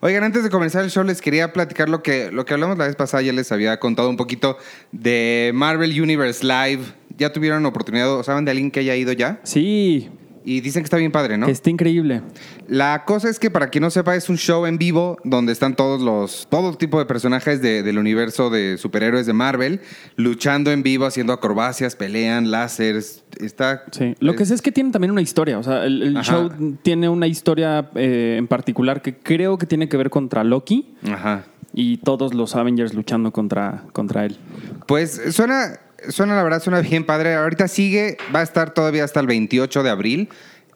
Oigan, antes de comenzar el show les quería platicar lo que, lo que hablamos la vez pasada. Ya les había contado un poquito de Marvel Universe Live. ¿Ya tuvieron oportunidad saben de alguien que haya ido ya? Sí, Y dicen que está bien padre, ¿no? está increíble. La cosa es que para quien no sepa es un show en vivo donde están todos los todo tipo de personajes de- del universo de superhéroes de Marvel luchando en vivo, haciendo acrobacias, pelean, láseres. Está Sí. Lo que sé es que tiene también una historia. O sea, el, show tiene una historia eh, en particular que creo que tiene que ver contra Loki Ajá. y todos los Avengers luchando contra, contra él. Pues suena, suena la verdad, suena bien padre. Ahorita sigue, va a estar todavía hasta el 28 de abril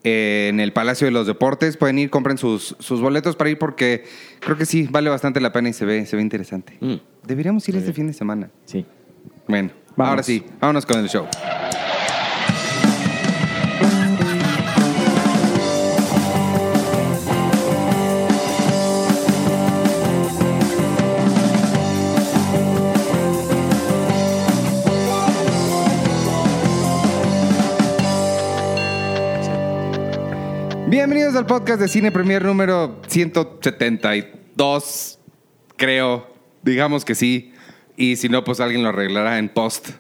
eh, en el Palacio de los Deportes. Pueden ir, compren sus, sus boletos para ir porque creo que sí, vale bastante la pena y se ve, se ve interesante. Mm. Deberíamos ir este fin de semana. Sí. Bueno, Vamos. ahora sí, vámonos con el show. Bienvenidos al podcast de Cine Premier número 172, creo. Digamos que sí. Y si no, pues alguien lo arreglará en post.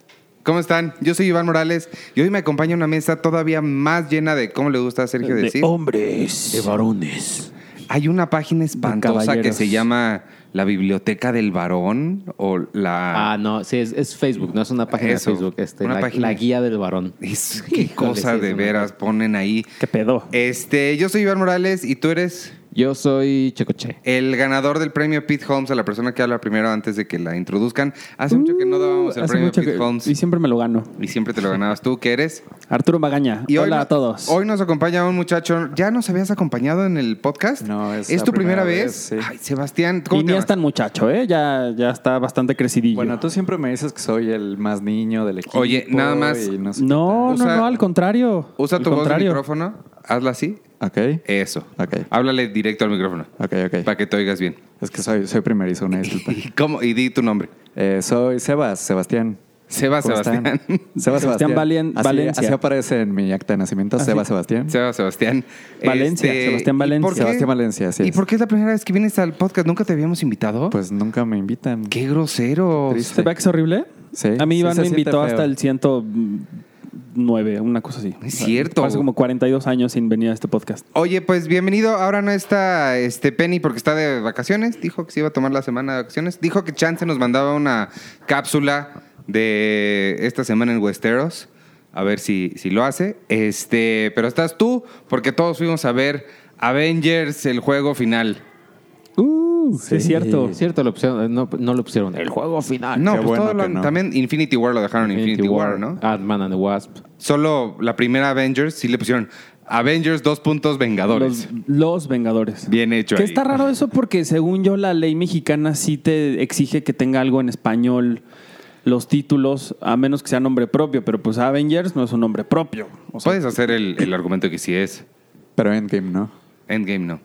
¿Cómo están? Yo soy Iván Morales y hoy me acompaña una mesa todavía más llena de, ¿cómo le gusta a Sergio De decir? hombres. De varones. Hay una página espantosa que caballeros. se llama La Biblioteca del Varón o la... Ah, no, sí, es, es Facebook, no es una página Eso, de Facebook. Este, una la, página. la guía del varón. Es, qué Híjole, cosa sí, de veras ponen ahí. ¿Qué pedo? Este, yo soy Iván Morales y tú eres... Yo soy Checoche. El ganador del premio Pete Holmes, a la persona que habla primero antes de que la introduzcan. Hace mucho que no dábamos el Uh, premio Pete que- Holmes Y siempre me lo gano. y siempre te lo ganabas tú, que eres. Arturo Magaña. Y Hola a todos. Hoy nos acompaña un muchacho. ¿Ya nos habías acompañado en el podcast? No, es ¿Es la tu primera, primera vez? vez, sí. Ay, Sebastián, y ¿cómo ni te es tan muchacho, ¿eh? Ya, ya está bastante crecidillo. Bueno, tú siempre me dices que soy el más niño del equipo. Oye, nada más- y no, sé qué no, no, no, al contrario. Usa Al tu voz de contrario. micrófono. Hazla así. Ok, Eso. Ok. Háblale directo al micrófono. ok, ok. Para que te oigas bien. Es que soy, soy primerizo, una disculpa. ¿Y cómo? Y di tu nombre. Eh, soy Sebas, Sebastián. Seba. Sebastián. Sebas Sebastián Sebastián. Valien- así, Valencia. Así aparece en mi acta de nacimiento, ¿Ah, Sebas sí? Sebastián. Seba Sebastián. Valencia, Sebastián ¿y Valencia. por qué- Sebastián Valencia, así ¿Y es. por qué es la primera vez que vienes al podcast? ¿Nunca te habíamos invitado? Pues nunca me invitan. Qué grosero. ¿Se ve que es horrible? Sí, A mí Iván me invitó feo. hasta el 109, una cosa así. Es cierto. Hace como 42 años sin venir a este podcast. Oye, pues bienvenido. Ahora no está este Penny porque está de vacaciones. Dijo que se iba a tomar la semana de vacaciones. Dijo que Chance nos mandaba una cápsula de esta semana en Westeros. A ver si, si lo hace. Este, pero estás tú porque todos fuimos a ver Avengers, el juego final. Uh, sí, es cierto. Es cierto, lo pusieron, no, no lo pusieron. El juego final. No, qué pues bueno todo lo- que no. también Infinity War lo dejaron Infinity, War, ¿no? Ant-Man and the Wasp. Solo la primera Avengers sí le pusieron Avengers dos puntos Vengadores. Los, los Vengadores. Bien hecho Que ahí. está raro eso porque según yo la ley mexicana sí te exige que tenga algo en español los títulos, a menos que sea nombre propio, pero pues Avengers no es un nombre propio. O sea, Puedes hacer el, el argumento que sí es. Pero Endgame, ¿no? Endgame no.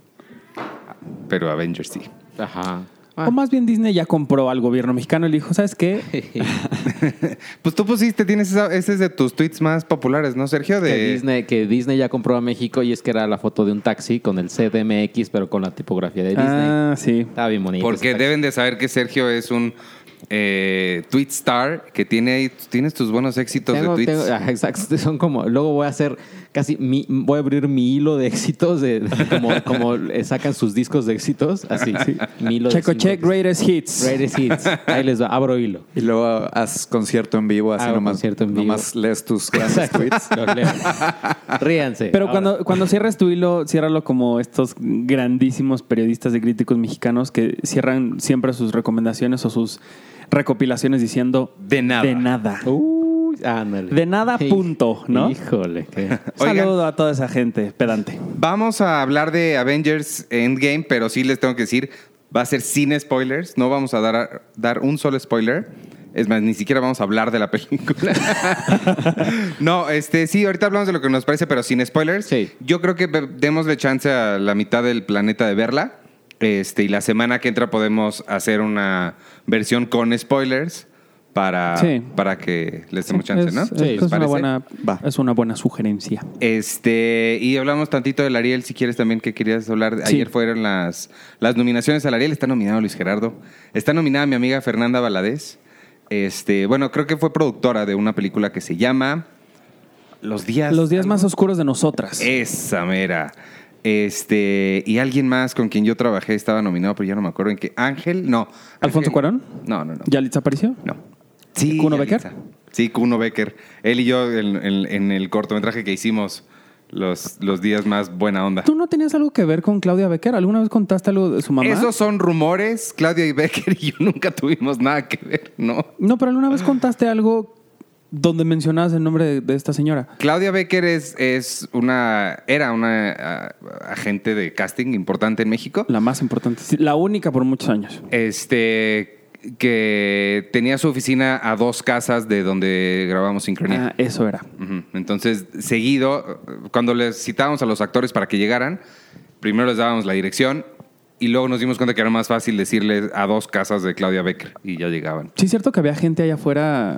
Pero Avengers sí. Ajá. O más bien Disney ya compró al gobierno mexicano y le dijo, ¿sabes qué? Pues tú pusiste, tienes esa- ese es de tus tweets más populares, ¿no, Sergio? De, Que, Disney, que Disney ya compró a México y es que era la foto de un taxi con el CDMX, pero con la tipografía de Disney. Ah, sí. Estaba bien bonito. Porque deben de saber que Sergio es un eh, tweet star que tiene ahí, tienes tus buenos éxitos Tengo- de tweets. tengo- exacto, son como, luego voy a hacer casi, mi- voy a abrir mi hilo de éxitos, de, de como, como sacan sus discos de éxitos, así, mi hilo de Checo check, greatest hits. Greatest hits. Ahí les va, abro hilo. Y luego haz concierto en vivo, así Hago nomás, concierto en vivo. nomás lees tus grandes Exacto. tweets. Los leo. Ríanse. Pero Ahora, cuando, cuando cierras tu hilo, ciérralo como estos grandísimos periodistas y críticos mexicanos que cierran siempre sus recomendaciones o sus recopilaciones diciendo De nada. De nada. De nada, punto, ¿no? Híjole. qué-. Saludo a toda esa gente pedante. Vamos a hablar de Avengers Endgame, pero sí les tengo que decir, va a ser sin spoilers. No vamos a dar, dar un solo spoiler. Es más, ni siquiera vamos a hablar de la película. no, este, sí, ahorita hablamos de lo que nos parece, pero sin spoilers. Sí. Yo creo que démosle chance a la mitad del planeta de verla. Este, y la semana que entra podemos hacer una versión con spoilers para, Sí. para que les demos chance, es, ¿no? es- Sí, es ¿Les una buena, Va. es una buena sugerencia. Este, y hablamos tantito del Ariel, si quieres también que querías hablar. Sí. Ayer fueron las, las nominaciones al Ariel. Está nominado Luis Gerardo. Está nominada mi amiga Fernanda Valadez. Este, bueno, creo que fue productora de una película que se llama Los días. Los días algo. más oscuros de nosotras. Esa mera. Este, y alguien más con quien yo trabajé estaba nominado, pero ya no me acuerdo en qué. Ángel, no. ¿Alfonso Ángel- Cuarón? No, no, no. ¿Yalitza apareció? No. Sí. ¿Kuno Yalitza. Becker? Sí, Kuno Becker. Él y yo en, en- en el cortometraje que hicimos, los, los días más buena onda. ¿Tú no tenías algo que ver con Claudia Becker? ¿Alguna vez contaste algo de su mamá? Esos son rumores. Claudia y Becker y yo nunca tuvimos nada que ver, ¿no? No, pero alguna vez contaste algo donde mencionabas el nombre de, de esta señora. Claudia Becker es, es una, era una agente de casting importante en México. La más importante. La única por muchos años. Este, que tenía su oficina a dos casas de donde grabamos Sincronía. Ah, eso era. Entonces, seguido, cuando les citábamos a los actores para que llegaran, primero les dábamos la dirección y luego nos dimos cuenta que era más fácil decirles a dos casas de Claudia Becker y ya llegaban. Sí, es cierto que había gente allá afuera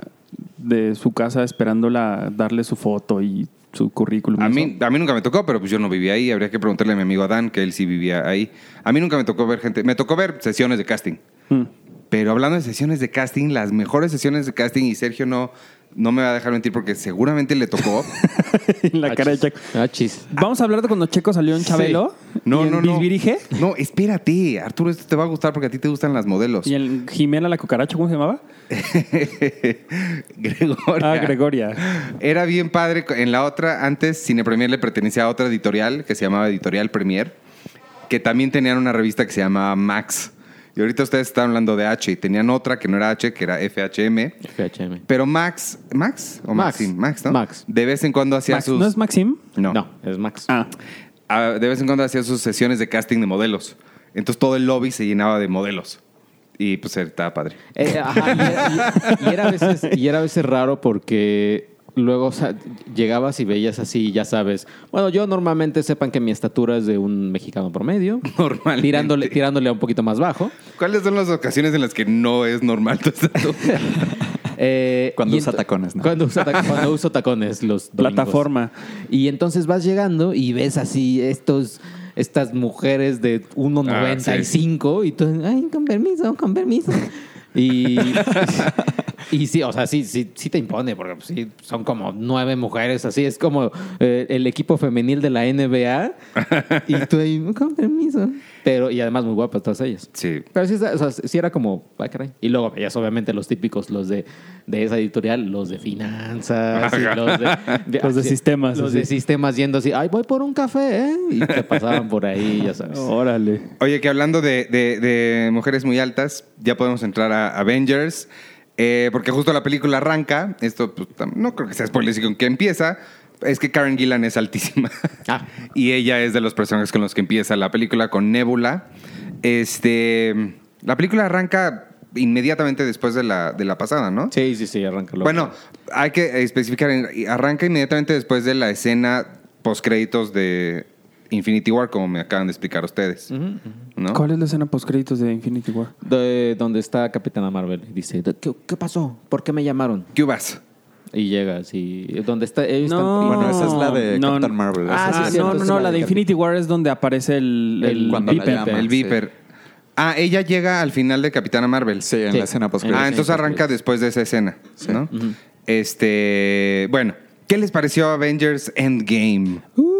de su casa esperándola darle su foto y su currículum. A mí, a mí nunca me tocó, pero pues yo no vivía ahí. Habría que preguntarle a mi amigo Adán, que él sí vivía ahí. A mí nunca me tocó ver gente. Me tocó ver sesiones de casting. Mm. Pero hablando de sesiones de casting, las mejores sesiones de casting, y Sergio no, no me va a dejar mentir porque seguramente le tocó. En la cara de Checo. Ah, chis. Vamos a hablar de cuando Checo salió en Chabelo. No, y en no, no. Bisbirige, No, espérate. Arturo, esto te va a gustar porque a ti te gustan las modelos. Y en Jimena la cucaracha, ¿cómo se llamaba? Gregoria. Ah, Gregoria. Era bien padre. En la otra, antes, Cine Premier le pertenecía a otra editorial que se llamaba Editorial Premier, que también tenían una revista que se llamaba Max. Y ahorita ustedes están hablando de H y tenían otra que no era H, que era FHM. FHM. Pero Max, ¿Max o Max. Maxim? Max, ¿no? Max. De vez en cuando hacía Max, sus... ¿No es Maxim? No. No, es Max. Ah. Ah, de vez en cuando hacía sus sesiones de casting de modelos. Entonces todo el lobby se llenaba de modelos. Y pues estaba padre. Eh, ajá, y, era- y- y era a veces, y era a veces raro porque luego o sea, llegabas y veías así, ya sabes. Bueno, yo normalmente sepan que mi estatura es de un mexicano promedio. Normalmente. Tirándole, tirándole a un poquito más bajo. ¿Cuáles son las ocasiones en las que no es normal tu estatura? Eh, Cuando usa tacones, ¿no? Cuando, usa tac- cuando uso tacones, los domingos. Plataforma. Y entonces vas llegando y ves así estos, estas mujeres de 1,95 y tú, ay, con permiso, con permiso. Y, y sí, o sea, sí, sí, sí te impone, porque pues, sí, son como nueve mujeres, así es como eh, el equipo femenil de la NBA. Y tú ahí, con permiso. Pero, y además muy guapas todas ellas. Sí. Pero sí, o sea, sí era como, ay, caray. Y luego veías obviamente los típicos, los de, de esa editorial, los de finanzas, y los de, Los de sistemas, Los así. de sistemas yendo así, ay, voy por un café, ¿eh? Y te pasaban por ahí, ya sabes. Órale. Oye, que hablando de, de- de mujeres muy altas, ya podemos entrar a Avengers. Eh, porque justo la película arranca. Esto pues, no creo que sea spoiler, con que empieza. Es que Karen Gillan es altísima. Ah. y ella es de los personajes con los que empieza la película, con Nebula. Este, la película arranca inmediatamente después de la, de la pasada, ¿no? Sí, sí, sí, arráncalo. Bueno, hay que especificar, arranca inmediatamente después de la escena post-créditos de Infinity War, como me acaban de explicar ustedes. ¿no? ¿Cuál es la escena post-créditos de Infinity War? De donde está Capitana Marvel. y Dice, ¿qué, qué pasó? ¿Por qué me llamaron? ¿Qué vas? Y llega así, donde está... Ellos No. están- Bueno, esa es la de No, Captain no. Marvel. Ah, sí, es- cierto, no, no, la la de Infinity War es donde aparece el, el, El- cuando la Viper. llama. El sí. Viper. Ah, ella llega al final de Capitana Marvel. Sí, en Sí. la escena post Ah, entonces arranca después de esa escena, ¿no? Este, bueno, ¿qué les pareció Avengers Endgame? Uh,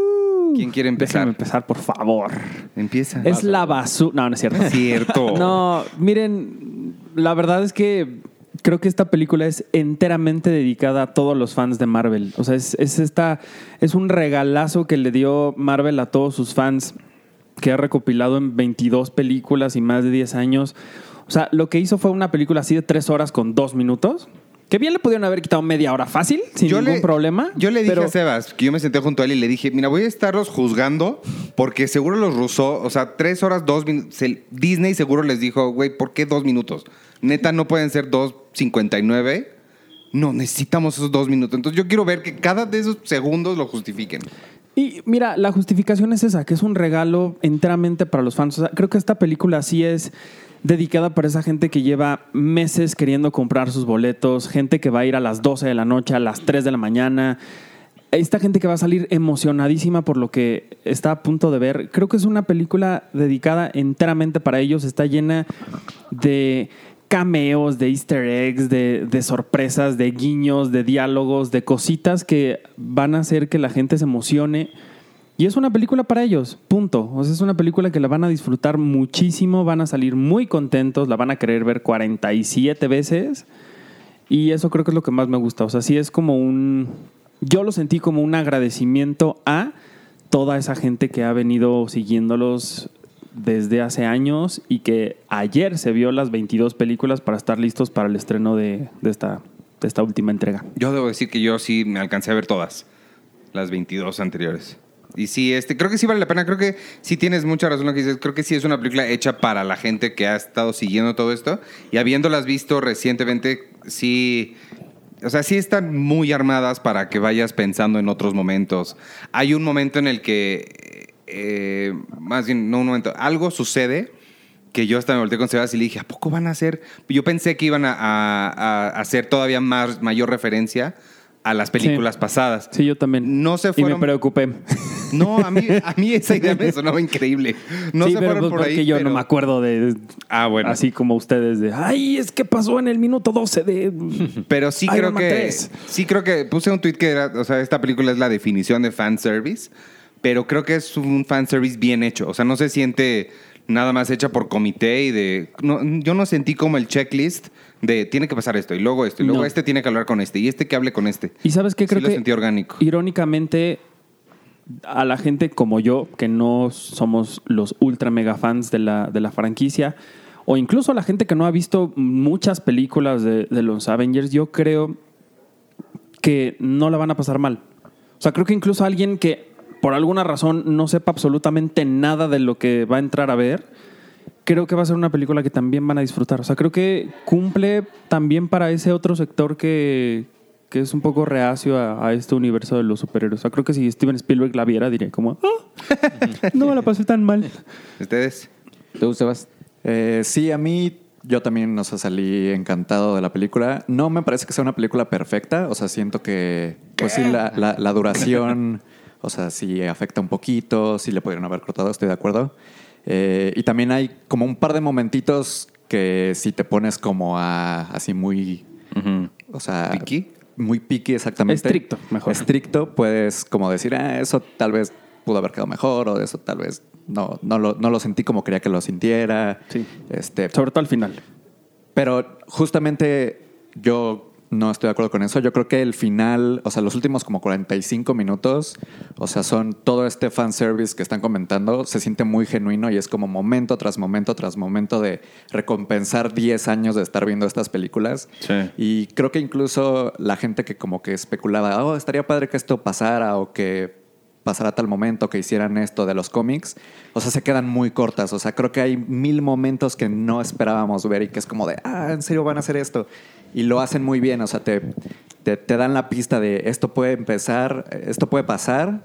¿Quién quiere empezar? Déjame empezar, por favor. Empieza. Es la basura. No, no es cierto. Cierto. No, miren, la verdad es que creo que esta película es enteramente dedicada a todos los fans de Marvel. O sea, es, es esta, es un regalazo que le dio Marvel a todos sus fans, que ha recopilado en 22 películas y más de 10 años. O sea, lo que hizo fue una película así de 3 horas con 2 minutos. Que bien le pudieron haber quitado media hora fácil, sin ningún le- problema. Yo le dije pero- a Sebas, que yo me senté junto a él y le dije, mira, voy a estarlos juzgando porque seguro los rusó, o sea, tres horas, dos minutos. Disney seguro les dijo, güey, ¿por qué dos minutos? Neta, no pueden ser dos cincuenta y nueve. No, necesitamos esos dos minutos. Entonces yo quiero ver que cada de esos segundos lo justifiquen. Y mira, la justificación es esa, que es un regalo enteramente para los fans. O sea, creo que esta película sí es dedicada para esa gente que lleva meses queriendo comprar sus boletos, gente que va a ir a las 12 de la noche, a las 3 de la mañana. Esta gente que va a salir emocionadísima por lo que está a punto de ver. Creo que es una película dedicada enteramente para ellos. Está llena de cameos, de easter eggs, de, de sorpresas, de guiños, de diálogos, de cositas que van a hacer que la gente se emocione. Y es una película para ellos, punto. O sea, es una película que la van a disfrutar muchísimo, van a salir muy contentos, la van a querer ver 47 veces. Y eso creo que es lo que más me gusta. O sea, sí es como un... Yo lo sentí como un agradecimiento a toda esa gente que ha venido siguiéndolos desde hace años y que ayer se vio las 22 películas para estar listos para el estreno de, esta, esta última entrega. Yo debo decir que yo sí me alcancé a ver todas, las 22 anteriores. Y sí, este, creo que sí vale la pena. Creo que sí tienes mucha razón lo que dices. Creo que sí es una película hecha para la gente que ha estado siguiendo todo esto. Y habiéndolas visto recientemente, sí. O sea, sí están muy armadas para que vayas pensando en otros momentos. Hay un momento en el que. eh, más bien, no un momento. Algo sucede que yo hasta me volteé con Sebas y le dije, ¿a poco van a hacer? Yo pensé que iban a, a- hacer todavía más, mayor referencia a las películas Sí. pasadas. Sí, yo también. No se Y me fueron- preocupé. No, a mí, a mí esa idea me sonaba increíble. No sí, se pero fueron pues por porque ahí. yo pero- no me acuerdo de... Ah, bueno. Así como ustedes de... Ay, es que pasó en el minuto 12 de... Pero sí creo que. 3. Sí creo que puse un tweet que era. O sea, esta película es la definición de fanservice. Pero creo que es un fanservice bien hecho. O sea, no se siente nada más hecha por comité y de. no, yo no sentí como el checklist de tiene que pasar esto y luego esto y luego No. este tiene que hablar con este y este que hable con este. Y sabes qué Sí creo lo que... sentí orgánico. Irónicamente, a la gente como yo, que no somos los ultra mega fans de la, de la franquicia, o incluso a la gente que no ha visto muchas películas de, de los Avengers, yo creo que no la van a pasar mal. O sea, creo que incluso alguien que por alguna razón no sepa absolutamente nada de lo que va a entrar a ver, creo que va a ser una película que también van a disfrutar. O sea, creo que cumple también para ese otro sector que, que es un poco reacio a, a este universo de los superhéroes. O sea, creo que si Steven Spielberg la viera, diría como, "Ah, no me la pasé tan mal. ¿Ustedes? ¿Tú, Sebas? Eh, sí, a mí yo también, o sea, salí encantado de la película. No me parece que sea una película perfecta, o sea, siento que, pues sí, la, la- la duración, o sea, sí afecta un poquito, sí le pudieron haber cortado, estoy de acuerdo. Eh, y también hay como un par de momentitos que si te pones como a, así muy, o sea... ¿Picky? Muy picky, exactamente. Estricto, mejor. Estricto, puedes como decir, ah, eso tal vez pudo haber quedado mejor o eso tal vez no, no, lo, no lo sentí como quería que lo sintiera. Sí. Este, Sobre todo al final. pero justamente yo no estoy de acuerdo con eso. Yo creo que el final, o sea, los últimos como 45 minutos, o sea, son todo este fanservice que están comentando, se siente muy genuino y es como momento tras momento tras momento de recompensar 10 años de estar viendo estas películas. Sí. Y creo que incluso la gente que como que especulaba, oh, estaría padre que esto pasara o que pasara tal momento, que hicieran esto de los cómics, o sea, se quedan muy cortas. O sea, creo que hay mil momentos que no esperábamos ver y que es como de, ah, ¿en serio van a hacer esto? Y lo hacen muy bien, o sea, te, te, te dan la pista de esto puede empezar, esto puede pasar,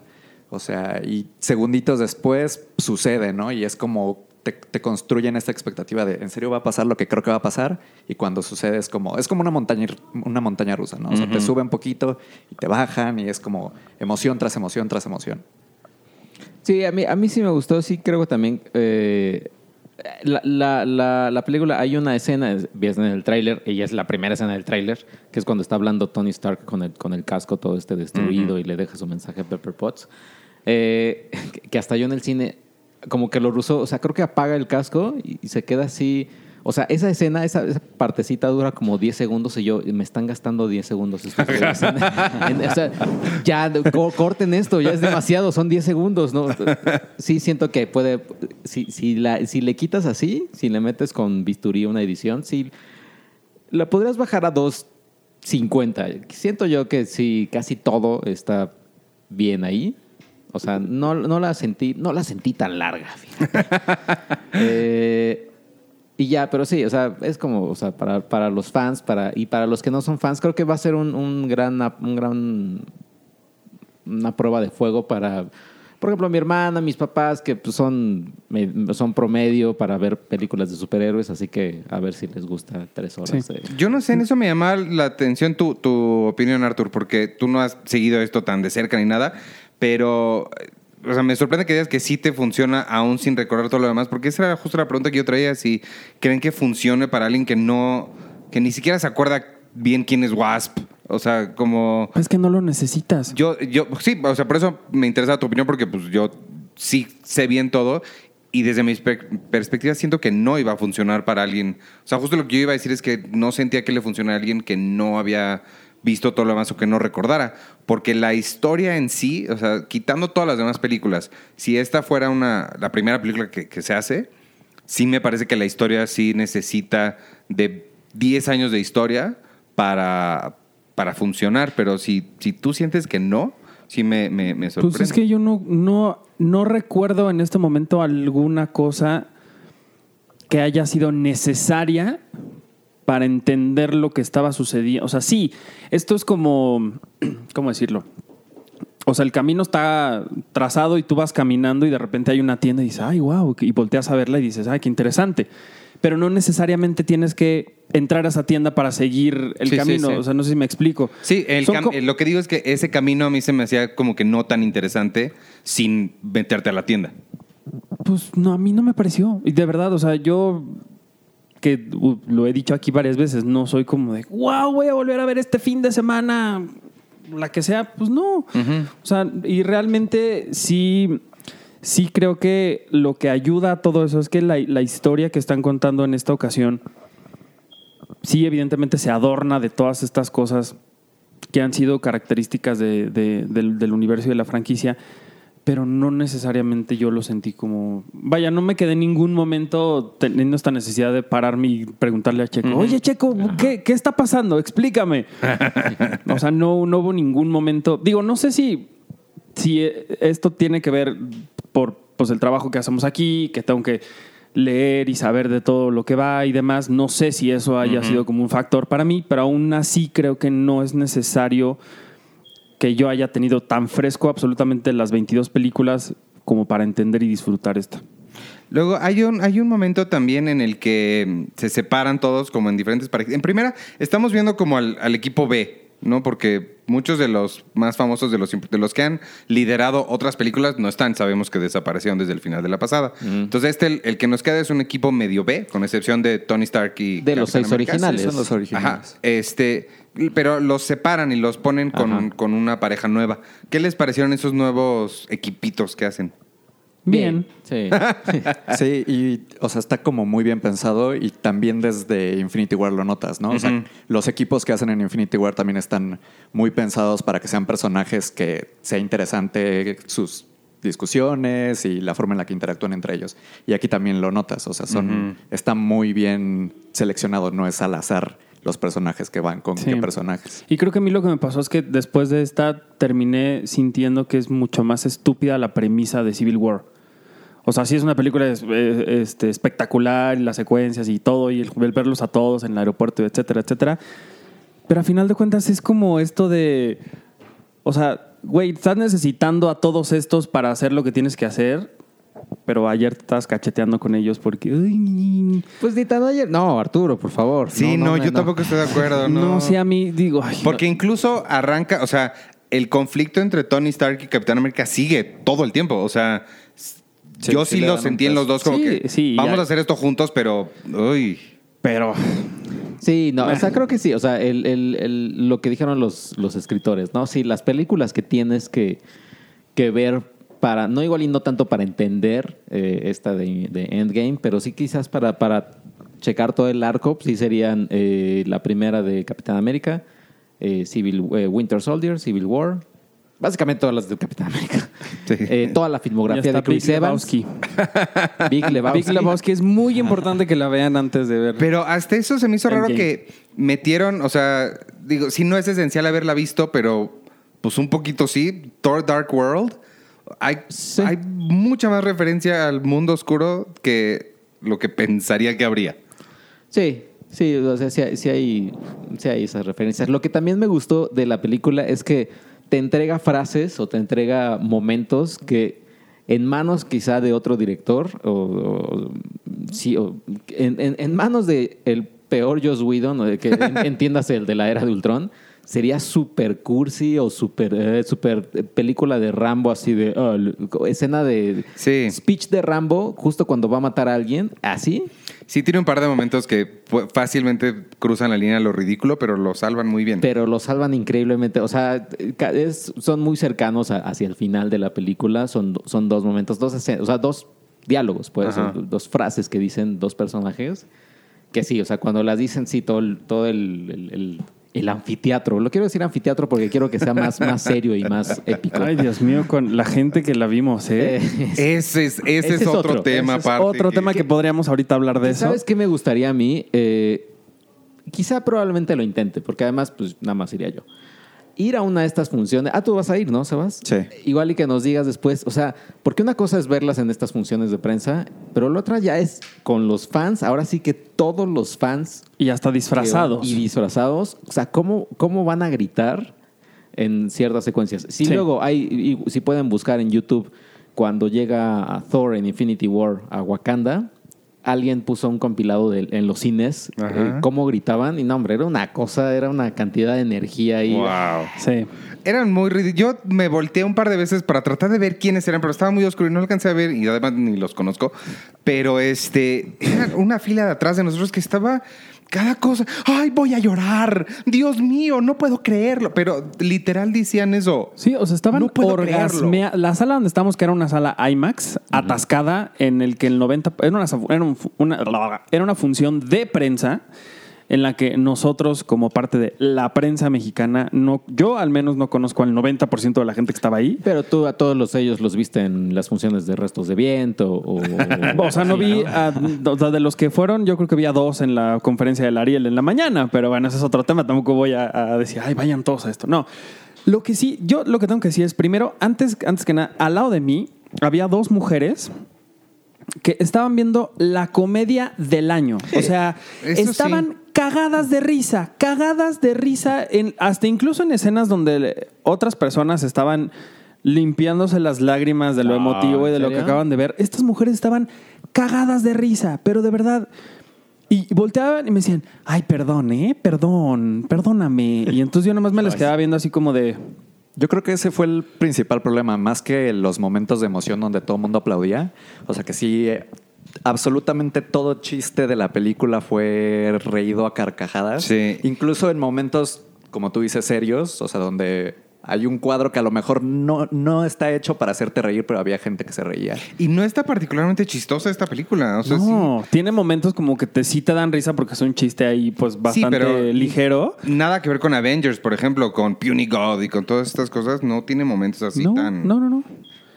o sea, y segunditos después sucede, ¿no? Y es como te, te construyen esta expectativa de, ¿en serio va a pasar lo que creo que va a pasar? Y cuando sucede es como, es como una montaña, una montaña rusa, ¿no? O sea, te Ujú. sube un poquito y te bajan y es como emoción tras emoción tras emoción. Sí, a mí, a mí sí me gustó. Sí, creo que también. eh, la, la, la, la película, hay una escena, ves en el tráiler, ella es la primera escena del tráiler, que es cuando está hablando Tony Stark con el, con el casco todo este destruido y le deja su mensaje a Pepper Potts. Eh, que- hasta yo en el cine, como que lo rusó, o sea, creo que apaga el casco y, y se queda así. O sea, esa escena, esa, esa partecita dura como 10 segundos y yo, me están gastando 10 segundos. estos o sea, ya, co- corten esto, ya es demasiado, son 10 segundos, ¿no? Sí siento que puede, si, si, la, si le quitas así, si le metes con bisturí una edición, sí, la podrías bajar a 2.50. Siento yo que sí, casi todo está bien ahí. O sea, no, no la sentí, no la sentí tan larga, fíjate. Eh, y ya, pero sí, o sea, es como, o sea, para, para los fans para, y para los que no son fans, creo que va a ser un, un gran, un gran una prueba de fuego para, por ejemplo, mi hermana, mis papás, que pues, son, me- son promedio para ver películas de superhéroes, así que a ver si les gusta tres horas. Sí. de- Yo no sé, en eso me llama la atención tu, tu opinión, Arthur, porque tú no has seguido esto tan de cerca ni nada, pero, o sea, me sorprende que digas que sí te funciona aún sin recordar todo lo demás, porque esa era justo la pregunta que yo traía, si creen que funcione para alguien que no, que ni siquiera se acuerda bien quién es Wasp, o sea, como... Es que no lo necesitas. Yo, yo, sí, o sea, por eso me interesa tu opinión, porque pues yo sí sé bien todo y desde mi per- perspectiva siento que no iba a funcionar para alguien. O sea, justo lo que yo iba a decir es que no sentía que le funcionara a alguien que no había visto todo lo demás o que no recordara. Porque la historia en sí, o sea, quitando todas las demás películas, si esta fuera una, la primera película que, que se hace, sí me parece que la historia sí necesita de 10 años de historia para, para funcionar, pero si, si tú sientes que no, sí me, me, me sorprende. Pues es que yo no, no, no recuerdo en este momento alguna cosa que haya sido necesaria para entender lo que estaba sucediendo. O sea, sí, esto es como, ¿cómo decirlo? O sea, el camino está trazado y tú vas caminando y de repente hay una tienda y dices, ay, wow, y volteas a verla y dices, ay, qué interesante. Pero no necesariamente tienes que entrar a esa tienda para seguir el Sí, camino. sí. O sea, no sé si me explico. Sí, el lo que digo es que ese camino a mí se me hacía como que no tan interesante sin meterte a la tienda. Pues no, a mí no me pareció. Y de verdad, o sea, yo que uh, lo he dicho aquí varias veces, no soy como de, wow, voy a volver a ver este fin de semana, la que sea, pues no. O sea, y realmente sí, sí creo que lo que ayuda a todo eso es que la, la historia que están contando en esta ocasión, sí, evidentemente se adorna de todas estas cosas que han sido características de- de- del, del universo y de la franquicia, pero no necesariamente yo lo sentí como... Vaya, no me quedé en ningún momento teniendo esta necesidad de pararme y preguntarle a Checo, oye Checo, ¿qué, qué está pasando? Explícame. o sea, no, no hubo ningún momento... Digo, no sé si, si eh, esto tiene que ver por pues, el trabajo que hacemos aquí, que tengo que leer y saber de todo lo que va y demás. No sé si eso haya sido como un factor para mí, pero aún así creo que no es necesario que yo haya tenido tan fresco absolutamente las 22 películas como para entender y disfrutar esta. Luego hay un, hay un momento también en el que mm, se separan todos como en diferentes. En primera, estamos viendo como al equipo B, ¿no? Porque muchos de los más famosos, de los, de los que han liderado otras películas, no están. Sabemos que desaparecieron desde el final de la pasada. Entonces, este, el, el que nos queda es un equipo medio B, con excepción de Tony Stark y De los seis América. originales. Sí, son los Ajá. originales. Este, pero los separan y los ponen con, Ajá. con una pareja nueva. ¿Qué les parecieron esos nuevos equipitos que hacen? Bien. Sí. Sí, y o sea, está como muy bien pensado y también desde Infinity War lo notas, ¿no? O sea, los equipos que hacen en Infinity War también están muy pensados para que sean personajes que sea interesante sus discusiones y la forma en la que interactúan entre ellos. Y aquí también lo notas, o sea, son está muy bien seleccionado, no es al azar los personajes que van con Sí. qué personajes. Y creo que a mí lo que me pasó es que después de esta terminé sintiendo que es mucho más estúpida la premisa de Civil War. O sea, sí es una película es- este, espectacular, las secuencias y todo, y el, el verlos a todos en el aeropuerto, etcétera, etcétera. Pero a final de cuentas es como esto de... O sea, güey, estás necesitando a todos estos para hacer lo que tienes que hacer, pero ayer te estás cacheteando con ellos porque... "Ay, Pues ni tan ayer. No, Arturo, por favor. Sí, no, yo tampoco estoy de acuerdo. no, No, sí, a mí digo... ay, Porque incluso arranca, o sea, el conflicto entre Tony Stark y Capitán América sigue todo el tiempo. O sea, Sí, yo sí sí lo sentí en los dos como Sí, que sí, vamos ya. a hacer esto juntos, pero uy. Pero... Sí, no, o sea, creo que sí. O sea, el, el- el- lo que dijeron los, los escritores, ¿no? Sí, las películas que tienes que, que ver para, no igual y no tanto para entender eh, esta de, de Endgame, pero sí quizás para, para checar todo el arco, sí serían eh, la primera de Capitán América, eh, Civil, eh, Winter Soldier, Civil War, básicamente todas las de Capitán América. Sí. Eh, toda la filmografía de Chris Big Evans. Lebowski. Big Lebowski. Big Lebowski es muy importante que la vean antes de ver. Pero hasta eso se me hizo raro Endgame. que metieron, o sea, digo, sí no es esencial haberla visto, pero pues un poquito sí. Thor Dark World. Hay, Sí. hay mucha más referencia al mundo oscuro que lo que pensaría que habría. Sí, sí, o sea, sí, hay- sí hay, sí hay esas referencias. Lo que también me gustó de la película es que te entrega frases o te entrega momentos que en manos quizá de otro director o, o- sí, o en, en- en manos de el peor Joss Whedon, que en- entiéndase el de la era de Ultron, sería super cursi o super, eh, super película de Rambo así de l- escena de Sí. speech de Rambo justo cuando va a matar a alguien, así. Sí, tiene un par de momentos que fácilmente cruzan la línea a lo ridículo, pero lo salvan muy bien. Pero lo salvan increíblemente. O sea, es- son muy cercanos a- hacia el final de la película. Son, son dos momentos, dos escenas, o sea, dos diálogos, pues, dos frases que dicen dos personajes. Que sí, o sea, cuando las dicen, sí, todo el, todo el, el- el- el anfiteatro. Lo quiero decir anfiteatro porque quiero que sea más, más serio y más épico. Ay, Dios mío, con la gente que la vimos, ¿eh? Eh, ese es, ese Ese es es otro, otro. tema Ese es otro que- tema que podríamos ahorita hablar de eso. ¿Sabes qué me gustaría a mí? Eh, quizá probablemente lo intente, porque además, pues nada más iría yo. Ir a una de estas funciones. Ah, tú vas a ir, ¿no, Sebas? Sí. Igual y que nos digas después. O sea, porque una cosa es verlas en estas funciones de prensa, pero la otra ya es con los fans. Ahora sí que todos los fans. Y hasta disfrazados. Y disfrazados. O sea, ¿cómo, cómo van a gritar en ciertas secuencias? Si Sí. luego hay, y- si pueden buscar en YouTube, cuando llega a Thor en Infinity War a Wakanda, alguien puso un compilado de- en los cines, eh, cómo gritaban, y no, hombre, era una cosa, era una cantidad de energía ahí. Wow. Sí. Eran muy ridículos. Yo me volteé un par de veces para tratar de ver quiénes eran, pero estaba muy oscuro y no alcancé a ver y además ni los conozco. Pero este, era una fila de atrás de nosotros que estaba cada cosa. ¡Ay, voy a llorar! ¡Dios mío, no puedo creerlo! Pero literal decían eso. Sí, o sea, estaban No orgasmea- La sala donde estábamos, que era una sala IMAX, atascada, en el que el 90... Era una, era un- una- era una función de prensa en la que nosotros, como parte de la prensa mexicana, no, yo al menos no conozco al 90% de la gente que estaba ahí. Pero tú a todos los ellos los viste en las funciones de restos de viento o... O sea, no vi, a- de los que fueron, yo creo que vi a dos en la conferencia del Ariel en la mañana, pero bueno, ese es otro tema, tampoco voy a, a decir, ay, vayan todos a esto. No, lo que sí, yo lo que tengo que decir es, primero, antes, antes que nada, al lado de mí había dos mujeres que estaban viendo la comedia del año. O sea, Eso estaban sí. cagadas de risa, cagadas de risa, en, hasta incluso en escenas donde otras personas estaban limpiándose las lágrimas de lo No, emotivo y de ¿en lo que acaban de ver. Estas mujeres estaban cagadas de risa, pero de verdad. Y volteaban y me decían, ay, perdón, ¿eh? Perdón, perdóname. Y entonces yo nomás me les quedaba viendo así como de, Yo creo que ese fue el principal problema, más que los momentos de emoción donde todo el mundo aplaudía. O sea que sí, eh, absolutamente todo chiste de la película fue reído a carcajadas. Sí. Incluso en momentos, como tú dices, serios, o sea, donde hay un cuadro que a lo mejor no, no está hecho para hacerte reír, pero había gente que se reía. Y no está particularmente chistosa esta película. O sea, sí. no, tiene momentos como que te sí te dan risa porque es un chiste ahí pues bastante pero- ligero. Nada que ver con Avengers, por ejemplo, con Puny God y con todas estas cosas. No tiene momentos así no, tan. no, no, no.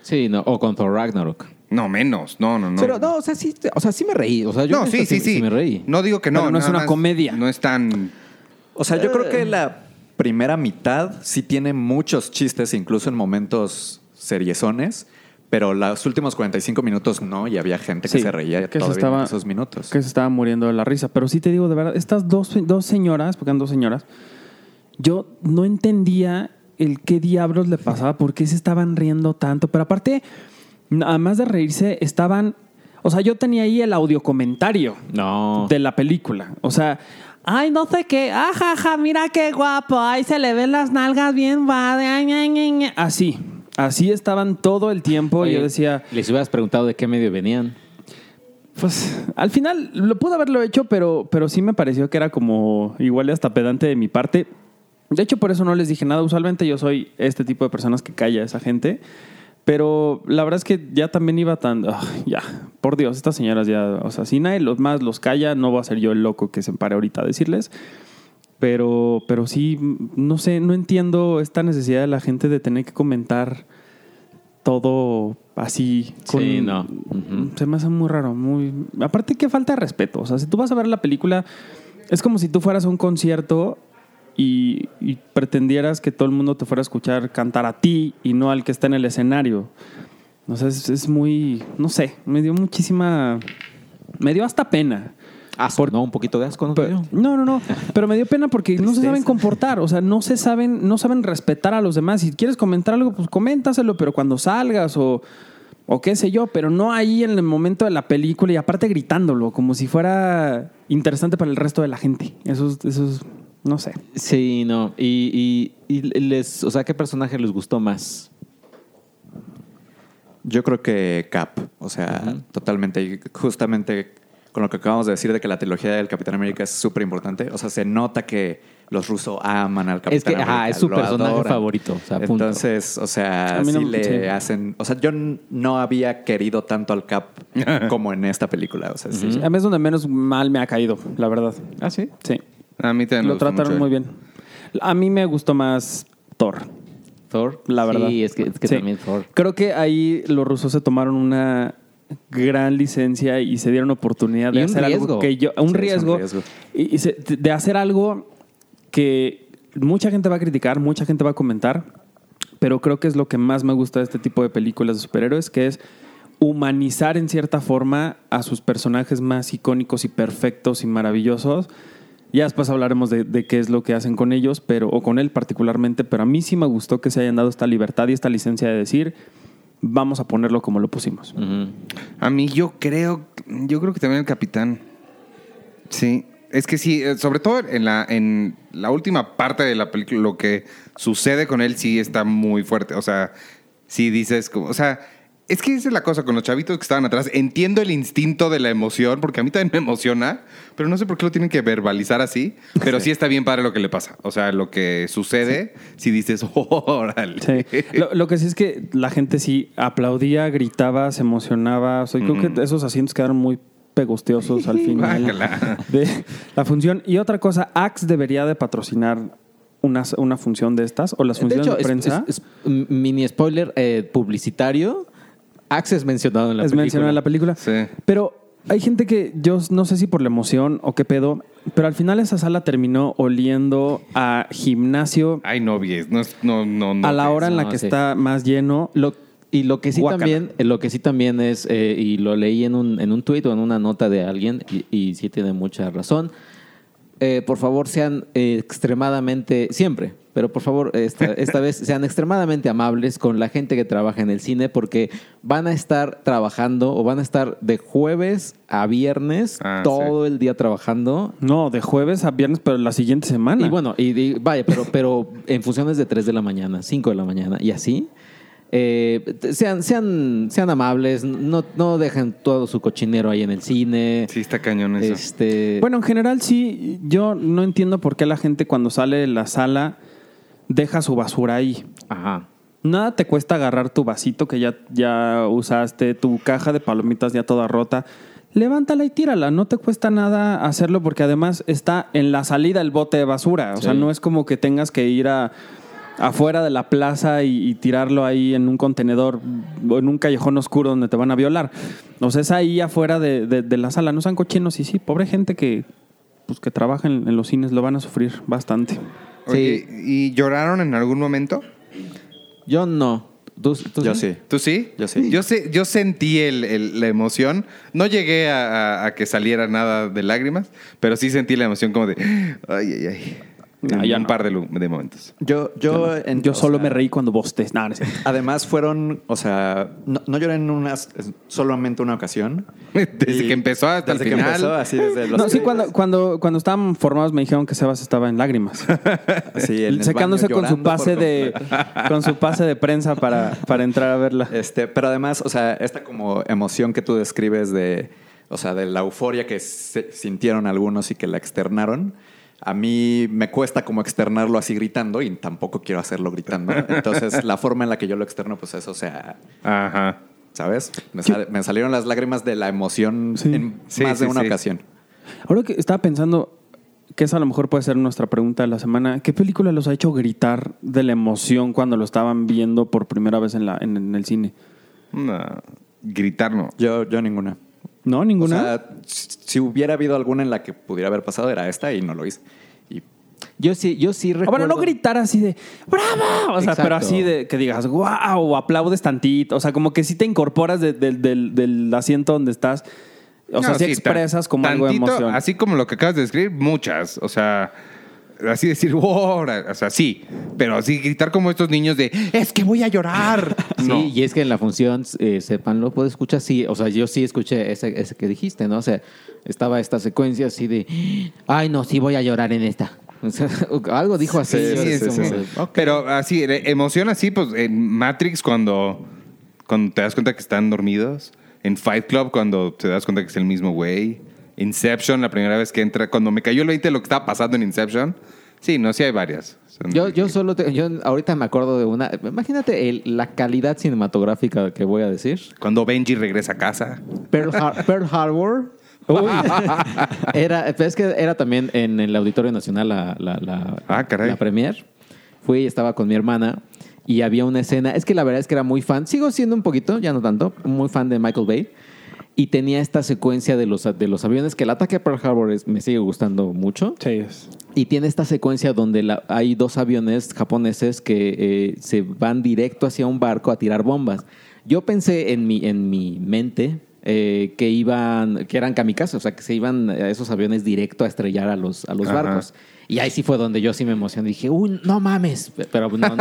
Sí, no, o con Thor Ragnarok. No, menos. No, no, no. Pero no, o sea, sí, o sea, sí me reí. O sea, yo no, sí, sí, sí. me reí. No digo que no. Pero no es una más comedia. No es tan. O sea, yo creo que la primera mitad sí tiene muchos chistes, incluso en momentos seriezones, pero los últimos 45 minutos no, y había gente que Sí, se reía que se todavía estaba- en esos minutos. Que se estaba muriendo de la risa. Pero sí te digo, de verdad, estas dos, dos señoras, porque eran dos señoras, yo no entendía el qué diablos le pasaba, por qué se estaban riendo tanto. Pero aparte, además de reírse, estaban. O sea, yo tenía ahí el audio comentario No. de la película. O sea, ay, no sé qué, ajaja, mira qué guapo, ay, se le ven las nalgas bien, va, de, ay, ay, ay, ay". así. Así estaban todo el tiempo. y yo decía, Les hubieras preguntado de qué medio venían. pues al final lo pude haberlo hecho, pero, pero sí me pareció que era como igual y hasta pedante de mi parte. De hecho, por eso no les dije nada. Usualmente yo soy este tipo de personas que calla a esa gente. Pero la verdad es que ya también iba tan... ah, ya, por Dios, estas señoras ya... O sea, si nadie los más los calla, no voy a ser yo el loco que se pare ahorita a decirles. Pero, pero sí, no sé, no entiendo esta necesidad de la gente de tener que comentar todo así. Sí, no. Se me hace muy raro, muy... Aparte que falta de respeto. O sea, si tú vas a ver la película, es como si tú fueras a un concierto y, y pretendieras que todo el mundo te fuera a escuchar cantar a ti y no al que está en el escenario. O sea, es, es muy... No sé, me dio muchísima... Me dio hasta pena. Asco, ¿no? Un poquito de asco, ¿no? dio? No, no, no. Pero me dio pena porque no se saben comportar. O sea, no se saben, no saben respetar a los demás. Si quieres comentar algo, pues coméntaselo, pero cuando salgas o, o qué sé yo, pero no ahí en el momento de la película y aparte gritándolo, como si fuera interesante para el resto de la gente. Eso es, eso es no sé. Sí, no. Y, y, y les, o sea, ¿qué personaje les gustó más? Yo creo que Cap, o sea, totalmente. Y justamente con lo que acabamos de decir de que la trilogía del Capitán América es súper importante. O sea, se nota que los rusos aman al Capitán Es que, América. ajá, es su personaje adoran. favorito, o sea, punto. Entonces, o sea, no- sí le sí. hacen. O sea, yo no había querido tanto al Cap como en esta película. O sea, sí. A mí es donde menos mal me ha caído, la verdad. ¿Ah, sí? Sí. A mí también me Lo gustó trataron mucho muy bien. A mí me gustó más Thor. Thor. La verdad. Sí, es que, es que Sí. también Thor. Creo que ahí los rusos se tomaron una gran licencia y se dieron oportunidad de hacer algo riesgo. que yo un Sí, es un riesgo, riesgo. y, y se- de hacer algo que mucha gente va a criticar, mucha gente va a comentar, pero creo que es lo que más me gusta de este tipo de películas de superhéroes, que es humanizar en cierta forma a sus personajes más icónicos y perfectos y maravillosos. Ya después hablaremos de, de qué es lo que hacen con ellos, pero, o con él particularmente, pero a mí sí me gustó que se hayan dado esta libertad y esta licencia de decir, vamos a ponerlo como lo pusimos. A mí yo creo, yo creo que también el capitán. Sí, es que sí, eh, sobre todo en la, en la última parte de la película, lo que sucede con él sí está muy fuerte. O sea, sí dices como, o sea, es que esa es la cosa con los chavitos que estaban atrás. Entiendo el instinto de la emoción, porque a mí también me emociona, pero no sé por qué lo tienen que verbalizar así. Pero sí, está bien padre lo que le pasa. O sea, lo que sucede, si dices, órale. Sí. Lo, lo que sí es que la gente sí aplaudía, gritaba, se emocionaba. O sea, creo que esos asientos quedaron muy pegostiosos al final de la función. Y otra cosa, Axe debería de patrocinar una, una función de estas o las funciones de, hecho, prensa. es, es un mini spoiler eh, publicitario. Axe es mencionado en la es película. mencionado en la película. Sí. Pero hay gente que yo no sé si por la emoción o qué pedo, pero al final esa sala terminó oliendo a gimnasio Ay, no, no, es- no, no, no. a la hora en la no, que sí. está más lleno. Lo- y lo que sí también, eh, lo que sí también es, eh, y lo leí en un, en un tuit o en una nota de alguien, y, y sí tiene mucha razón. eh, por favor, sean eh, extremadamente, siempre, pero por favor, esta, esta vez sean extremadamente amables con la gente que trabaja en el cine, porque van a estar trabajando o van a estar de jueves a viernes Ah, todo el día trabajando. No, de jueves a viernes, pero la siguiente semana. Y bueno, y, y vaya, pero, pero en funciones de 3 de la mañana, 5 de la mañana y así. eh, sean, sean, sean amables, no, no dejen todo su cochinero ahí en el cine. Sí, está cañón eso. Este, Bueno, en general sí, yo no entiendo por qué la gente cuando sale de la sala deja su basura ahí. ajá. Nada te cuesta agarrar tu vasito que ya, ya usaste, tu caja de palomitas ya toda rota. Levántala y tírala. No te cuesta nada hacerlo porque además está en la salida el bote de basura. O sea, no es como que tengas que ir a, afuera de la plaza y, y tirarlo ahí en un contenedor o en un callejón oscuro donde te van a violar. O sea, es ahí afuera de, de- de la sala. No sean cochinos. Y sí, pobre gente que, pues, que trabaja en, los cines lo van a sufrir bastante. Oye, ¿y lloraron en algún momento? Yo no. ¿Tú, tú Yo sí. ¿Tú sí? Yo sí. Yo, sé, yo sentí el- el- la emoción. No llegué a, a- a que saliera nada de lágrimas, pero sí sentí la emoción como de... Ay, ay, ay. No, ya un no. par de, momentos. Yo, yo, en- Yo solo sea, me reí cuando vos No, no es cierto. Además fueron, o sea, no, no lloré en unas, solamente una ocasión. Desde Y que empezó hasta el desde que final. empezó, así desde los No, sí, cuando, cuando, cuando estaban formados me dijeron que Sebas estaba en lágrimas. en el Secándose baño con su pase de con su pase de prensa para, para entrar a verla. Este, pero además, o sea, esta como emoción que tú describes de, o sea, de la euforia que se- sintieron algunos y que la externaron, a mí me cuesta como externarlo así gritando y tampoco quiero hacerlo gritando. Entonces, la forma en la que yo lo externo, pues eso, o sea, Ajá. ¿sabes? Me, sal- me salieron las lágrimas de la emoción Sí. en Sí, más de una sí. ocasión. Ahora que estaba pensando que esa a lo mejor puede ser nuestra pregunta de la semana, ¿qué película los ha hecho gritar de la emoción cuando lo estaban viendo por primera vez en, la, en, en el cine? No, gritar no. Yo, yo ninguna. ¿No? O ¿Ninguna? sea, si hubiera habido alguna en la que pudiera haber pasado, era esta y no lo hice. Y Yo sí, yo sí O recuerdo. bueno, no gritar así de ¡Bravo! O sea, Exacto. pero así de que digas ¡Wow! O aplaudes tantito. O sea, como que sí te incorporas de- de- del, del asiento donde estás O sea, No, sí, expresas como algo de emoción. Así como lo que acabas de describir, muchas. O sea, así decir, wow, o sea, sí. Pero así gritar como estos niños de, es que voy a llorar. Sí, No. y es que en la función, eh, sepanlo, puedo escuchar, sí, o sea, yo sí escuché ese, ese que dijiste, ¿no? O sea, estaba esta secuencia así de, ay, no, sí voy a llorar en esta. O sea, algo dijo así. Sí, sí, sí, como sí. Pero así, eh, emoción así, pues en Matrix cuando, cuando te das cuenta que están dormidos. En Fight Club cuando te das cuenta que es el mismo güey. Inception, la primera vez que entra, cuando me cayó el 20 de lo que estaba pasando en Inception. Sí, no, sí hay varias. Son- Yo, yo solo, te- yo ahorita me acuerdo de una, imagínate el- la calidad cinematográfica que voy a decir. Cuando Benji regresa a casa. Pearl, Har- Pearl Harbor. era, pero es que era también en el Auditorio Nacional la, la, la, Ah, caray. la premier. Fui y estaba con mi hermana y había una escena. Es que la verdad es que era muy fan. Sigo siendo un poquito, ya no tanto, muy fan de Michael Bay. Y tenía esta secuencia de los, de los aviones que el ataque a Pearl Harbor es- me sigue gustando mucho. Sí, es- Y tiene esta secuencia donde la- hay dos aviones japoneses que eh, se van directo hacia un barco a tirar bombas. Yo pensé en mi, en mi mente eh, que iban, que eran kamikazes, o sea, que se iban a esos aviones directo a estrellar a los, a los Ajá. barcos. Y ahí sí fue donde yo sí me emocioné. Dije, uy, no mames. Pero no, no,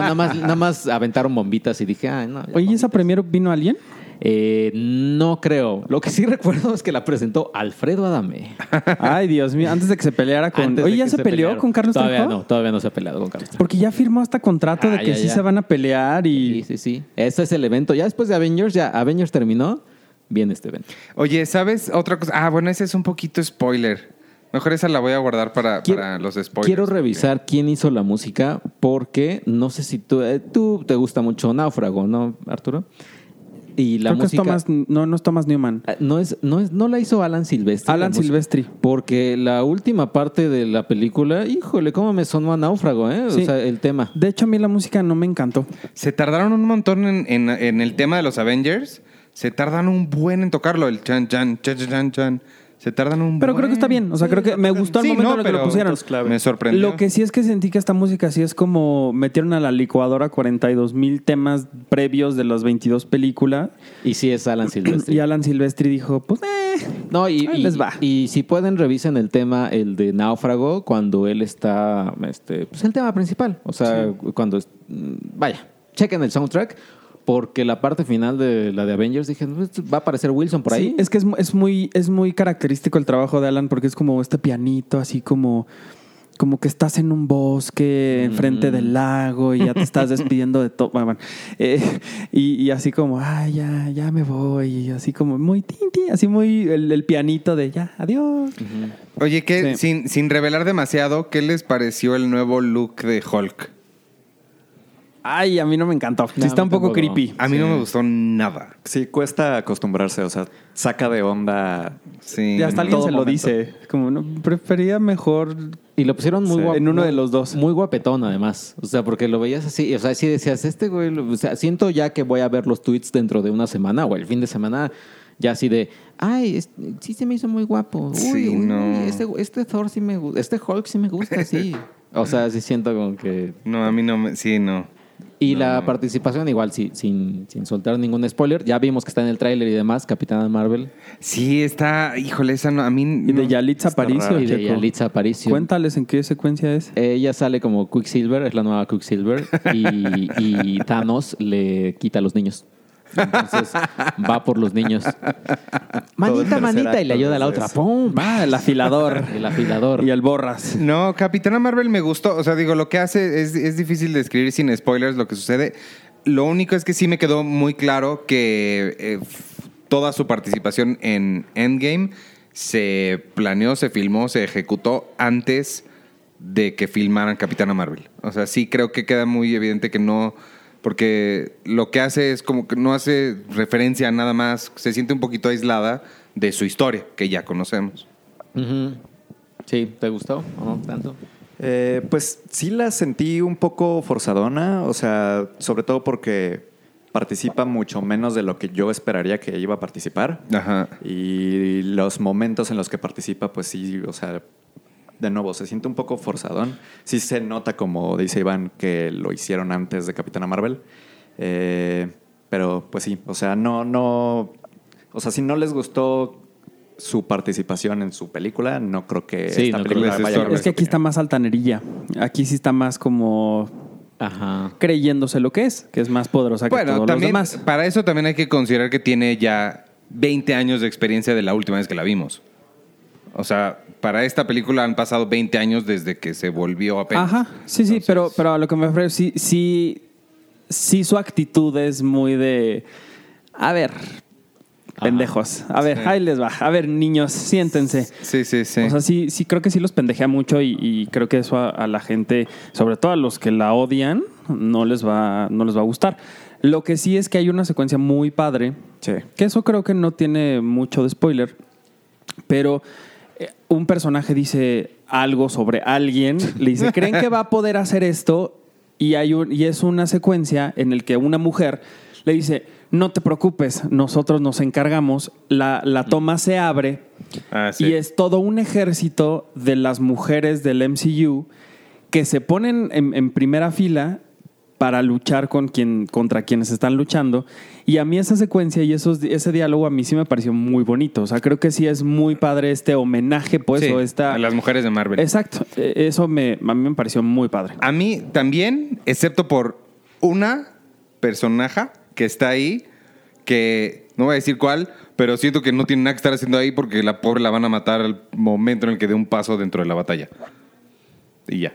nada, más, nada más aventaron bombitas y dije, ay, no. Oye, ¿y esa bombitas". premier vino alguien? Eh, no creo. Lo que sí recuerdo es que la presentó Alfredo Adame. Ay, Dios mío, antes de que se peleara con. Antes Oye, de ¿ya se, peleó pelearon. con Carlos Todavía Trejo? no, todavía no se ha peleado con Carlos Trejo. Porque ya firmó hasta contrato de Ah, que ya, sí ya. se van a pelear y. Sí, sí, sí. Ese es el evento. Ya después de Avengers, ya Avengers terminó, viene este evento. Oye, ¿sabes otra cosa? Ah, bueno, ese es un poquito spoiler. Mejor esa la voy a guardar para, Quiero- para los spoilers. Quiero revisar quién hizo la música porque no sé si tú, eh, tú te gusta mucho Náufrago, ¿no, Arturo? Y la Creo que es música Thomas. No, no es Thomas Newman. eh, no es no es no la hizo Alan Silvestri. Alan. Silvestri. Porque la última parte de la película, híjole, cómo me sonó a Náufrago, ¿eh? Sí. O sea, el tema. De hecho, a mí la música no me encantó. Se tardaron un montón en, en- en el tema de los Avengers. Se tardan un buen en tocarlo, el chan, chan, chan, chan, chan, chan. Se tardan un Pero buen. creo que está bien. O sea, creo que me gustó el Sí, momento no, en el que lo pusieron. Me sorprendió. Lo que sí es que sentí que esta música sí es como metieron a la licuadora 42 mil temas previos de las 22 películas. Y sí es Alan Silvestri. Y Alan Silvestri dijo, pues, eh. No, y, Ahí y- les va. y si pueden, revisen el tema, el de Náufrago, cuando él está, este, pues el tema principal. O sea, cuando, mm, vaya, chequen el soundtrack, porque la parte final de la de Avengers, dije, "Pues, va a aparecer Wilson por ahí. Sí, es que es, es muy, es muy característico el trabajo de Alan porque es como este pianito, así como, como que estás en un bosque enfrente del lago y ya te estás despidiendo de todo. Bueno, bueno, eh, y, y así como, ay, ya, ya me voy. Y así como muy tinti, así muy el, el pianito de ya, adiós. Oye, que Sí. sin, sin revelar demasiado, ¿qué les pareció el nuevo look de Hulk? Ay, a mí no me encantó. Sí No, está un poco tampoco. creepy. A mí no me gustó nada. Sí, cuesta acostumbrarse, o sea, saca de onda. Sí. Y hasta en alguien todo se lo dice. Como, no, prefería mejor Y lo pusieron muy Sí. guapo. En uno de los dos. Muy guapetón, además. O sea, porque lo veías así. O sea, sí decías, este güey. O sea, siento ya que voy a ver los tweets dentro de una semana o el fin de semana. Ya así de, ay, es- sí se me hizo muy guapo. Uy, Sí, uy, no. uy, este, este Thor sí me gusta. Este Hulk sí me gusta, sí. O sea, sí siento como que. No, a mí no me... Sí, no. Y No, la participación, igual, sí, sin, sin soltar ningún spoiler. Ya vimos que está en el tráiler y demás, Capitana Marvel. Sí, está... Híjole, esa no... A mí... Y de. Yalitza Aparicio, y de Checo. Yalitza Aparicio. Cuéntales en qué secuencia es. Ella sale como Quicksilver, es la nueva Quicksilver, y, y Thanos le quita a los niños. Entonces va por los niños. Manita, manita, y le ayuda a la otra. ¡Pum! Va, el afilador. El afilador. y el borras. No, Capitana Marvel me gustó. O sea, digo, lo que hace es, es difícil describir sin spoilers lo que sucede. Lo único es que sí me quedó muy claro que eh, toda su participación en Endgame se planeó, se filmó, se ejecutó antes de que filmaran Capitana Marvel. O sea, sí creo que queda muy evidente que no... Porque lo que hace es como que no hace referencia a nada más, se siente un poquito aislada de su historia, que ya conocemos. Sí, ¿te gustó o no tanto? Eh, pues sí la sentí un poco forzadona, o sea, sobre todo porque participa mucho menos de lo que yo esperaría que iba a participar. Ajá. Y los momentos en los que participa, pues sí, o sea, de nuevo, se siente un poco forzadón. Sí se nota, como dice Iván, que lo hicieron antes de Capitana Marvel. Eh, pero pues sí, o sea, no, no. O sea, si no les gustó su participación en su película, no creo que Sí, esta no creo película que les vaya a estorbe. Es que aquí está más altanerilla. Aquí sí está más como Ajá. creyéndose lo que es, que es más poderosa que Bueno, todos también los demás. para eso también hay que considerar que tiene ya 20 años de experiencia de la última vez que la vimos. O sea, para esta película han pasado 20 años desde que se volvió apenas. Ajá, sí, sí, pero, pero a lo que me refiero, sí, sí, sí su actitud es muy de, a ver, pendejos, a ver, Sí. ahí les va, a ver, niños, siéntense. Sí, sí, sí. O sea, sí, sí creo que sí los pendejea mucho y, y creo que eso a, a la gente, sobre todo a los que la odian, no les va, no les va a gustar. Lo que sí es que hay una secuencia muy padre, Sí. que eso creo que no tiene mucho de spoiler, pero un personaje dice algo sobre alguien, le dice, ¿creen que va a poder hacer esto? Y, hay un, y es una secuencia en el que una mujer le dice, no te preocupes, nosotros nos encargamos, la, la toma se abre Ah, sí. y es todo un ejército de las mujeres del MCU que se ponen en, en primera fila para luchar con quien, contra quienes están luchando. Y a mí esa secuencia y esos, ese diálogo a mí sí me pareció muy bonito. O sea, creo que sí es muy padre este homenaje, pues, Sí, o esta... a las mujeres de Marvel. Exacto. Eh, Eso me, a mí me pareció muy padre. A mí también, excepto por una personaje que está ahí, que no voy a decir cuál, pero siento que no tiene nada que estar haciendo ahí porque la pobre la van a matar al momento en el que dé un paso dentro de la batalla. Y ya.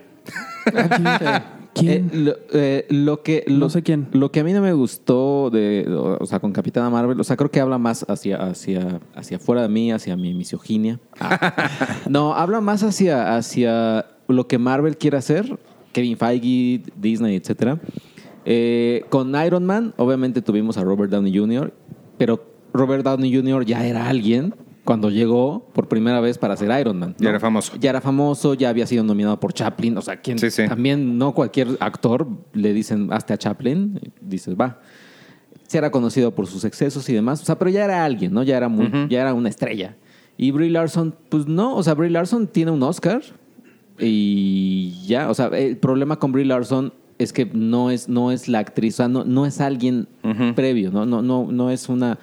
¿Quién? Eh, lo, eh, lo que No sé quién. Lo que a mí no me gustó de, o sea, con Capitana Marvel, o sea, creo que habla más hacia hacia hacia fuera de mí, hacia mi misoginia. Ah. no, habla más hacia hacia lo que Marvel quiere hacer, Kevin Feige, Disney, etcétera. Eh, con Iron Man, obviamente tuvimos a Robert Downey Jr., pero Robert Downey Jr. ya era alguien cuando llegó por primera vez para ser Iron Man. Ya era famoso. Ya era famoso, ya había sido nominado por Chaplin. O sea, quien Sí, sí. también no cualquier actor le dicen hazte a Chaplin, dices va. Se era conocido por sus excesos y demás. O sea, pero ya era alguien, ¿no? Ya era muy, ya era una estrella. Y Brie Larson, pues no. O sea, Brie Larson tiene un Oscar y ya. O sea, el problema con Brie Larson es que no es, no es la actriz, o sea, no, no es alguien previo, ¿no? No, no, no es una.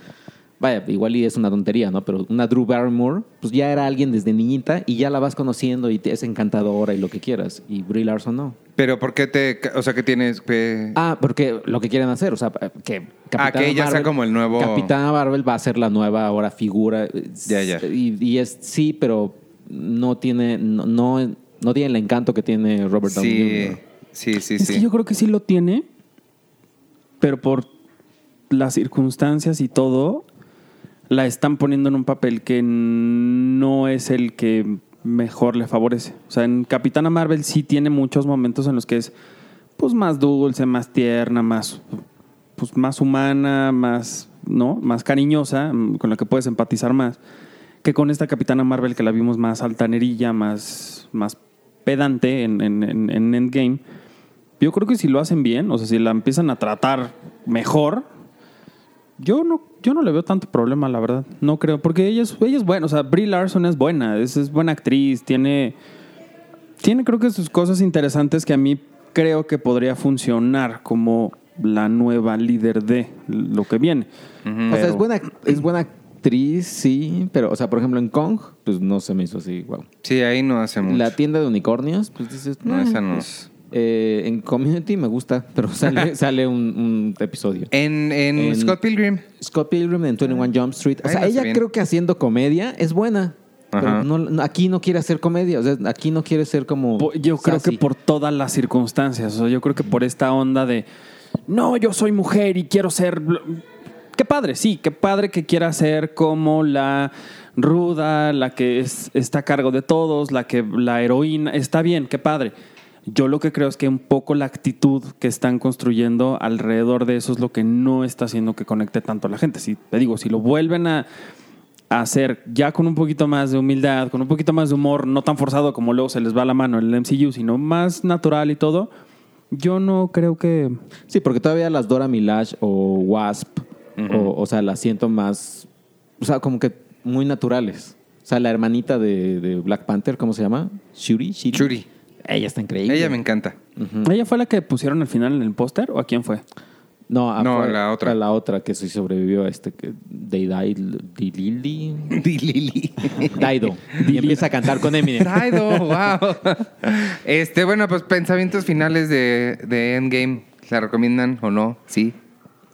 Vaya, igual y es una tontería, ¿no? Pero una Drew Barrymore, pues ya era alguien desde niñita y ya la vas conociendo y te- es encantadora y lo que quieras. Y Brie Larson no. Pero ¿por qué te... O sea, ¿qué tienes? que- Ah, porque lo que quieren hacer, o sea, que Ah, que ella sea como el nuevo- Capitana Marvel va a ser la nueva ahora figura. Ya, ya. Y, y es sí, pero no tiene no, no, no tiene el encanto que tiene Robert Downey Sí, Jr. sí, sí, Es sí. que yo creo que sí lo tiene, pero por las circunstancias y todo, la están poniendo en un papel que no es el que mejor le favorece. O sea, en Capitana Marvel sí tiene muchos momentos en los que es pues más dulce, más tierna, más pues más humana, más, ¿no? Más cariñosa, con la que puedes empatizar más. Que con esta Capitana Marvel que la vimos más altanerilla, más, más pedante en- en- en Endgame. Yo creo que si lo hacen bien, o sea, si la empiezan a tratar mejor, yo no, yo no le veo tanto problema, la verdad. No creo, porque ella es, ella es buena, o sea, Brie Larson es buena, es, es buena actriz, tiene, tiene creo que sus cosas interesantes que a mí creo que podría funcionar como la nueva líder de lo que viene. O sea, es buena, es buena actriz, sí, pero, o sea, por ejemplo, en Kong, pues no se me hizo así, wow. Sí, ahí no hace mucho. La tienda de unicornios, pues dices, No, "Nah". esa no es. Eh, en Community me gusta, pero sale, sale un, un episodio. En, en, En- Scott Pilgrim. Scott Pilgrim en 21 Jump Street. O Ahí sea, ella bien. creo que haciendo comedia es buena. Pero no- no- aquí no quiere hacer comedia. O sea, aquí no quiere ser como. Yo creo sassy. que por todas las circunstancias. O sea, yo creo que por esta onda de no, yo soy mujer y quiero ser. bl-". Qué padre, sí, qué padre que quiera ser como la ruda, la que es- está a cargo de todos, la que la heroína. Está bien, qué padre. Yo lo que creo es que un poco la actitud que están construyendo alrededor de eso es lo que no está haciendo que conecte tanto a la gente. Si te digo, si lo vuelven a, a hacer ya con un poquito más de humildad, con un poquito más de humor, no tan forzado como luego se les va la mano en el MCU, sino más natural y todo, yo no creo que... Sí, porque todavía las Dora Milaje o Wasp, o, o sea, las siento más. O sea, como que muy naturales. O sea, la hermanita de, de Black Panther, ¿cómo se llama? Shuri. Shuri. Shuri. Ella está increíble. Ella me encanta. ¿Ella fue la que pusieron al final en el póster o a quién fue? No, a- No, fue- la otra. a La otra que sí sobrevivió a este. Dilili. Di Lili. Daido. Y empieza a cantar con Eminem. Traido, wow. Este, bueno, pues pensamientos finales de, de Endgame. ¿La recomiendan o no? Sí.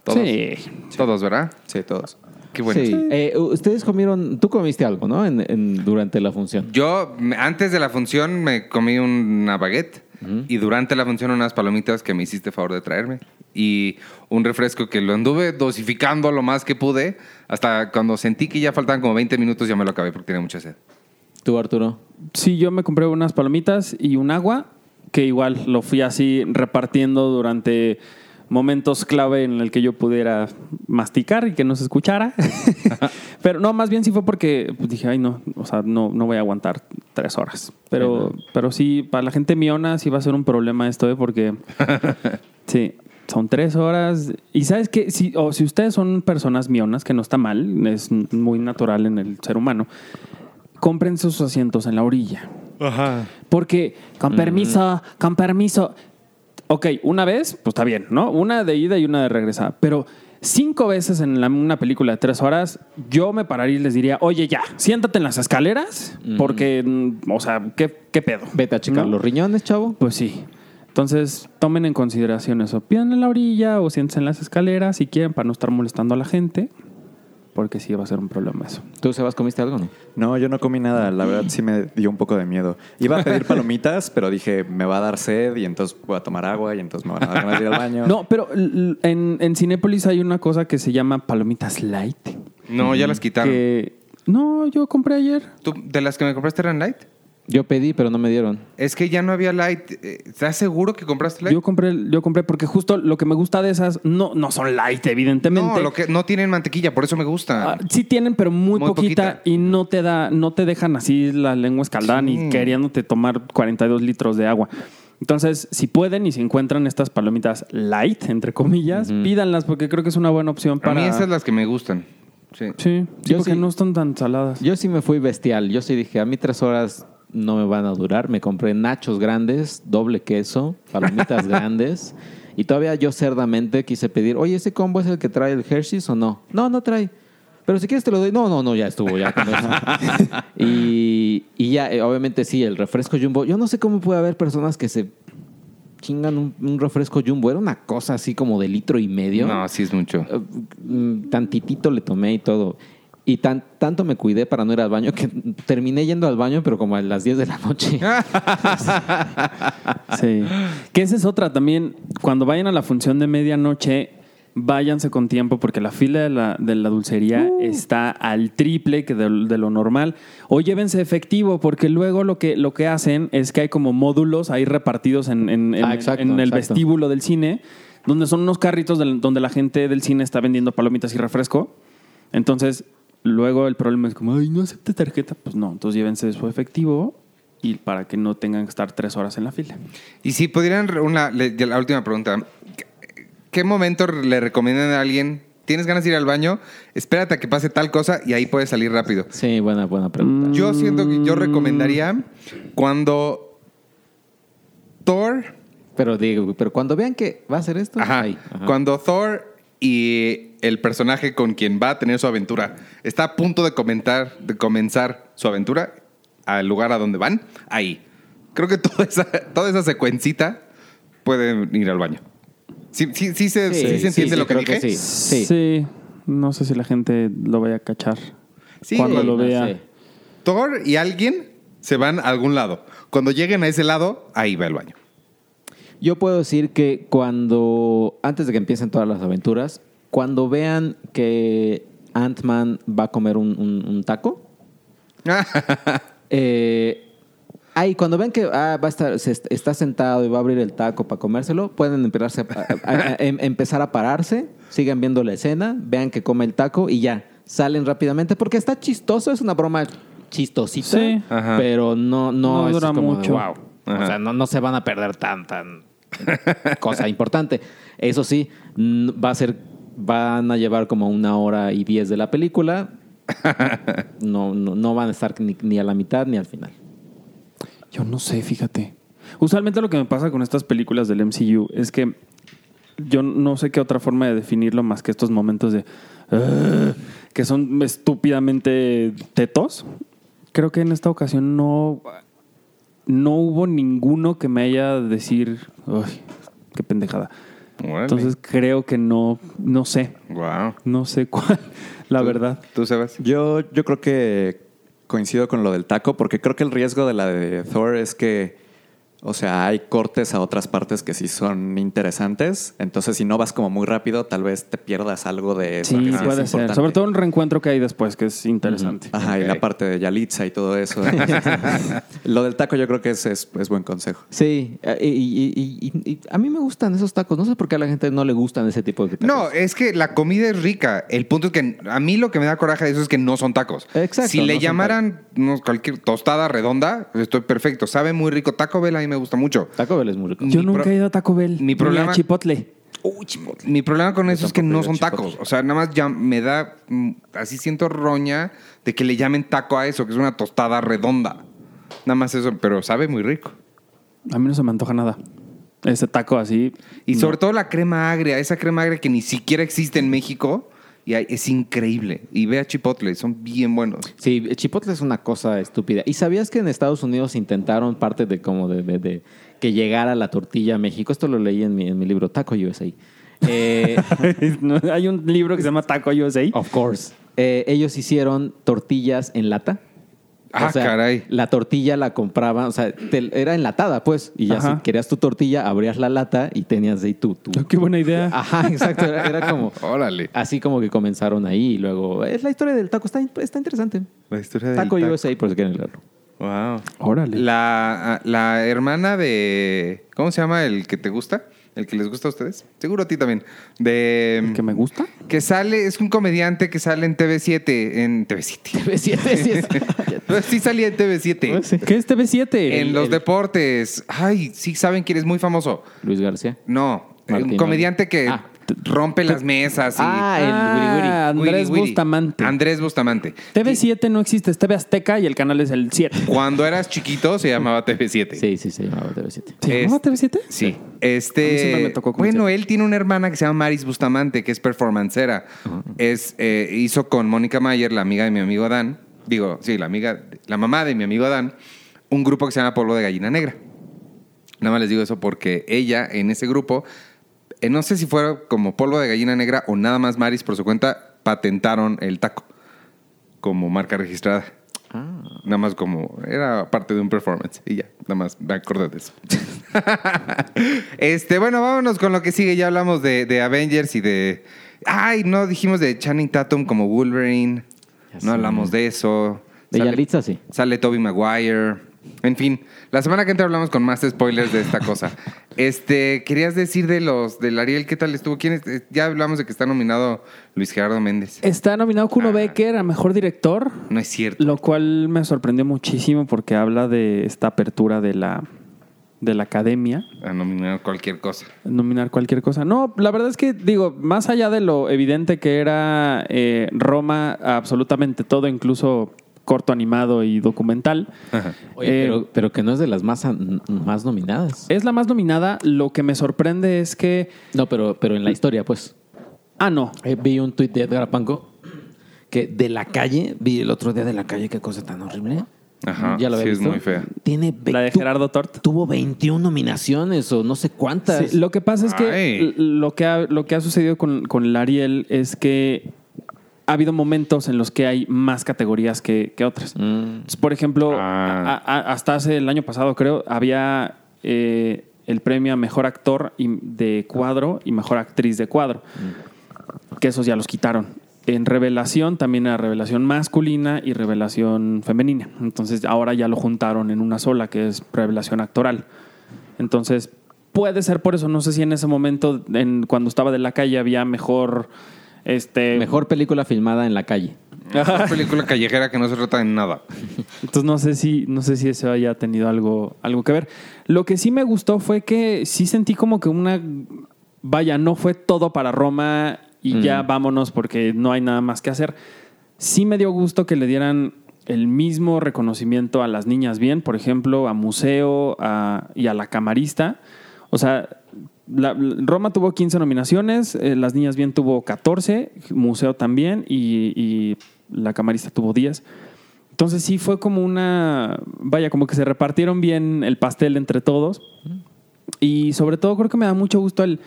Todos. Sí. Todos, ¿verdad? Sí, todos. Qué bueno. Sí. Eh, ustedes comieron. Tú comiste algo, ¿no? En, en- durante la función. Yo, antes de la función, me comí una baguette y durante la función unas palomitas que me hiciste favor de traerme y un refresco que lo anduve dosificando lo más que pude hasta cuando sentí que ya faltaban como 20 minutos ya me lo acabé porque tenía mucha sed. Tú, Arturo. Sí, yo me compré unas palomitas y un agua, que igual lo fui así repartiendo durante momentos clave en el que yo pudiera masticar y que no se escuchara. Pero no, más bien sí fue porque pues, dije, ay no, o sea, no, no voy a aguantar tres horas. Pero, pero sí, para la gente miona sí va a ser un problema esto, ¿eh? porque sí, son tres horas. Y sabes que si, o si ustedes son personas mionas, que no está mal, es muy natural en el ser humano, compren sus asientos en la orilla. Porque, con permiso, con permiso. Ok, una vez, pues está bien, ¿no? Una de ida y una de regresada. Pero cinco veces en la- una película de tres horas, yo me pararía y les diría, oye, ya, siéntate en las escaleras, porque, mm, o sea, ¿qué, qué pedo? Vete a checar ¿No? los riñones, chavo. Pues sí. Entonces, tomen en consideración eso. Pidan en la orilla o siéntense en las escaleras si quieren para no estar molestando a la gente, porque sí va a ser un problema eso. ¿Tú, Sebas, comiste algo, no? No, yo no comí nada. La verdad sí me dio un poco de miedo. Iba a pedir palomitas, pero dije, me va a dar sed y entonces voy a tomar agua y entonces me van a dar ganas de ir al baño. No, pero en, en Cinépolis hay una cosa que se llama palomitas light. No, ya las quitaron. Que, no, yo compré ayer. ¿Tú, ¿De las que me compraste eran light? Yo pedí, pero no me dieron. Es que ya no había light. Eh, ¿Estás seguro que compraste light? Yo compré, yo compré porque justo lo que me gusta de esas no, no son light, evidentemente. no, lo que, no tienen mantequilla, por eso me gusta. Ah, sí tienen, pero muy, Muy poquita, poquita. y no te da, no te dejan así la lengua escaldada Sí. ni queriéndote tomar 42 litros de agua. Entonces, si pueden y si encuentran estas palomitas light, entre comillas, pídanlas porque creo que es una buena opción A para. mí esas son las que me gustan. Sí. Sí, sí, Yo porque sí. no están tan saladas. Yo sí me fui bestial. Yo sí dije, a mí tres horas no me van a durar. Me compré nachos grandes, doble queso, palomitas grandes. Y todavía yo cerdamente quise pedir, oye, ¿ese combo es el que trae el Hershey's o no? No, no trae. Pero si quieres te lo doy. No, no, no, ya estuvo, ya con eso. y, y ya, eh, obviamente sí, el refresco Jumbo. Yo no sé cómo puede haber personas que se chingan un, un refresco Jumbo. Era una cosa así como de litro y medio. No, sí es mucho. Mm, tantitito le tomé y todo. Y tan, tanto me cuidé para no ir al baño que terminé yendo al baño, pero como a las 10 de la noche. Sí. Que esa es otra también. Cuando vayan a la función de medianoche, váyanse con tiempo porque la fila de la, de la dulcería está al triple que de, de lo normal. O llévense efectivo porque luego lo que, lo que hacen es que hay como módulos ahí repartidos en, en- en- Ah, exacto, en el exacto. vestíbulo del cine, donde son unos carritos del- donde la gente del cine está vendiendo palomitas y refresco. Entonces, luego el problema es como, ay, no acepte tarjeta. Pues no, entonces llévense su efectivo y para que no tengan que estar tres horas en la fila. Y si pudieran, una, la última pregunta. ¿Qué- ¿Qué momento le recomiendan a alguien? ¿Tienes ganas de ir al baño? Espérate a que pase tal cosa y ahí puedes salir rápido. Sí, buena, buena pregunta. Yo siento que yo recomendaría cuando Thor, Pero digo, pero cuando vean que va a hacer esto, ajá, ahí, ajá. cuando Thor y el personaje con quien va a tener su aventura está a punto de comentar, de comenzar su aventura al lugar a donde van, ahí. Creo que toda esa, toda esa secuencita pueden ir al baño. Sí, sí, sí se, sí se entiende sí, lo que dije. sí. Sí. Sí, no sé si la gente lo vaya a cachar. Sí, Cuando sí, lo no vea. sé. Thor y alguien se van a algún lado. Cuando lleguen a ese lado, ahí va el baño. Yo puedo decir que cuando, antes de que empiecen todas las aventuras, cuando vean que Ant-Man va a comer un, un- un taco, eh, ahí cuando ven que ah, va a estar, se est- está sentado y va a abrir el taco para comérselo, pueden empezarse a- a- a- a- em- empezar a pararse, sigan viendo la escena, vean que come el taco y ya, salen rápidamente porque está chistoso, es una broma chistosita, Sí. Ajá. pero no, no, No es dura como de, mucho. wow. O sea, no, no se van a perder tan, tan cosa importante. Eso sí, va a ser, van a llevar como una hora y diez de la película. No, no, no van a estar ni, a la mitad ni al final. Yo no sé, fíjate. Usualmente lo que me pasa con estas películas del MCU es que yo no sé qué otra forma de definirlo más que estos momentos de que son estúpidamente tetos. Creo que en esta ocasión no, no hubo ninguno que me haya decir, uy, qué pendejada. Órale. Entonces creo que no, no sé, Wow. no sé cuál, la ¿Tú- verdad. ¿Tú, Sebas? Yo, yo creo que coincido con lo del taco, porque creo que el riesgo de la de Thor es que, o sea, hay cortes a otras partes que sí son interesantes. Entonces, si no vas como muy rápido, tal vez te pierdas algo de. Sí, que es puede ser. importante. Sobre todo el reencuentro que hay después, que es interesante. Ajá, y la parte de Yalitza y todo eso. lo del taco yo creo que es, es, es buen consejo. Sí, eh, y, y- y- a mí me gustan esos tacos. No sé por qué a la gente no le gustan ese tipo de tacos. No, es que la comida es rica. El punto es que a mí lo que me da coraje de eso es que no son tacos. Exacto, Si le no llamaran no, cualquier tostada redonda, estoy perfecto. Sabe muy rico. Taco Bell a mí me gusta mucho. Taco Bell es muy rico. Yo Mi nunca pro- he ido a Taco Bell. mi ni problema- a Chipotle. Mi problema con eso es que tampoco no son tacos. O sea, nada más ya me da. mm, Así siento roña de que le llamen taco a eso, que es una tostada redonda. Nada más eso, pero sabe muy rico. A mí no se me antoja nada. Ese taco así. Y no. sobre todo la crema agria, esa crema agria que ni siquiera existe en México. Y hay- es increíble. Y ve a Chipotle, son bien buenos. Sí, Chipotle es una cosa estúpida. ¿Y sabías que en Estados Unidos intentaron parte de como de, de- de que llegara la tortilla a México? Esto lo leí en mi, en mi libro Taco USA. Eh, Hay un libro que se llama Taco USA. of course. Eh, ellos hicieron tortillas en lata. Ah, caray. La tortilla la compraban, o sea, te- era enlatada, pues. Y ya Ajá. si querías tu tortilla, abrías la lata y tenías ahí tu... tu- Oh, Qué buena idea. Ajá, exacto. Era, era como... Órale. Así como que comenzaron ahí y luego... Es la historia del taco, está, está interesante. La historia del Taco, taco. USA, por si quieren leerlo. Wow. Órale. La, la hermana de. ¿Cómo se llama el que te gusta? ¿El que les gusta a ustedes? Seguro a ti también. De. ¿Que me gusta? Que sale, es un comediante que sale en TV7. En TV7. TV7, sí es- sí salía en TV7. Sí. ¿Qué es TV7? En los el- deportes. Ay, sí saben quién es muy famoso. Luis García. No, Martín un comediante que Ah. Rompe las mesas y. Ah, el Ah, Wiri Wiri. Andrés Wiri. Bustamante. Andrés Bustamante. TV7 no existe, es TV Azteca y el canal es el 7. Cuando eras chiquito se llamaba TV7. Sí, sí, se llamaba TV7. ¿Se llamaba Este- TV7? Sí. A mí Este. siempre me tocó con bueno, él tiene una hermana que se llama Maris Bustamante, que es performancera. Es, eh, hizo con Mónica Mayer, la amiga de mi amigo Adán. Digo, sí, la amiga, la mamá de mi amigo Adán, un grupo que se llama Polvo de Gallina Negra. Nada más les digo eso porque ella en ese grupo, eh, no sé si fuera como Polvo de Gallina Negra o nada más Maris por su cuenta, patentaron el taco como marca registrada. Nada más como era parte de un performance y ya, nada más me acordé de eso. este, bueno, vámonos con lo que sigue. Ya hablamos de, de Avengers y de. Ay, no dijimos de Channing Tatum como Wolverine. Ya No sé. hablamos de eso. De Sale- Yalitza, sí. Sale Toby Maguire. En fin, la semana que entra hablamos con más spoilers de esta cosa. Este, querías decir de los del Ariel, ¿qué tal estuvo? ¿Quién es? Eh, Ya hablamos de que está nominado Luis Gerardo Méndez. Está nominado Kuno Ah. Becker a Mejor Director, No es cierto. lo cual me sorprendió muchísimo porque habla de esta apertura de la, de la academia. A nominar cualquier cosa. nominar cualquier cosa. No, la verdad es que, digo, más allá de lo evidente que era eh, Roma, absolutamente todo, incluso corto animado y documental, Oye, eh, pero, pero que no es de las más, más nominadas. es la más nominada. Lo que me sorprende es que... No, pero, pero en la historia, pues. Ah, no. Eh, vi un tuit de Edgar Panco que de la calle, vi el otro día de la calle, qué cosa tan horrible. Ajá, ¿Ya lo sí, es muy fea. Tiene La de Gerardo Tort. Tuvo 21 nominaciones o no sé cuántas. Sí, lo que pasa es que Ay. lo que ha, lo que ha sucedido con, con el Ariel es que ha habido momentos en los que hay más categorías que, que otras. Mm. Entonces, por ejemplo, Ah. a- a- hasta hace el año pasado, creo, había eh, el premio a mejor actor de cuadro y mejor actriz de cuadro. Que esos ya los quitaron. En revelación también era revelación masculina y revelación femenina. Entonces ahora ya lo juntaron en una sola, que es revelación actoral. Entonces puede ser por eso. No sé si en ese momento, en, cuando estaba de la calle, había mejor. Este, Mejor película filmada en la calle. Una película callejera que no se trata de nada. Entonces no sé si, no sé si eso haya tenido algo, algo que ver. Lo que sí me gustó fue que sí sentí como que una vaya, no fue todo para Roma y ya vámonos porque no hay nada más que hacer. Sí me dio gusto que le dieran el mismo reconocimiento a las niñas bien, por ejemplo, a Museo a- y a la camarista. O sea, la- Roma tuvo 15 nominaciones, eh, Las Niñas Bien tuvo 14, Museo también y, y La Camarista tuvo 10. Entonces sí fue como una, vaya, como que se repartieron bien el pastel entre todos. Y sobre todo creo que me da mucho gusto el,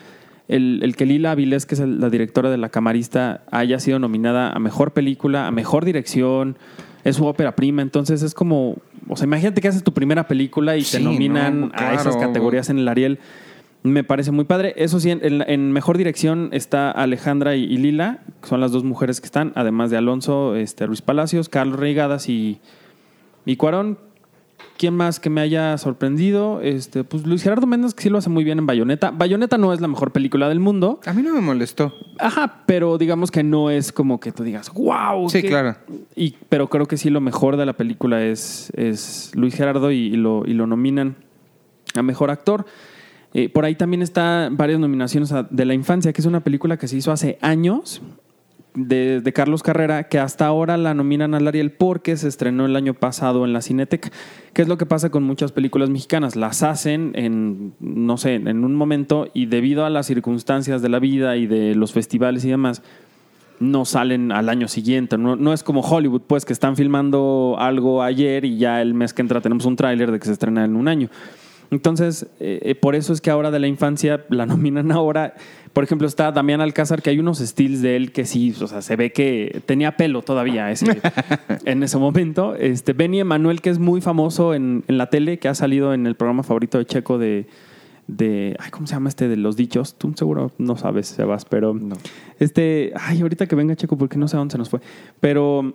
el, el que Lila Avilés, que es la directora de La Camarista, haya sido nominada a Mejor Película, a Mejor Dirección. Es su ópera prima, entonces es como... O sea, imagínate que haces tu primera película y Sí, te nominan no, a esas categorías en el Ariel. Me parece muy padre. Eso sí, en, Mejor Dirección está Alejandra y, y Lila, que son las dos mujeres que están, además de Alonso este, Ruiz Palacios, Carlos Reigadas y, y Cuarón. ¿Quién más que me haya sorprendido? Este, pues Luis Gerardo Méndez, que sí lo hace muy bien en Bayonetta. Bayonetta no es la mejor película del mundo. A mí no me molestó. Ajá, pero digamos que no es como que tú digas, wow. Sí, claro. Y, pero creo que sí lo mejor de la película es, es Luis Gerardo y, y lo, y lo nominan a mejor actor. Eh, por ahí también está varias nominaciones a- de la infancia, que es una película que se hizo hace años de, de Carlos Carrera, que hasta ahora la nominan al Ariel porque se estrenó el año pasado en la Cineteca. ¿Qué es lo que pasa con muchas películas mexicanas? Las hacen en, no sé, en un momento y debido a las circunstancias de la vida y de los festivales y demás, no salen al año siguiente. No, no es como Hollywood, pues, que están filmando algo ayer y ya el mes que entra tenemos un tráiler de que se estrena en un año. Entonces, eh, eh, por eso es que ahora de la infancia la nominan ahora. Por ejemplo, está Damián Alcázar, que hay unos stills de él que sí, o sea, se ve que tenía pelo todavía ese, en ese momento. Este, Benny Emanuel, que es muy famoso en, en la tele, que ha salido en el programa favorito de Checo de, de ay, ¿cómo se llama este de los dichos? Tú seguro no sabes, Sebas, pero este, ay, ahorita que venga Checo porque no sé a dónde se nos fue, pero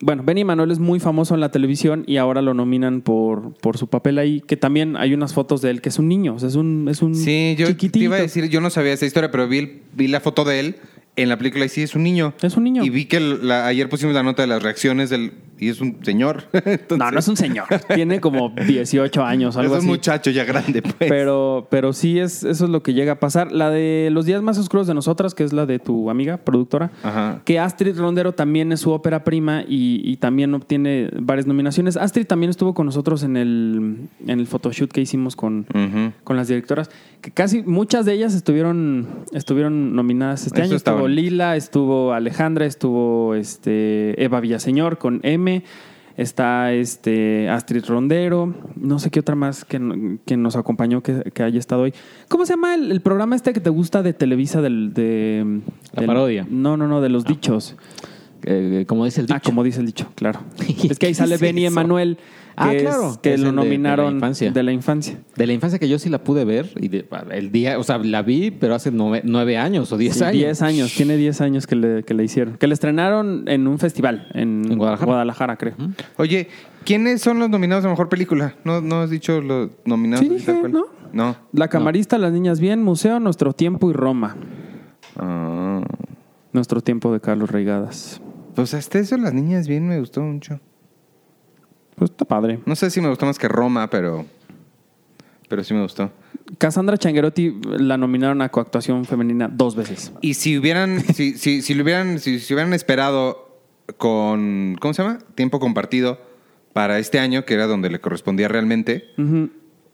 bueno, Benny Manuel es muy famoso en la televisión y ahora lo nominan por, por su papel ahí, que también hay unas fotos de él que es un niño, o sea, es un, es un Sí, yo chiquitito. te iba a decir, yo no sabía esa historia, pero vi, el- vi la foto de él en la película y sí es un niño. Es un niño. Y vi que la- ayer pusimos la nota de las reacciones del y es un señor. Entonces, No, no es un señor, tiene como 18 años, algo es un así. muchacho ya grande, pues. Pero, pero sí, es, eso es lo que llega a pasar. La de Los días más oscuros de nosotras, que es la de tu amiga, productora, Ajá. que Astrid Rondero también es su ópera prima y, y también obtiene varias nominaciones. Astrid también estuvo con nosotros en el, en el photoshoot que hicimos con, con las directoras, que casi muchas de ellas estuvieron, estuvieron nominadas este Eso año. Estuvo bueno. Lila, estuvo Alejandra, estuvo este, Eva Villaseñor con M. Está este Astrid Rondero, no sé qué otra más que, que nos acompañó que, que haya estado hoy. ¿Cómo se llama el, el programa este que te gusta de Televisa del, de La del- parodia. No, no, no, de los dichos. Eh, como dice el dicho. Ah, como dice el dicho, claro. es que ahí ¿Qué sale Benny eso? Que, Ah, es- claro, que es lo el de- de la nominaron infancia. de la infancia. De la infancia que yo sí la pude ver, y de- el día, o sea, la vi, pero hace nueve, nueve años o diez Sí, años. 10 años, tiene 10 años que le, que le hicieron. Que le estrenaron en un festival en, ¿En Guadalajara? creo. Oye, ¿quiénes son los nominados a mejor película? ¿No, no has dicho los nominados? Sí, dije? ¿no? No. La camarista, Las Niñas Bien, Museo, Nuestro Tiempo y Roma. Ah. Nuestro Tiempo de Carlos Reigadas. Pues hasta eso las niñas bien me gustó mucho. Pues está padre. No sé si me gustó más que Roma, pero pero sí me gustó. Cassandra Changuerotti la nominaron a coactuación femenina dos veces. Y si hubieran si si si lo hubieran si, si hubieran esperado con ¿cómo se llama? Tiempo compartido para este año, que era donde le correspondía realmente,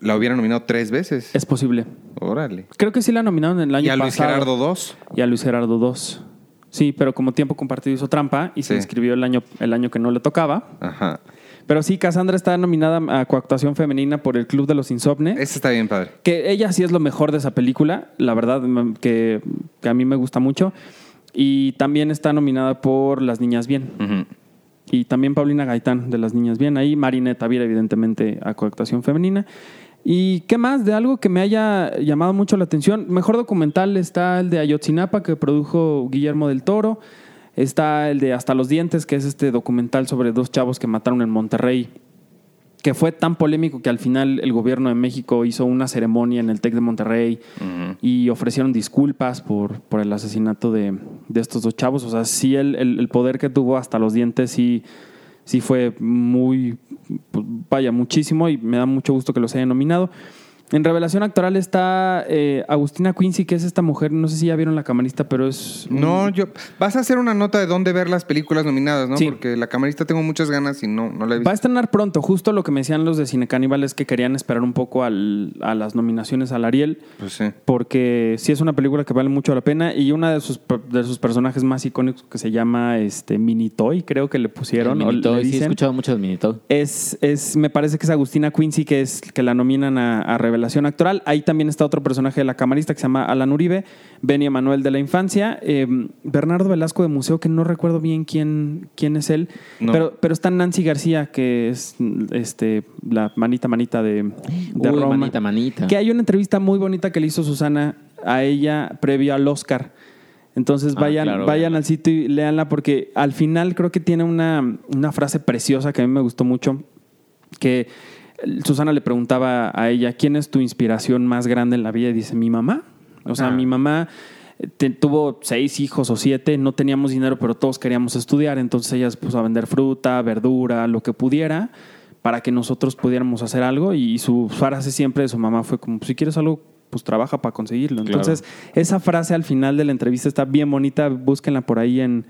la hubieran nominado tres veces. Es posible. Órale. Creo que sí la nominaron en el año Y a Luis pasado. Gerardo dos. Y a Luis Gerardo 2. Sí, pero como tiempo compartido hizo trampa y se inscribió el año, el año que no le tocaba. Ajá. Pero sí, Cassandra está nominada a coactuación femenina por el Club de los Insomnes. Ese está bien padre. Que ella sí es lo mejor de esa película, la verdad, que, que a mí me gusta mucho. Y también está nominada por Las Niñas Bien. Y también Paulina Gaitán de Las Niñas Bien. Ahí Marinette Tavira, evidentemente, a coactuación femenina. ¿Y qué más? De algo que me haya llamado mucho la atención. Mejor documental está el de Ayotzinapa, que produjo Guillermo del Toro. Está el de Hasta los Dientes, que es este documental sobre dos chavos que mataron en Monterrey. Que fue tan polémico que al final el gobierno de México hizo una ceremonia en el TEC de Monterrey y ofrecieron disculpas por, por el asesinato de, de estos dos chavos. O sea, sí, el, el- el poder que tuvo hasta los dientes sí, sí fue muy, pues, vaya, muchísimo y me da mucho gusto que los hayan nominado. En revelación actoral está eh, Agustina Quincy, que es esta mujer, no sé si ya vieron la camarista, pero es... un- No, yo. Vas a hacer una nota de dónde ver las películas nominadas, ¿no? Sí. Porque la camarista tengo muchas ganas y no, no la he Va a visto. estrenar pronto, justo lo que me decían los de Cine Caníbal es que querían esperar un poco al- a las nominaciones al Ariel, Pues sí. porque sí es una película que vale mucho la pena y una de sus, de sus personajes más icónicos que se llama este Minitoy, creo que le pusieron. Minitoy, sí, he escuchado mucho del Minitoy. Es, es, me parece que es Agustina Quincy, que es que la nominan a, a Revelación Actoral. Ahí también está otro personaje de la camarista que se llama Alan Uribe, Benny Emanuel de la Infancia, eh, Bernardo Velasco de Museo, que no recuerdo bien quién, quién es él, No. pero, pero está Nancy García, que es este, la manita manita de, de Uy, Roma. manita, manita. Que hay una entrevista muy bonita que le hizo Susana a ella previo al Oscar. Entonces Ah, vayan, claro, vayan al sitio y léanla porque al final creo que tiene una, una frase preciosa que a mí me gustó mucho, que Susana le preguntaba a ella, ¿quién es tu inspiración más grande en la vida? Y dice, mi mamá. O sea, Ah. mi mamá te- tuvo seis hijos o siete, no teníamos dinero, pero todos queríamos estudiar, entonces ella se puso a vender fruta, verdura, lo que pudiera, para que nosotros pudiéramos hacer algo. Y su frase siempre de su mamá fue como, si quieres algo, pues trabaja para conseguirlo. Claro. Entonces, esa frase al final de la entrevista está bien bonita, búsquenla por ahí en,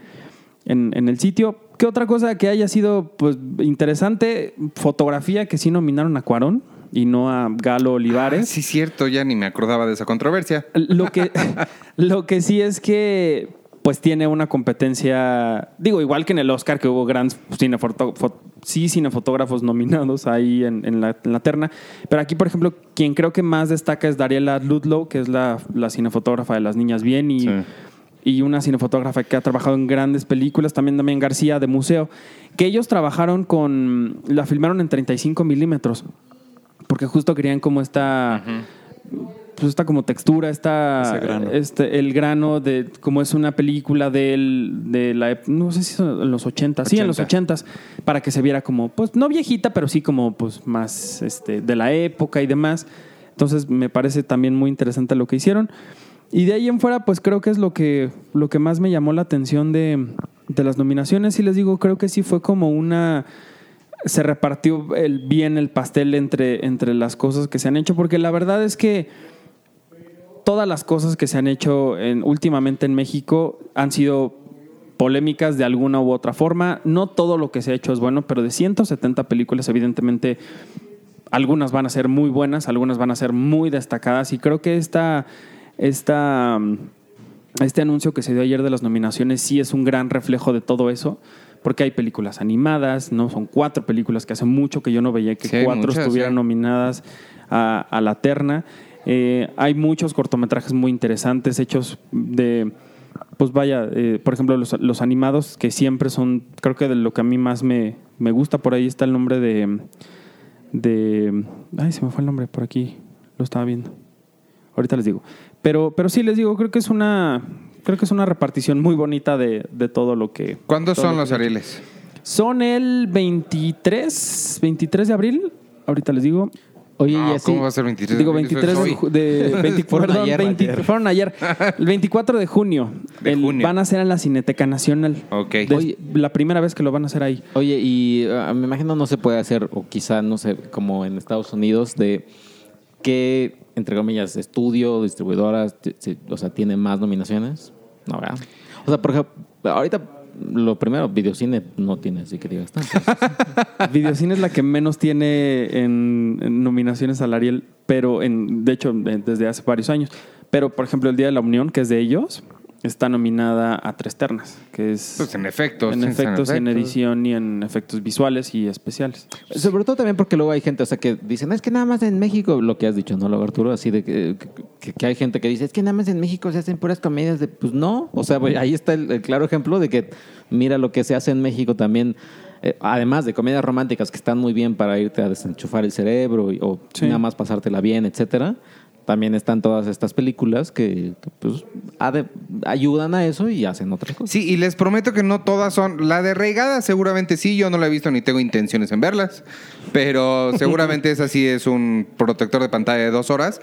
en, en el sitio. ¿Qué otra cosa que haya sido pues interesante? Fotografía que sí nominaron a Cuarón y no a Galo Ah, Olivares. sí, cierto, ya ni me acordaba de esa controversia. Lo que, lo que sí es que pues tiene una competencia, digo, igual que en el Oscar, que hubo grandes sí, cinefotógrafos nominados ahí en, en la, en la terna, pero aquí, por ejemplo, quien creo que más destaca es Dariela Ludlow, que es la, la cinefotógrafa de Las Niñas Bien y, Sí. Y una cinefotógrafa que ha trabajado en grandes películas, también también García de Museo, que ellos trabajaron con, la filmaron en 35 milímetros, porque justo querían como esta pues esta como textura, esta, grano. este, el grano de como es una película del, de la, no sé si son en los 80, sí, en los 80 para que se viera como, pues no viejita, pero sí como pues más este, de la época y demás. Entonces me parece también muy interesante lo que hicieron. Y de ahí en fuera, pues creo que es lo que, lo que más me llamó la atención de, de las nominaciones. Y les digo, creo que sí fue como una se repartió el, bien el pastel entre, entre las cosas que se han hecho, porque la verdad es que todas las cosas que se han hecho en- últimamente en México han sido polémicas de alguna u otra forma. No todo lo que se ha hecho es bueno, pero de 170 películas, evidentemente, algunas van a ser muy buenas, algunas van a ser muy destacadas, y creo que esta, esta, mm, este anuncio que se dio ayer de las nominaciones sí es un gran reflejo de todo eso. Porque hay películas animadas, ¿no? Son cuatro películas que hace mucho que yo no veía que Sí, cuatro muchas, estuvieran sí. nominadas a, a la terna. Eh, hay muchos cortometrajes muy interesantes hechos de, pues vaya, eh, por ejemplo, los, los animados que siempre son, creo que de lo que a mí más me, me gusta, por ahí está el nombre de, de, ay, se me fue el nombre por aquí, lo estaba viendo. Ahorita les digo. Pero, pero sí les digo, creo que es una, creo que es una repartición muy bonita de, de todo lo que. ¿Cuándo son lo los que- Arieles? Son el 23, 23 de abril. Ahorita les digo. Oye, No, y así. ¿Cómo va a ser 23 Digo, de abril? 23 de, de 20 Fueron perdón, ayer, 20 ayer. fueron ayer. El 24 de junio. De El- junio. Van a ser en la Cineteca Nacional. Ok. Oye. la primera vez que lo van a hacer ahí. Oye, y ah, me imagino no se puede hacer, o quizá, no sé, como en Estados Unidos, de qué, entre comillas, estudio, distribuidoras, o sea, tiene más nominaciones. No, ¿verdad? O sea, por ejemplo, ahorita lo primero, videocine no tiene, así que digas tanto. Videocine es la que menos tiene en, en nominaciones al Ariel, pero en, de hecho desde hace varios años. Pero, por ejemplo, el Día de la Unión, que es de ellos, está nominada a tres ternas, que es Pues en efectos. en sí, efectos, en efectos. edición y en efectos visuales y especiales. Sobre todo también porque luego hay gente, o sea, que dicen, es que nada más en México, lo que has dicho, ¿no, luego Arturo? Así de que, que, que hay gente que dice, es que nada más en México se hacen puras comedias de, pues no. O sea, ahí está el, el claro ejemplo de que mira lo que se hace en México también. eh, además de comedias románticas que están muy bien para irte a desenchufar el cerebro y- o Sí. nada más pasártela bien, etcétera. También están todas estas películas que, que, pues, ade- ayudan a eso y hacen otras cosas. Sí, y les prometo que no todas son. La de Reigada seguramente sí, yo no la he visto ni tengo intenciones en verlas. Pero seguramente esa sí es un protector de pantalla de dos horas.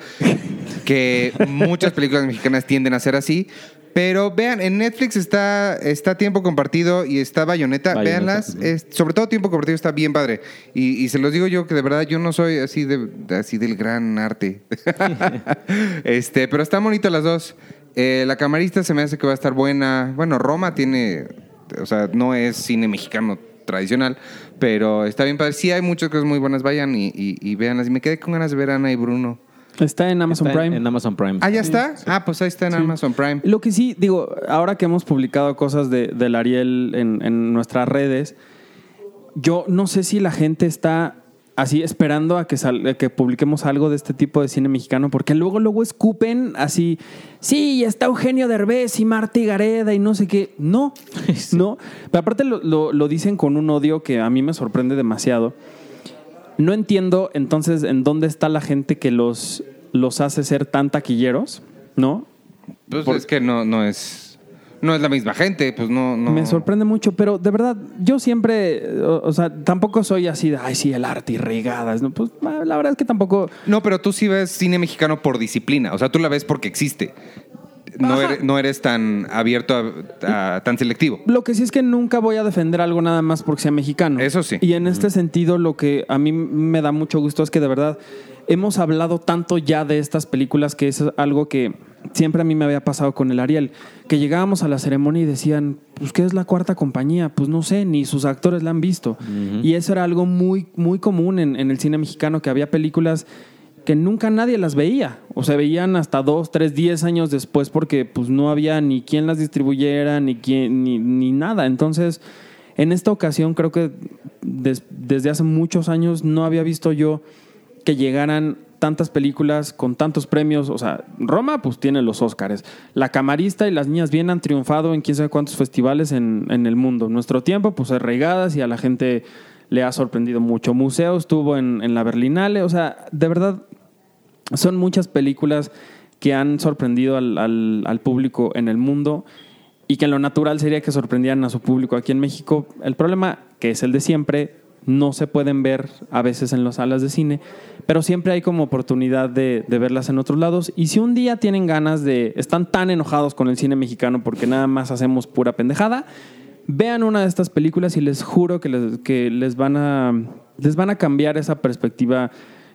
Que muchas películas mexicanas tienden a ser así. Pero vean, en Netflix está, está Tiempo Compartido y está. Bayonetta, Véanlas. ujú. es- sobre todo Tiempo Compartido está bien padre. Y, y se los digo yo que de verdad yo no soy así, de, así del gran arte. este, pero están bonitas las dos. Eh, la camarista se me hace que va a estar buena. Bueno, Roma tiene, o sea, no es cine mexicano tradicional, pero está bien padre. Sí hay muchas cosas muy buenas. Vayan y, y, y véanlas. Y me quedé con ganas de ver a Ana y Bruno. Está en Amazon Está Prime. En Amazon Prime. Ah, ¿ya está? Ah, pues ahí está en Amazon Prime. Lo que sí, digo, ahora que hemos publicado cosas de, del Ariel en, en nuestras redes, yo no sé si la gente está así esperando a que, sal- a que publiquemos algo de este tipo de cine mexicano, porque luego, luego escupen así, sí, está Eugenio Derbez y Marta Gareda y no sé qué. No, no. Pero aparte lo, lo- lo dicen con un odio que a mí me sorprende demasiado. No entiendo entonces en dónde está la gente que los, los hace ser tan taquilleros, ¿no? Pues Por- es que no, no es. No es la misma gente, pues no, no. Me sorprende mucho, pero de verdad, yo siempre, o, o sea, tampoco soy así de, ay, sí, el arte y regadas, ¿no? Pues la verdad es que tampoco... No, pero tú sí ves cine mexicano por disciplina. O sea, tú la ves porque existe. No eres, no eres tan abierto a, a- tan selectivo. Lo que sí es que nunca voy a defender algo nada más porque sea mexicano. Eso sí. Y en este sentido, lo que a mí me da mucho gusto es que de verdad hemos hablado tanto ya de estas películas que es algo que siempre a mí me había pasado con el Ariel. Que llegábamos a la ceremonia y decían, pues, ¿qué es la cuarta compañía? Pues no sé, ni sus actores la han visto. Y eso era algo muy, muy común en, en el cine mexicano, que había películas que nunca nadie las veía. O se veían hasta dos, tres, diez años después porque pues no había ni quien las distribuyera, ni, quién, ni, ni nada. Entonces, en esta ocasión creo que des- desde hace muchos años no había visto yo que llegaran tantas películas con tantos premios. O sea, Roma pues tiene los Óscares. La Camarista y Las Niñas Bien han triunfado en quién sabe cuántos festivales en, en el mundo. Nuestro tiempo pues es regadas y a la gente le ha sorprendido mucho. Museo estuvo en, en la Berlinale. O sea, de verdad son muchas películas que han sorprendido al, al- público en el mundo y que lo natural sería que sorprendieran a su público aquí en México. El problema, que es el de siempre, no se pueden ver a veces en las salas de cine, pero siempre hay como oportunidad de, de verlas en otros lados. Y si un día tienen ganas de, están tan enojados con el cine mexicano porque nada más hacemos pura pendejada, vean una de estas películas y les juro que les, que les, van, a, les van a cambiar esa perspectiva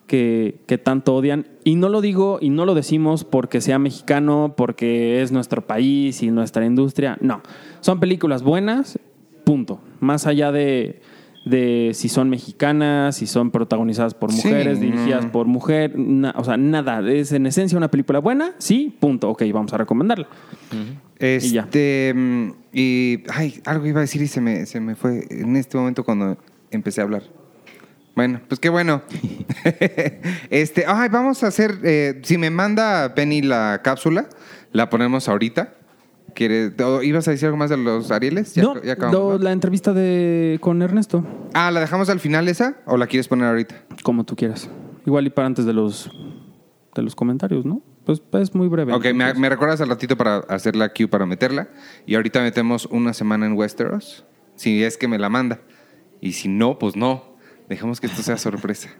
que, que tanto odian. Y no lo digo y no lo decimos porque sea mexicano, porque es nuestro país y nuestra industria. No, son películas buenas, punto. Más allá de, de si son mexicanas, si son protagonizadas por Sí, mujeres, dirigidas no. por mujer, na- o sea, nada. Es en esencia una película buena, sí, punto. Ok, vamos a recomendarla. Y ya. Este. mm, Y. Ay, algo iba a decir y se me, se me fue en este momento cuando empecé a hablar. Bueno, pues qué bueno. este, ay, vamos a hacer. eh, si me manda Penny la cápsula, la ponemos ahorita. ¿Quieres, o ¿Ibas a decir algo más de los Arieles? Ya, no, ya acabamos, do- ¿no? la entrevista de, con Ernesto, Ah, ¿la dejamos al final esa o la quieres poner ahorita? como tú quieras. Igual y para antes de los, de los comentarios, ¿no? Pues es muy breve. Ok, me recuerdas al ratito para hacer la queue para meterla. Y ahorita metemos una semana en Westeros. Si es que me la manda. Y si no, pues no. Dejemos que esto sea sorpresa.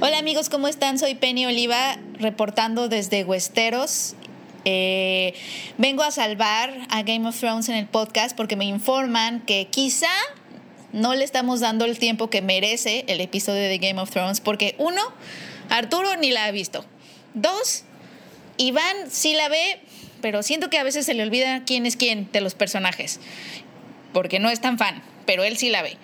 Hola amigos, ¿cómo están? Soy Penny Oliva reportando desde Westeros. Eh, vengo a salvar a Game of Thrones en el podcast porque me informan que quizá no le estamos dando el tiempo que merece el episodio de Game of Thrones porque uno, Arturo ni la ha visto. Dos, Iván sí la ve, pero siento que a veces se le olvida quién es quién de los personajes porque no es tan fan, pero él sí la ve.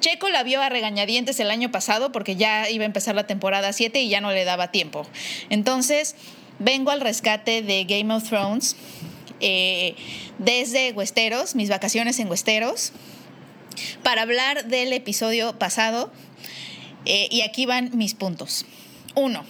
Checo la vio a regañadientes el año pasado porque ya iba a empezar la temporada 7 y ya no le daba tiempo. Entonces, vengo al rescate de Game of Thrones eh, desde Westeros, mis vacaciones en Westeros, para hablar del episodio pasado. Eh, y aquí van mis puntos. Uno,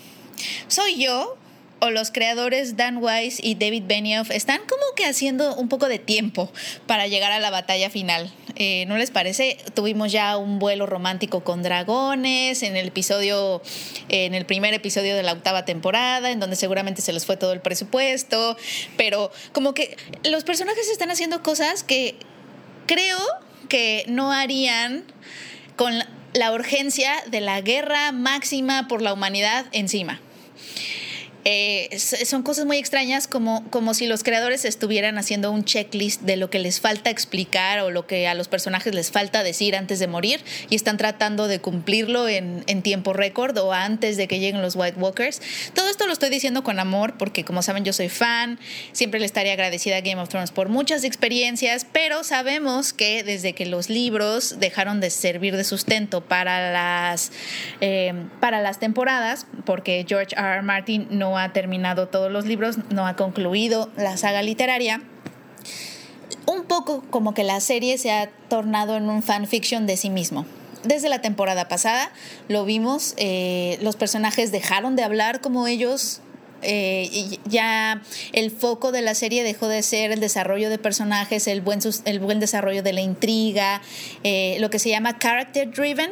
¿soy yo o los creadores Dan Wise y David Benioff están como que haciendo un poco de tiempo para llegar a la batalla final? Eh, ¿No les parece? Tuvimos ya un vuelo romántico con dragones en el episodio, en el primer episodio de la octava temporada, en donde seguramente se les fue todo el presupuesto, pero como que los personajes están haciendo cosas que creo que no harían con la urgencia de la guerra máxima por la humanidad encima. Eh, son cosas muy extrañas como, como si los creadores estuvieran haciendo un checklist de lo que les falta explicar o lo que a los personajes les falta decir antes de morir y están tratando de cumplirlo en, en tiempo récord o antes de que lleguen los White Walkers. Todo esto lo estoy diciendo con amor porque como saben yo soy fan, siempre le estaría agradecida a Game of Thrones por muchas experiencias, pero sabemos que desde que los libros dejaron de servir de sustento para las, eh, para las temporadas, porque George R. R. Martin no ha terminado todos los libros, no ha concluido la saga literaria. Un poco como que la serie se ha tornado en un fanfiction de sí mismo. Desde la temporada pasada lo vimos, eh, los personajes dejaron de hablar como ellos eh, ya el foco de la serie dejó de ser el desarrollo de personajes, el buen, el buen desarrollo de la intriga, eh, lo que se llama character driven.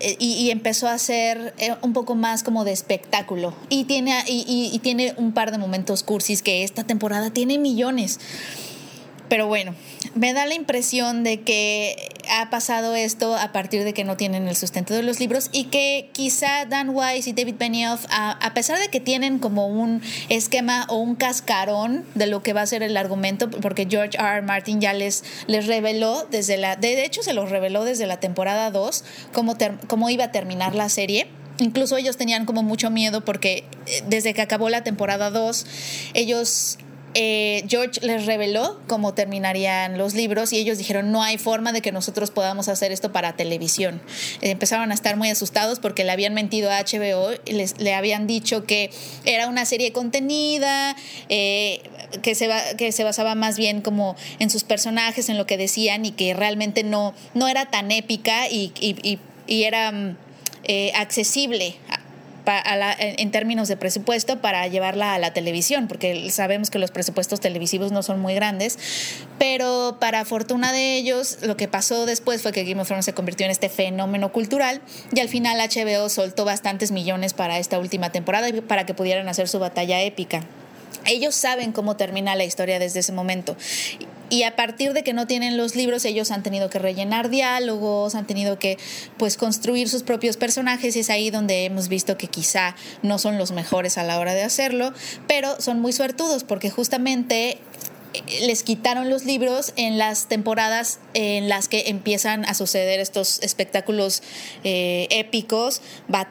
Eh, y, empezó a ser eh, un poco más como de espectáculo. Y tiene, y, tiene un par de momentos cursis que esta temporada tiene millones. Pero bueno, me da la impresión de que ha pasado esto a partir de que no tienen el sustento de los libros y que quizá Dan Weiss y David Benioff, a, pesar de que tienen como un esquema o un cascarón de lo que va a ser el argumento, porque George R. R. Martin ya les, les reveló desde la, de hecho se los reveló desde la temporada 2 cómo, cómo iba a terminar la serie. Incluso ellos tenían como mucho miedo porque eh, desde que acabó la temporada 2, ellos eh, George les reveló cómo terminarían los libros y ellos dijeron no hay forma de que nosotros podamos hacer esto para televisión. empezaron a estar muy asustados porque le habían mentido a HBO y les, le habían dicho que era una serie contenida, eh, que, se que se basaba más bien como en sus personajes, en lo que decían y que realmente no, no era tan épica y, era mm, eh, accesible en términos de presupuesto para llevarla a la televisión, porque sabemos que los presupuestos televisivos no son muy grandes, pero para fortuna de ellos, lo que pasó después fue que Game of Thrones se convirtió en este fenómeno cultural y al final HBO soltó bastantes millones para esta última temporada para que pudieran hacer su batalla épica. Ellos saben cómo termina la historia desde ese momento y a partir de que no tienen los libros, ellos han tenido que rellenar diálogos, han tenido que pues construir sus propios personajes y es ahí donde hemos visto que quizá no son los mejores a la hora de hacerlo, pero son muy suertudos porque justamente les quitaron los libros en las temporadas en las que empiezan a suceder estos espectáculos eh, épicos,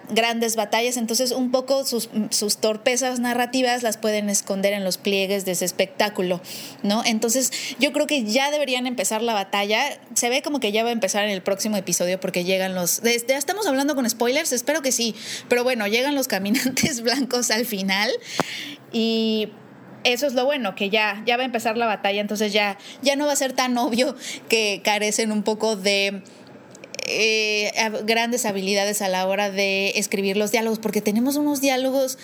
grandes batallas. Entonces, un poco sus, sus, torpezas narrativas las pueden esconder en los pliegues de ese espectáculo, ¿no? Entonces, yo creo que ya deberían empezar la batalla. Se ve como que ya va a empezar en el próximo episodio porque llegan los. Ya estamos hablando con spoilers, espero que sí. Pero bueno, llegan los caminantes blancos al final. Y eso es lo bueno, que ya, ya va a empezar la batalla, entonces ya, ya no va a ser tan obvio que carecen un poco de eh, grandes habilidades a la hora de escribir los diálogos, porque tenemos unos diálogos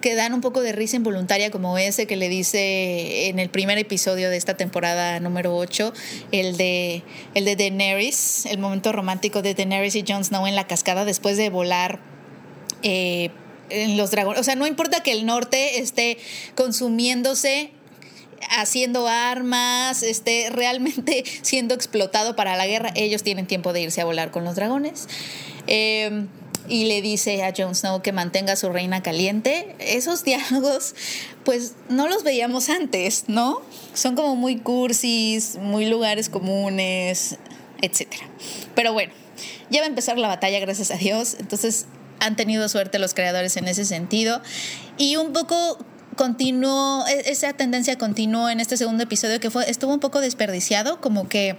que dan un poco de risa involuntaria, como ese que le dice en el primer episodio de esta temporada número 8, el de, el de Daenerys, el momento romántico de Daenerys y Jon Snow en la cascada después de volar. Eh, en los dragones. O sea, no importa que el norte esté consumiéndose haciendo armas, esté realmente siendo explotado para la guerra, ellos tienen tiempo de irse a volar con los dragones. Em, y le dice a Jon Snow que mantenga a su reina caliente. Esos diálogos, pues no los veíamos antes, ¿no? Son como muy cursis, muy lugares comunes, etc. Pero bueno, ya va a empezar la batalla, gracias a Dios. Entonces han tenido suerte los creadores en ese sentido. Y un poco continuó, e-, esa tendencia continuó en este segundo episodio que fue, estuvo un poco desperdiciado, como que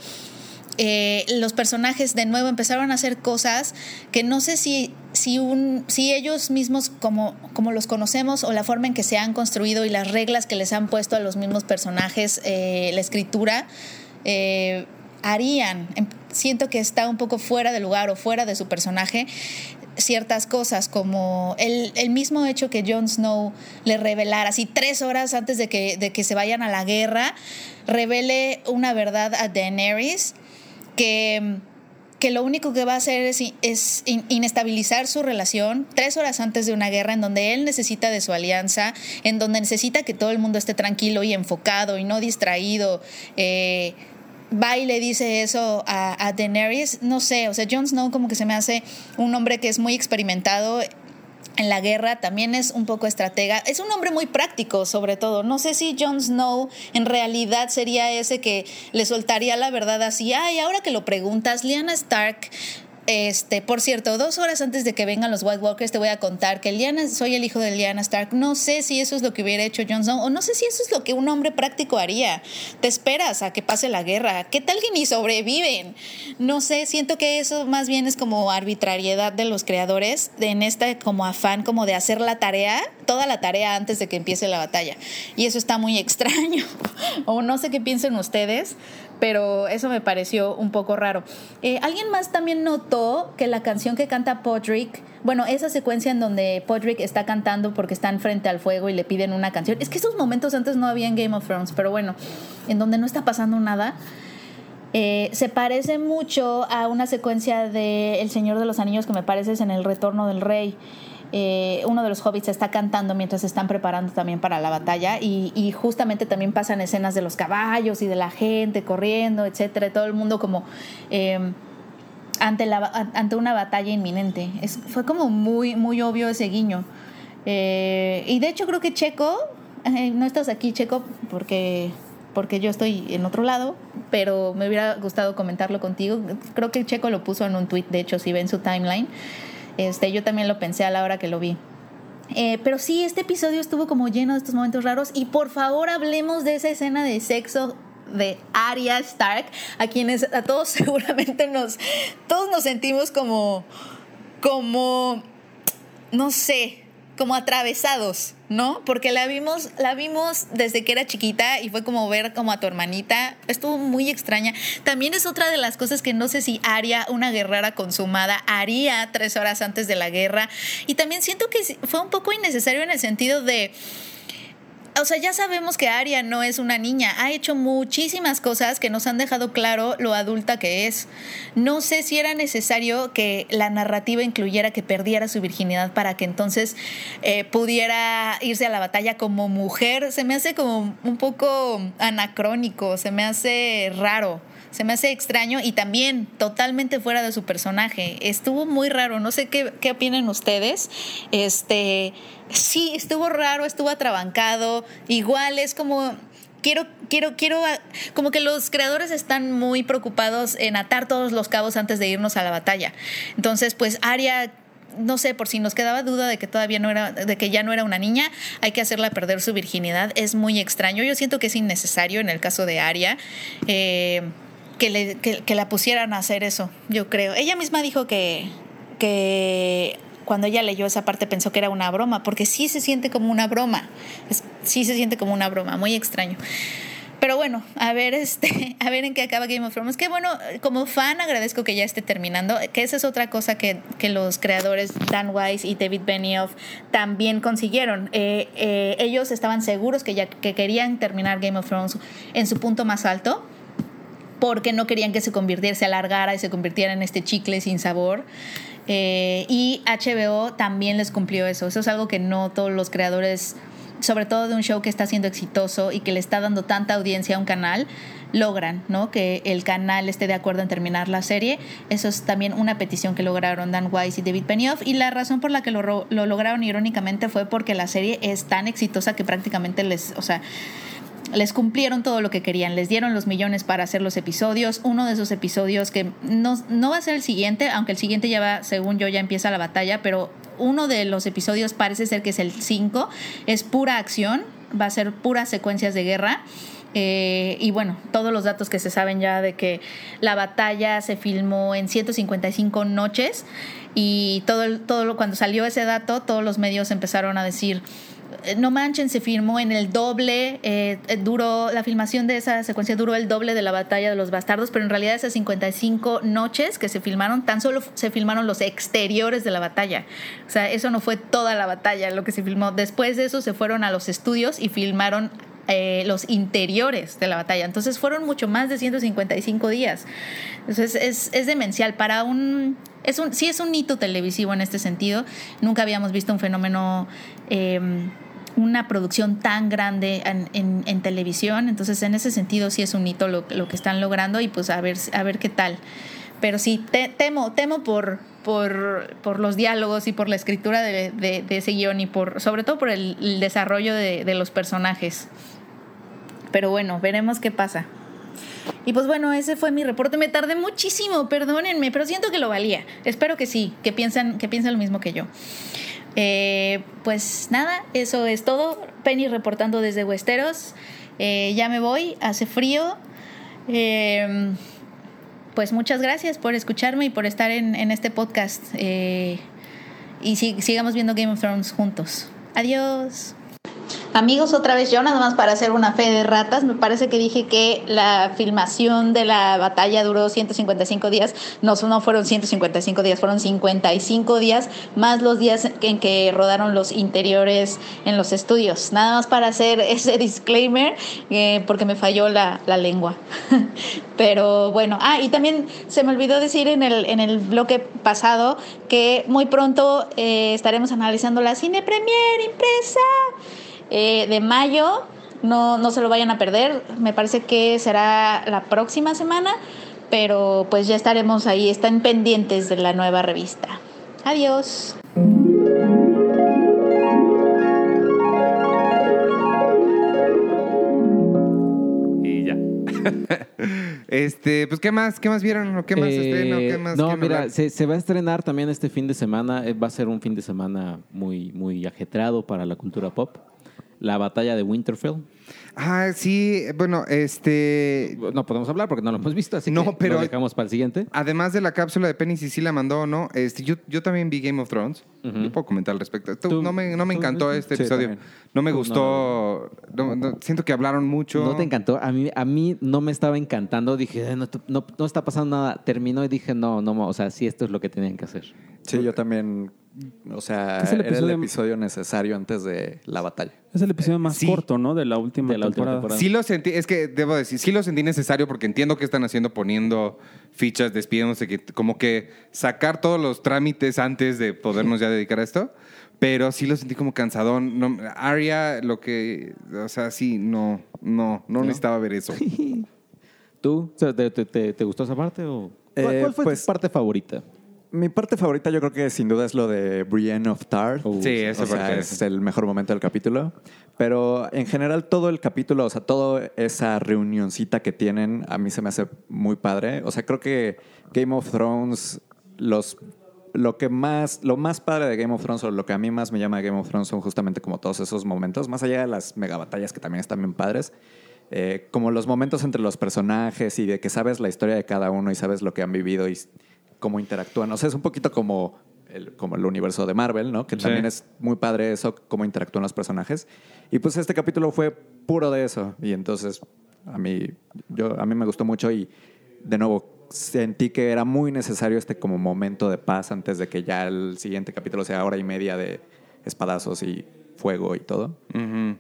eh, los personajes de nuevo empezaron a hacer cosas que no sé si, si, un, si ellos mismos como, como los conocemos o la forma en que se han construido y las reglas que les han puesto a los mismos personajes, eh, la escritura, eh, harían. Em, siento que está un poco fuera de lugar o fuera de su personaje ciertas cosas, como el, mismo hecho que Jon Snow le revelara, así tres horas antes de que, de que se vayan a la guerra, revele una verdad a Daenerys que, que lo único que va a hacer es, es inestabilizar su relación tres horas antes de una guerra en donde él necesita de su alianza, en donde necesita que todo el mundo esté tranquilo y enfocado y no distraído. Eh, va y le dice eso a, Daenerys, no sé, o sea, Jon Snow como que se me hace un hombre que es muy experimentado en la guerra, también es un poco estratega. Es un hombre muy práctico, sobre todo. No sé si Jon Snow en realidad sería ese que le soltaría la verdad así. Ay, ahora que lo preguntas, Lyanna Stark este, por cierto, dos horas antes de que vengan los White Walkers te voy a contar que Liana, soy el hijo de Lyanna Stark. No sé si eso es lo que hubiera hecho Jon Snow o no sé si eso es lo que un hombre práctico haría. Te esperas a que pase la guerra. ¿Qué tal que ni sobreviven? No sé, siento que eso más bien es como arbitrariedad de los creadores en este como afán como de hacer la tarea, toda la tarea antes de que empiece la batalla. Y eso está muy extraño. o no sé qué piensen ustedes, pero eso me pareció un poco raro. Eh, ¿Alguien más también notó que la canción que canta Podrick, bueno, esa secuencia en donde Podrick está cantando porque están frente al fuego y le piden una canción, es que esos momentos antes no había en Game of Thrones, pero bueno, en donde no está pasando nada. Eh, se parece mucho a una secuencia de El Señor de los Anillos que me parece es en El Retorno del Rey. Eh, uno de los hobbits está cantando mientras se están preparando también para la batalla y, justamente también pasan escenas de los caballos y de la gente corriendo, etcétera, todo el mundo como eh, ante, ante una batalla inminente. Fue como muy, muy obvio ese guiño. Eh, y de hecho creo que Checo, no estás aquí Checo porque porque yo estoy en otro lado, pero me hubiera gustado comentarlo contigo. Creo que Checo lo puso en un tweet, de hecho, si ven su timeline. Este, yo también lo pensé a la hora que lo vi. Eh, pero sí, este episodio estuvo como lleno de estos momentos raros. Y por favor, hablemos de esa escena de sexo de Arya Stark, a quienes a todos seguramente nos, todos nos sentimos como, como, no sé, como atravesados, ¿no? Porque la vimos, la vimos desde que era chiquita y fue como ver como a tu hermanita. Estuvo muy extraña. También es otra de las cosas que no sé si Aria, una guerrera consumada, haría tres horas antes de la guerra. Y también siento que fue un poco innecesario en el sentido de o sea, ya sabemos que Aria no es una niña, ha hecho muchísimas cosas que nos han dejado claro lo adulta que es. No sé si era necesario que la narrativa incluyera que perdiera su virginidad para que entonces eh, pudiera irse a la batalla como mujer. Se me hace como un poco anacrónico, se me hace raro se me hace extraño y también totalmente fuera de su personaje. Estuvo muy raro, no sé qué, qué opinan ustedes. Este, sí, estuvo raro, estuvo atrabancado. Igual es como quiero, quiero, quiero, como que los creadores están muy preocupados en atar todos los cabos antes de irnos a la batalla. Entonces, pues Aria, no sé, por si nos quedaba duda de que todavía no era, de que ya no era una niña, hay que hacerla perder su virginidad. Es muy extraño. Yo siento que es innecesario en el caso de Aria. Eh, que, le, que, la pusieran a hacer eso, yo creo. Ella misma dijo que, que cuando ella leyó esa parte pensó que era una broma, porque sí se siente como una broma, sí se siente como una broma, muy extraño. Pero bueno, a ver, este, a ver en qué acaba Game of Thrones. Que bueno, como fan agradezco que ya esté terminando, que esa es otra cosa que, que los creadores Dan Weiss y David Benioff también consiguieron. Eh, eh, ellos estaban seguros que ya que querían terminar Game of Thrones en su punto más alto porque no querían que se convirtiera, se alargara y se convirtiera en este chicle sin sabor. Eh, y HBO también les cumplió eso. Eso es algo que no todos los creadores, sobre todo de un show que está siendo exitoso y que le está dando tanta audiencia a un canal, logran, ¿no? Que el canal esté de acuerdo en terminar la serie. Eso es también una petición que lograron Dan Weiss y David Benioff. Y la razón por la que lo, lo lograron irónicamente fue porque la serie es tan exitosa que prácticamente les, o sea, les cumplieron todo lo que querían, les dieron los millones para hacer los episodios, uno de esos episodios que no, no va a ser el siguiente, aunque el siguiente ya va, según yo, ya empieza la batalla, pero uno de los episodios parece ser que es el 5, es pura acción, va a ser puras secuencias de guerra. Eh, y bueno, todos los datos que se saben ya de que la batalla se filmó en 155 noches y todo, todo cuando salió ese dato, todos los medios empezaron a decir, no manchen, se filmó en el doble, eh, eh, duró, la filmación de esa secuencia duró el doble de la batalla de los bastardos, pero en realidad esas 55 noches que se filmaron, tan solo se filmaron los exteriores de la batalla. O sea, eso no fue toda la batalla lo que se filmó. Después de eso se fueron a los estudios y filmaron los interiores de la batalla. Entonces fueron mucho más de 155 días. Entonces es, es demencial. Para un, es un. Sí, es un hito televisivo en este sentido. Nunca habíamos visto un fenómeno una producción tan grande en, televisión. Entonces, en ese sentido, sí es un hito lo, que están logrando y pues a ver, a ver qué tal. Pero sí, te- temo, temo por, por, los diálogos y por la escritura de, ese guion y por, sobre todo por el, desarrollo de, de los personajes. Pero bueno, veremos qué pasa. Y pues bueno, ese fue mi reporte. Me tardé muchísimo, perdónenme, pero siento que lo valía. Espero que sí, que piensan, que piensan lo mismo que yo. Eh, pues nada, eso es todo. Penny reportando desde Westeros. Eh, ya me voy, hace frío. Eh, pues muchas gracias por escucharme y por estar en, en este podcast. Eh, y si- sigamos viendo Game of Thrones juntos. Adiós. Amigos, otra vez yo, nada más para hacer una fe de ratas. Me parece que dije que la filmación de la batalla duró 155 días. No, no fueron 155 días, fueron 55 días, más los días en que rodaron los interiores en los estudios. Nada más para hacer ese disclaimer, eh, porque me falló la, la lengua. Pero bueno, ah, y también se me olvidó decir en el, en el bloque pasado que muy pronto eh, estaremos analizando la Cine Premier impresa eh, de mayo. No, no se lo vayan a perder. Me parece que será la próxima semana. Pero pues ya estaremos ahí. Están pendientes de la nueva revista. Adiós. Y ya. este, pues, ¿qué más? ¿Qué más vieron? ¿O qué más Eh, estreno? ¿Qué más no, mira, se va a estrenar también este fin de semana. eh, Va a ser un fin de semana muy, muy ajetrado para la cultura pop. La batalla de Winterfell. Ah, sí, bueno, este... No podemos hablar porque no lo hemos visto, así No, que pero- lo dejamos para el siguiente. Además de la cápsula de Penny, si sí la mandó o no, este, yo, yo también vi Game of Thrones. Ujú. Yo puedo comentar al respecto. Tú- no me, no me encantó este sí, episodio. también. No me gustó. no- no, siento que hablaron mucho. No te encantó. A mí, a mí no me estaba encantando. Dije, "Eh, no, no, no está pasando nada. Terminó y dije, no, no, o sea, sí, esto es lo que tenían que hacer. Sí, yo también. O sea, Es el era el episodio- necesario antes de la batalla. Es el episodio más Sí. corto, ¿no? De la última De la última temporada. temporada. Sí lo sentí, es que debo decir, sí lo sentí necesario porque entiendo que están haciendo poniendo fichas, despidiéndose, que como que sacar todos los trámites antes de podernos ya dedicar a esto. Pero sí lo sentí como cansadón. No, Aria, lo que, o sea, sí, no, no, no, necesitaba ver eso. ¿Tú? O sea, ¿te, te- te- te gustó esa parte o...? ¿Cuál, Eh, cuál fue pues- tu parte favorita? Mi parte favorita yo creo que sin duda es lo de Brienne of Tarth. Uh, Sí, esa o sea, es el mejor momento del capítulo. Pero en general todo el capítulo, o sea, toda esa reunioncita que tienen, a mí se me hace muy padre. O sea, creo que Game of Thrones, los, lo que más, lo más padre de Game of Thrones, o lo que a mí más me llama de Game of Thrones son justamente como todos esos momentos, más allá de las megabatallas que también están bien padres. eh, como los momentos entre los personajes y de que sabes la historia de cada uno y sabes lo que han vivido y cómo interactúan. O sea, es un poquito como el, como el universo de Marvel, ¿no? Que Sí. también es muy padre eso, cómo interactúan los personajes. Y pues este capítulo fue puro de eso. Y entonces a mí, yo, a mí me gustó mucho y de nuevo sentí que era muy necesario este como momento de paz antes de que ya el siguiente capítulo sea hora y media de espadazos y fuego y todo. Ujú.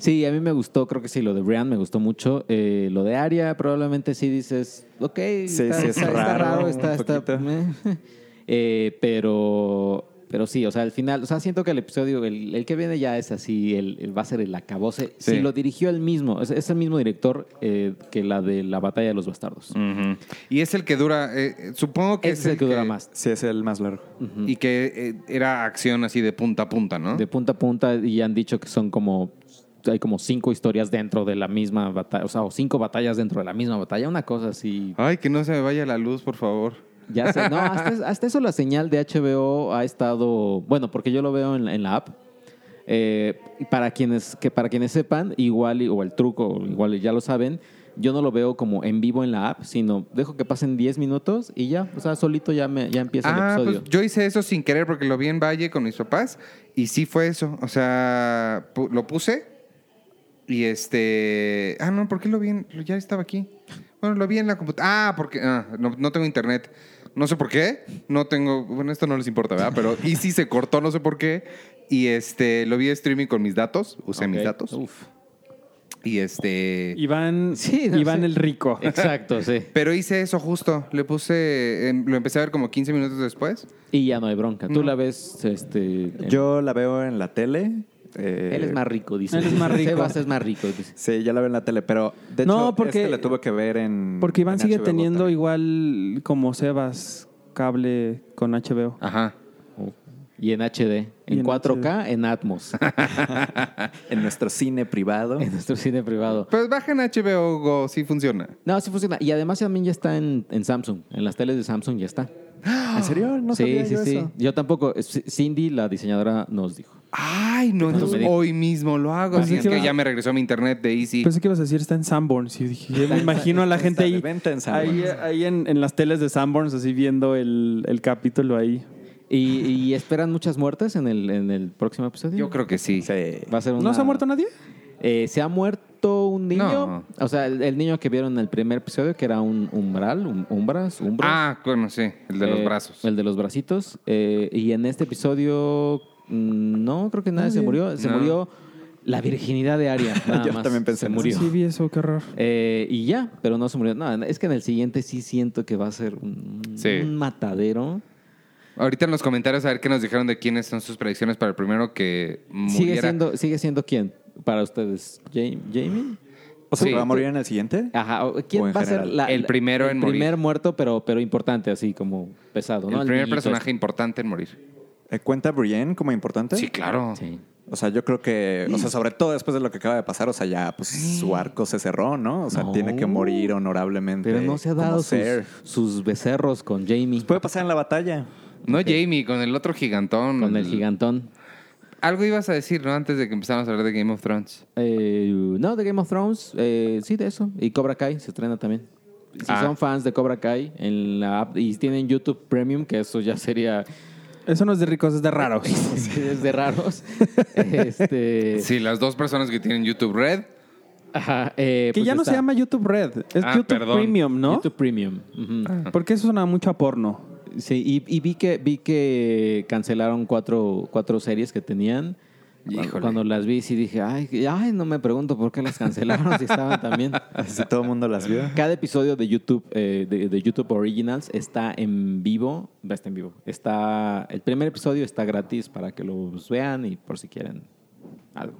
Sí, a mí me gustó, creo que sí, lo de Brian me gustó mucho. Eh, lo de Aria, probablemente sí dices, ok, Sí, está, sí, es está- está raro, raro, está. Eh, pero, pero sí, o sea, al final, o sea, siento que el episodio, el, el que viene ya es así, el, el- va a ser el acabose. Sí. Sí, lo dirigió él mismo, es, es el mismo director eh, que la de la batalla de los bastardos. Y es el que dura, eh, supongo que Ese es el que dura más. Sí, es el más largo. Y que era acción así de punta a punta, ¿no? De punta a punta y han dicho que son como hay como cinco historias dentro de la misma batalla, o sea, o cinco batallas dentro de la misma batalla, una cosa así. Ay, que no se me vaya la luz, por favor. Ya sé, no, hasta, hasta eso la señal de HBO ha estado, bueno, porque yo lo veo en, la- en la app. Eh, para quienes que para quienes sepan, igual o el truco, igual ya lo saben, yo no lo veo como en vivo en la app, sino dejo que pasen 10 minutos y ya, o sea, solito ya me ya empieza Ah, el pues episodio. yo hice eso sin querer porque lo vi en Valle con mis papás y sí fue eso. O sea, lo puse y este... Ah, no, ¿por qué lo vi? en- Ya estaba aquí. Bueno, lo vi en la computadora. Ah, porque ah, no, no tengo internet. No sé por qué. No tengo... Bueno, esto no les importa, ¿verdad? Pero y sí se cortó, no sé por qué. Y este, lo vi streaming con mis datos. Usé mis datos. Uf. Y este... Iván, Sí, no Iván sé. el rico. Exacto, sí. Pero hice eso justo. Le puse... lo empecé a ver como 15 minutos después. Y ya no hay bronca. Tú No. la ves este en- Yo la veo en la tele Eh, Él es más rico, dice. Él es más rico. Sebas es más rico. dice. Sí, ya la veo en la tele, pero de No, hecho porque- este le tuve que ver en Porque Iván en sigue HBO teniendo también. igual como Sebas cable con HBO. Ajá. Y en HD. Y En en 4K, en Atmos. en nuestro cine privado. en nuestro cine privado. Pues bajen HBO Go, sí funciona. No, sí funciona. Y además también ya está en, en Samsung. En las teles de Samsung ya está. ¿En serio? No sí, sabía sí, yo sí. eso. Yo tampoco. Cindy, la diseñadora, nos dijo. Ay, no, entonces hoy mismo lo hago. Así es que ya me regresó mi internet de Easy. Pensé que ibas a decir está en Sanborns. Y dije, yo me imagino a la gente ahí, en ahí, ahí en, en las teles de Sanborns, así viendo el, el capítulo ahí. ¿Y, y esperan muchas muertes en el, en el próximo episodio? Yo creo que sí. Sí. Va a ser una- ¿No se ha muerto nadie? Eh, se ha muerto un niño. No. O sea, el, el niño que vieron en el primer episodio, que era un umbral, un, umbras, umbras. Ah, bueno, sí, el de los Eh, brazos. El de los bracitos. Eh, y en este episodio, no, creo que nadie se murió. Se No. murió la virginidad de Aria. nada Yo más. también pensé Se en eso. murió. Sí, vi eso, qué raro. Eh, y ya, pero no se murió. No, es que en el siguiente sí siento que va a ser un, Sí. un matadero. Ahorita en los comentarios a ver qué nos dijeron de quiénes son sus predicciones para el primero que muriera. Sigue siendo, sigue siendo quién para ustedes, Jam- Jamie. O sea, Sí. ¿va a morir en el siguiente? Ajá, ¿quién ¿O en va a ser la, El la- primero el en morir. primer muerto, pero, pero importante, así como pesado, ¿no? el primer personaje importante en morir. Eh, ¿Cuenta Brienne como importante? Sí, claro. Sí. O sea, yo creo que, o sea, sobre todo después de lo que acaba de pasar, o sea, ya pues su arco se cerró, ¿no? O sea, No. tiene que morir honorablemente. Pero no se ha dado sus, becerros con Jamie, Puede pasar en la batalla. No Jamie, con el otro gigantón. con el gigantón. Algo ibas a decir, ¿no? Antes de que empezáramos a hablar de Game of Thrones. Eh, no, de Game of Thrones, eh, sí, de eso. Y Cobra Kai se estrena también. Si Ah. son fans de Cobra Kai en la app y tienen YouTube Premium, que eso ya sería Eso no es de ricos, es de raros. es de raros. este, Sí, las dos personas que tienen YouTube Red. ajá, eh, que pues ya no se llama YouTube Red, es Ah, YouTube perdón. Premium, ¿no? YouTube Premium. ujú. Porque eso suena mucho a porno. Sí, y, y vi que vi que cancelaron cuatro, cuatro series que tenían. Cuando, Híjole. cuando las vi, sí dije, ay, ay, no me pregunto por qué las cancelaron si estaban también. Así todo el mundo las vio. Cada episodio de YouTube, eh, de, de YouTube Originals está en vivo. Está en vivo. Está, el primer episodio está gratis para que los vean y por si quieren algo.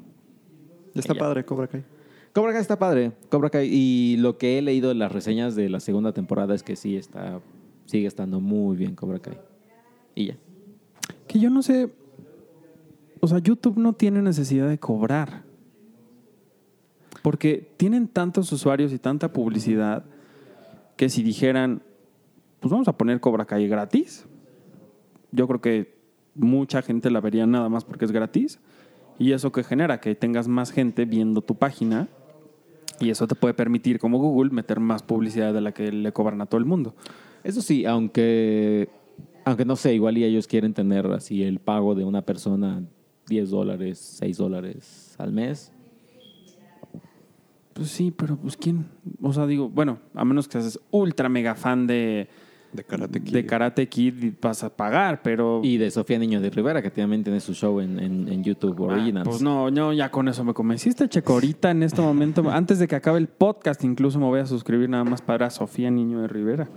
Está padre, Cobra Kai. Cobra Kai está padre. Cobra Kai. Y lo que he leído en las reseñas de la segunda temporada es que sí está, sigue estando muy bien Cobra Kai. Y ya. Que yo no sé. O sea, YouTube no tiene necesidad de cobrar. Porque tienen tantos usuarios y tanta publicidad que si dijeran, pues vamos a poner Cobra Kai gratis, yo creo que mucha gente la vería nada más porque es gratis. Y eso que genera que tengas más gente viendo tu página. Y eso te puede permitir, como Google, meter más publicidad de la que le cobran a todo el mundo. Eso sí, aunque, aunque no sé, igual y ellos quieren tener así el pago de una persona 10 dólares, 6 dólares al mes. Pues sí, pero pues quién. O sea, digo, bueno, a menos que seas ultra mega fan de, De Karate Kid. de Karate Kid y vas a pagar, pero. Y de Sofía Niño de Rivera, que también tiene su show en, en- en YouTube Ah, Originals. pues no, no, ya con eso me convenciste, Checo. Ahorita en este momento, antes de que acabe el podcast, incluso me voy a suscribir nada más para Sofía Niño de Rivera.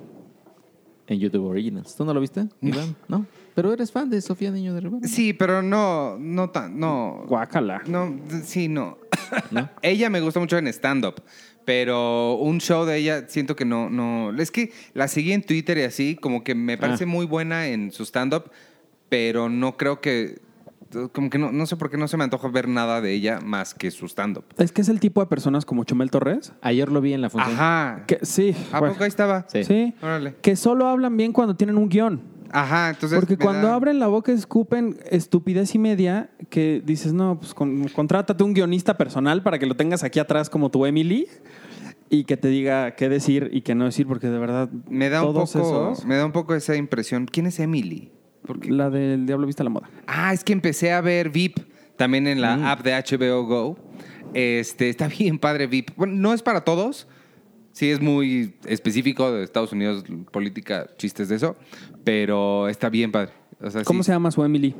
En YouTube Originals. ¿Tú no lo viste, Iván? No. Pero eres fan de Sofía Niño de Rivera. Sí, pero no, no tan, no. Guácala. No, sí, no. ¿No? ella me gusta mucho en stand-up, pero un show de ella siento que no, no. Es que la seguí en Twitter y así, como que me parece Ah. muy buena en su stand-up, pero no creo que. Como que no, no sé por qué no se me antoja ver nada de ella más que su stand-up. Es que es el tipo de personas como Chumel Torres. Ayer lo vi en la función. Ajá. Que, sí. ¿A bueno, poco ahí estaba? Sí. Sí. Órale. Que solo hablan bien cuando tienen un guion. Ajá, entonces. Porque cuando da- abren la boca escupen estupidez y media que dices, no, pues con- contrátate un guionista personal para que lo tengas aquí atrás como tu Emily y que te diga qué decir y qué no decir, porque de verdad Me da, un todos poco, esos, me da un poco esa impresión. ¿Quién es Emily? Porque la del Diablo Vista a la Moda. Ah, es que empecé a ver VIP también en Mm. la app de HBO Go. Este, está bien padre VIP. Bueno, no es para todos. Sí, es muy específico de Estados Unidos, política, chistes de eso. Pero está bien padre. O sea, ¿Cómo sí. se llama su Emily?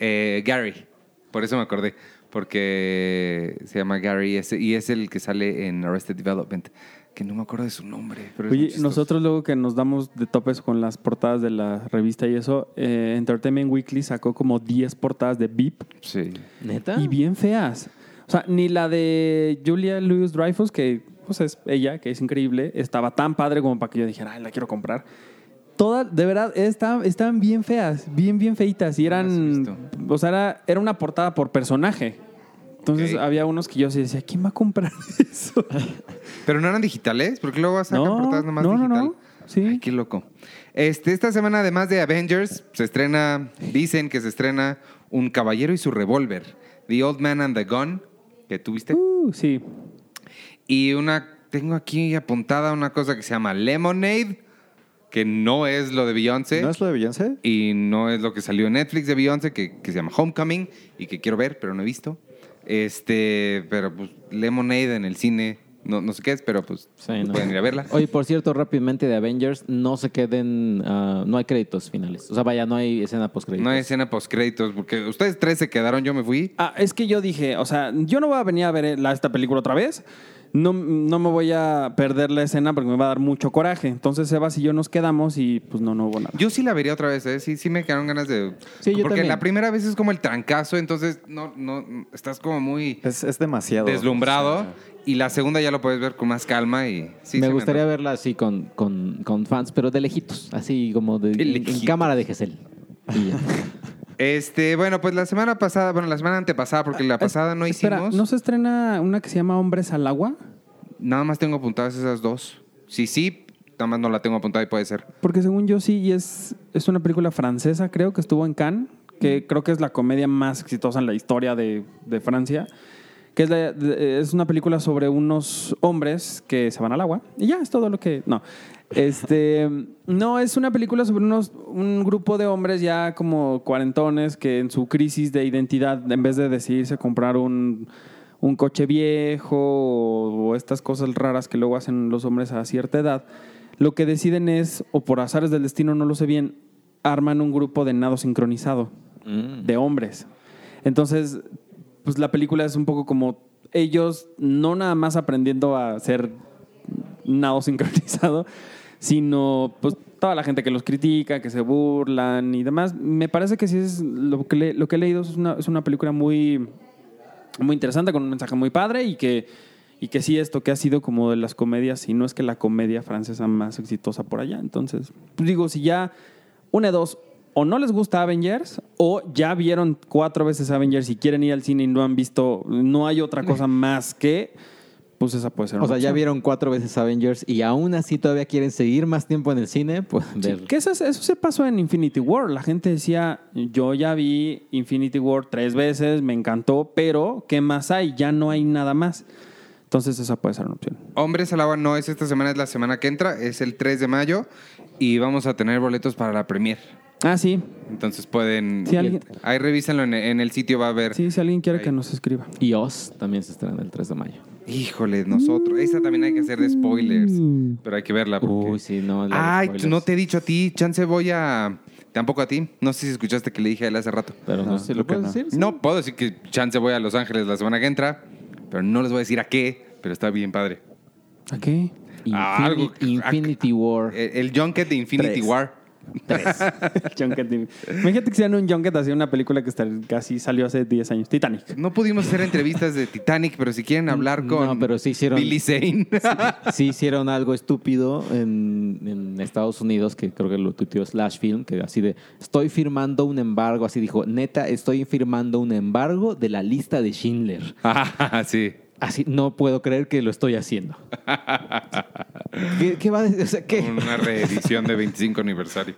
Eh, Gary. Por eso me acordé. Porque se llama Gary y es el que sale en Arrested Development. que no me acuerdo de su nombre. Pero Oye, nosotros luego que nos damos de topes con las portadas de la revista y eso, eh, Entertainment Weekly sacó como 10 portadas de Beep Sí. ¿Neta? y bien feas. O sea, ni la de Julia Louis Dreyfus, que pues es ella, que es increíble, estaba tan padre como para que yo dijera, ay, la quiero comprar. Todas, de verdad, estaban, estaban bien feas, bien, bien feitas. Y eran, o sea, era, era una portada por personaje. Entonces Ok. había unos que yo sí decía, ¿quién va a comprar eso? Pero no eran digitales, porque luego sacan No, portadas nomás no, no, digital. no. Sí. Ay, qué loco. Este, esta semana, además de Avengers, se estrena, dicen que se estrena Un Caballero y su Revólver, The Old Man and the Gun, que tuviste. Uh, sí. Y una, tengo aquí apuntada una cosa que se llama Lemonade, que no es lo de Beyoncé. ¿No es lo de Beyoncé? Y no es lo que salió en Netflix de Beyoncé, que, que se llama Homecoming, y que quiero ver, pero no he visto. Este, pero pues Lemonade en el cine, no, no sé qué es, pero pues Sí, no. pueden ir a verla. Oye, por cierto, rápidamente de Avengers, no se queden, ah, no hay créditos finales. O sea, vaya, no hay escena post créditos. No hay escena post créditos, porque ustedes tres se quedaron, yo me fui. Ah, es que yo dije, o sea, yo no voy a venir a ver la- esta película otra vez. No, no me voy a perder la escena porque me va a dar mucho coraje. Entonces Sebas y yo nos quedamos y pues no, no hubo nada. Yo sí la vería otra vez, ¿eh? Sí, sí me quedaron ganas de... Sí, yo porque también. la primera vez es como el trancazo, entonces no, no, estás como muy Es, es demasiado. deslumbrado. Y la segunda ya lo puedes ver con más calma y... Sí, me gustaría verla así con, con, con fans, pero de lejitos, así como de, De en- cámara de Gesell. Y ya. Este, bueno, pues la semana pasada, bueno, la semana antepasada, porque la pasada no Ah, Espera, hicimos. ¿no se estrena una que se llama Hombres al Agua? Nada más tengo apuntadas esas dos. Sí, sí, nada más no la tengo apuntada y puede ser. Porque según yo sí, y es, es una película francesa, creo que estuvo en Cannes, que creo que es la comedia más exitosa en la historia de, de Francia. Que es, la- de- es una película sobre unos hombres que se van al agua. Y ya, es todo lo que... No. Este, no, es una película sobre unos, un grupo de hombres ya como cuarentones que en su crisis de identidad, en vez de decidirse comprar un, un coche viejo o, o estas cosas raras que luego hacen los hombres a cierta edad, lo que deciden es, o por azares del destino, no lo sé bien, arman un grupo de nado sincronizado de hombres. Entonces, pues la película es un poco como ellos no nada más aprendiendo a hacer nado sincronizado, sino pues toda la gente que los critica, que se burlan y demás. Me parece que sí es lo que, le- lo que he leído es una, es una película muy, muy interesante, con un mensaje muy padre y que, y que sí esto que ha sido como de las comedias, si no es que la comedia francesa más exitosa por allá. Entonces, pues, digo, si ya una de dos, o no les gusta Avengers, o ya vieron cuatro veces Avengers y quieren ir al cine y no han visto, no hay otra cosa más que, pues esa puede ser O una sea, ya vieron cuatro veces Avengers y aún así todavía quieren seguir más tiempo en el cine, pues Sí, ver. que eso, es- eso se pasó en Infinity War. La gente decía, yo ya vi Infinity War tres veces, me encantó, pero ¿qué más hay? Ya no hay nada más. Entonces esa puede ser una opción. Hombres al agua no es esta semana, es la semana que entra, es el 3 de mayo y vamos a tener boletos para la premier. Ah, sí. Entonces pueden... Si alguien- Ahí revísenlo en, en el sitio, va a haber... Sí, si alguien quiere Ahí. que nos escriba. Y Oz también se estrena el 3 de mayo. Híjole, nosotros. Esta también hay que hacer de spoilers, pero hay que verla. Porque... Uy, sí, no. Ay, spoilers. no te he dicho a ti, chance voy a... Tampoco a ti. No sé si escuchaste que le dije a él hace rato. Pero no, No, sé si lo que no. decir. No, puedo decir que chance voy a Los Ángeles la semana que entra, pero no les voy a decir a qué, pero está bien padre. ¿A qué? Infinity, Ah, algo- Infinity War. El, el Junket de Infinity. War. Junket. Imagínate que sean un Junket así una película que casi salió hace 10 años. Titanic. No pudimos hacer entrevistas de Titanic, pero si quieren hablar No, con pero sí hicieron- Billy Zane. sí hicieron algo estúpido en, en Estados Unidos, que creo que lo tuiteó Slash Film, que así de, estoy firmando un embargo, así dijo, neta, estoy firmando un embargo de la lista de Schindler. Ah, sí. Así, no puedo creer que lo estoy haciendo. ¿Qué, qué va a decir? O sea, ¿qué? Una reedición de 25 aniversario.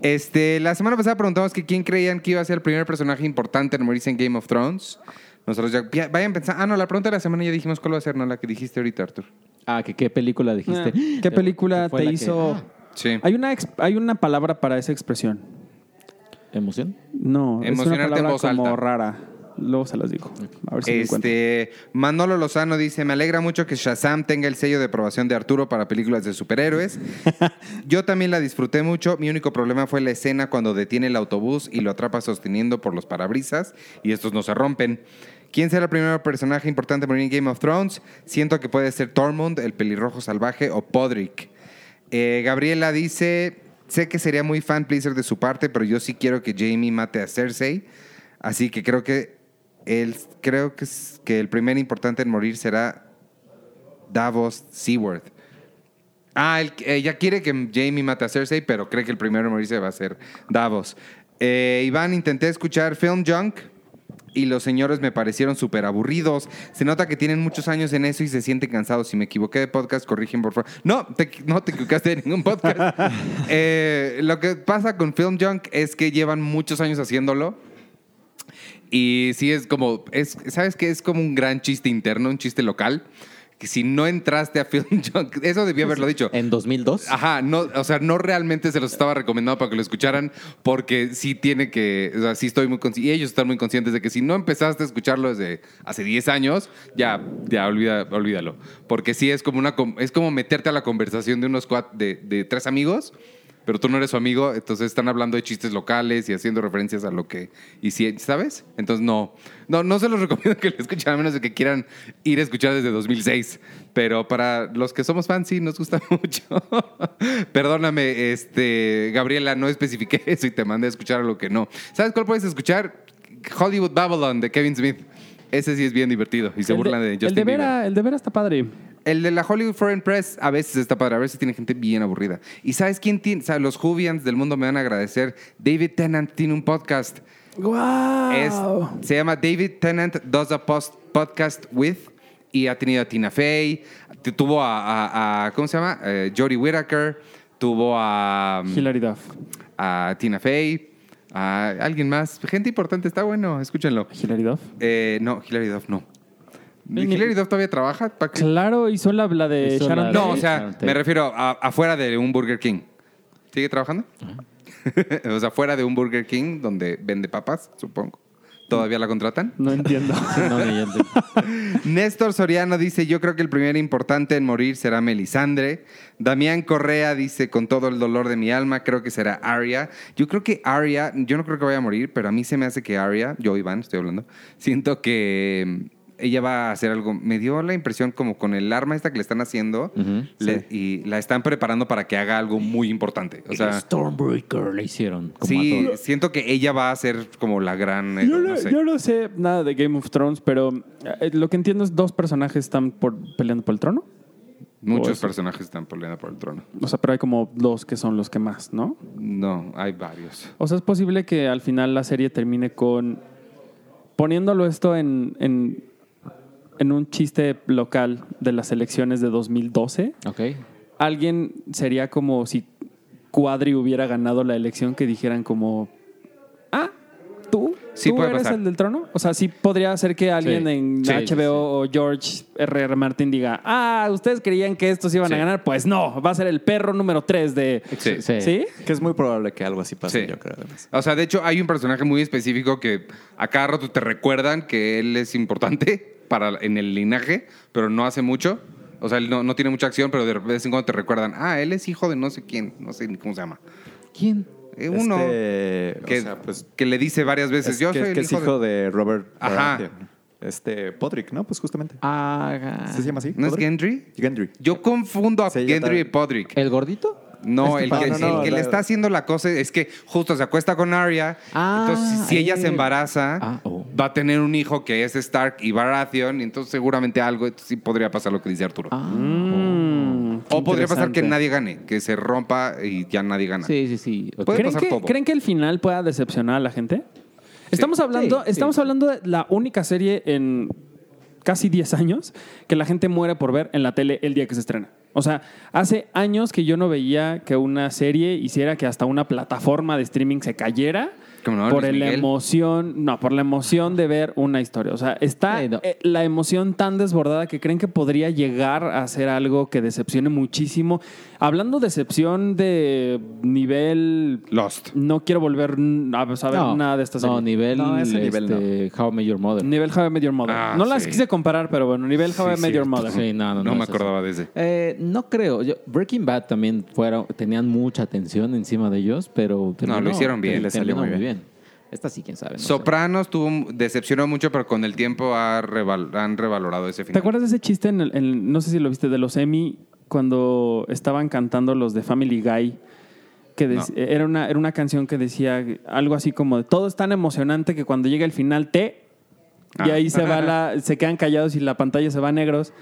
Este, la semana pasada preguntamos que quién creían que iba a ser el primer personaje importante en morirse en Game of Thrones. Nosotros ya, ya- vayan pensando. Ah, no, la pregunta de la semana ya dijimos cuál va a ser, no la que dijiste ahorita, Arthur. Ah, que qué película dijiste. Ah, ¿Qué película te que- hizo...? Ah, Sí. Hay una, hay una palabra para esa expresión. ¿Emoción? No, es una Emocionarte en palabra voz como alta. rara. Luego se las digo. A ver si me. Este, Manolo Lozano dice, me alegra mucho que Shazam tenga el sello de aprobación de Arturo para películas de superhéroes. Yo también la disfruté mucho. Mi único problema fue la escena cuando detiene el autobús y lo atrapa sosteniendo por los parabrisas y estos no se rompen. ¿Quién será el primer personaje importante en Game of Thrones? Siento que puede ser Tormund, el pelirrojo salvaje, o Podrick. Eh, Gabriela dice, sé que sería muy fan pleaser de su parte, pero yo sí quiero que Jamie mate a Cersei. Así que creo que, él, creo que, es- que el primer importante en morir será Davos Seaworth. Ah, él- ella quiere que Jamie mate a Cersei, pero cree que el primero en morirse va a ser Davos. Eh, Iván, intenté escuchar Film Junk y los señores me parecieron súper aburridos. Se nota que tienen muchos años en eso y se sienten cansados. Si me equivoqué de podcast, corrigen por favor. No, te, no te equivocaste de ningún podcast. Eh, lo que pasa con Film Junk es que llevan muchos años haciéndolo. Y sí es como, es, ¿sabes qué? Es como un gran chiste interno, un chiste local. Que si no entraste a Film Junk, eso debía haberlo dicho. En 2002. Ajá, no, o sea, no realmente se los estaba recomendando para que lo escucharan, porque sí tiene que, o sea, sí estoy muy consciente, y ellos están muy conscientes de que si no empezaste a escucharlo desde hace 10 años, ya, ya olvida, olvídalo. Porque sí es como una, es como meterte a la conversación de unos cuat, de, de tres amigos, pero tú no eres su amigo, entonces están hablando de chistes locales y haciendo referencias a lo que, y si, ¿sabes? Entonces no, no, no se los recomiendo que lo escuchen a menos de que quieran ir a escuchar desde 2006, pero para los que somos fans sí nos gusta mucho. Perdóname, este, Gabriela, no especifiqué eso y te mandé a escuchar a lo que no. ¿Sabes cuál puedes escuchar? Hollywood Babylon de Kevin Smith. Ese sí es bien divertido y se burlan de, Justin el de Bieber. Vera, el de Vera está padre. El de la Hollywood Foreign Press a veces está padre, a veces tiene gente bien aburrida. ¿Y sabes quién tiene? O sea, los Juvians del mundo me van a agradecer. David Tennant tiene un podcast. ¡Wow! Es- se llama David Tennant Does a Post Podcast With y ha tenido a Tina Fey, tuvo a, a- a- ¿cómo se llama? Eh, Jodie Whittaker, tuvo a, Hilary Duff. a Tina Fey, a alguien más. Gente importante, está bueno, escúchenlo. Hilary Duff. Eh, no, Hilary Duff no. Ni- ni- ¿Hilary Duff todavía trabaja? ¿Para qué? Claro, hizo la, la de Hizo Sharon la- No, o sea, me refiero a, afuera de un Burger King. ¿Sigue trabajando? o sea, fuera de un Burger King donde vende papas, supongo. ¿Todavía la contratan? No entiendo. No, ni yo entiendo. Néstor Soriano dice, yo creo que el primer importante en morir será Melisandre. Damián Correa dice, con todo el dolor de mi alma, creo que será Arya. Yo creo que Arya, yo no creo que vaya a morir, pero a mí se me hace que Arya, yo Iván estoy hablando, siento que mm, ella va a hacer algo. Me dio la impresión como con el arma esta que le están haciendo le- y la están preparando para que haga algo muy importante. O sea, Stormbreaker le hicieron. como sí, siento que ella va a ser como la gran... eh, Yo no no, sé. yo no sé nada de Game of Thrones, pero eh, lo que entiendo es dos personajes están por, peleando por el trono. Muchos personajes están peleando por el trono. O sea, pero hay como dos que son los que más, ¿no? No, hay varios. O sea, es posible que al final la serie termine con poniéndolo esto en, en, en un chiste local de las elecciones de 2012. Ok. Alguien sería como si Cuadri hubiera ganado la elección que dijeran como, ah, tú, Sí tú eres pasar. el del trono. O sea, sí podría ser que alguien Sí. en Sí, HBO o George R.R. Martin diga, ah, ustedes creían que estos iban Sí. a ganar. Pues no, va a ser el perro número 3 de... Sí. Sí. ¿Sí? Que es muy probable que algo así pase, Sí. yo creo. además. O sea, de hecho, hay un personaje muy específico que a cada rato te recuerdan que él es importante para, en el linaje, pero no hace mucho. O sea, él no, no tiene mucha acción, pero de vez en cuando te recuerdan, ah, él es hijo de no sé quién, no sé ni cómo se llama. ¿Quién? Eh, uno Este, o que, sea, pues, que le dice varias veces, es, yo que, soy el que es hijo, hijo de... de, Robert Ajá. Baratheon. Este, Podrick, ¿no? Pues justamente. Ah, ¿Se llama así? ¿No es. Gendry? Gendry. Yo confundo a Sí, Gendry y. Podrick. ¿El gordito? No, el que que, no, no, el que la- le está haciendo la cosa es que justo se acuesta con Arya. Ah, entonces, si ella se él. embaraza, Ah, oh. va a tener un hijo que es Stark y Baratheon. Y entonces, seguramente algo sí podría pasar lo que dice Arturo. Ah. Mm, qué o podría pasar que nadie gane, que se rompa y ya nadie gana. Sí, sí, sí. Puede ¿Creen pasar que, todo. ¿Creen que el final pueda decepcionar a la gente? Estamos hablando, Sí, estamos sí. hablando de la única serie en casi 10 años que la gente muere por ver en la tele el día que se estrena. O sea, hace años que yo no veía que una serie hiciera que hasta una plataforma de streaming se cayera no, por Luis la Miguel. emoción, no, por la emoción de ver una historia. O sea, está Sí, no. eh, la emoción tan desbordada que creen que podría llegar a ser algo que decepcione muchísimo. Hablando de decepción de nivel Lost. no quiero volver a saber No, nada de esta serie. No, nivel, No, ese nivel este, How I Met Your Mother. Nivel How I Met Your Mother. Ah, no las sí. quise comparar, pero bueno, nivel How I Sí, Met Your. Mother. Sí, no, no, No, no, me acordaba así. de ese. Eh, no creo. Yo- Breaking Bad también fueron, tenían mucha atención encima de ellos, pero terminó- lo hicieron bien, terminó le salió muy muy bien. Esta sí, quién sabe. no sé. Sopranos tuvo, decepcionó mucho, pero con el tiempo ha reval- han revalorado ese final. ¿Te acuerdas de ese chiste en, el- en- no sé si lo viste, de los Emmy cuando estaban cantando los de Family Guy? Que dec- era, una, era una canción que decía algo así como de, todo es tan emocionante que cuando llega el final te y Ah. ahí se va la, se quedan callados y la pantalla se va a negros,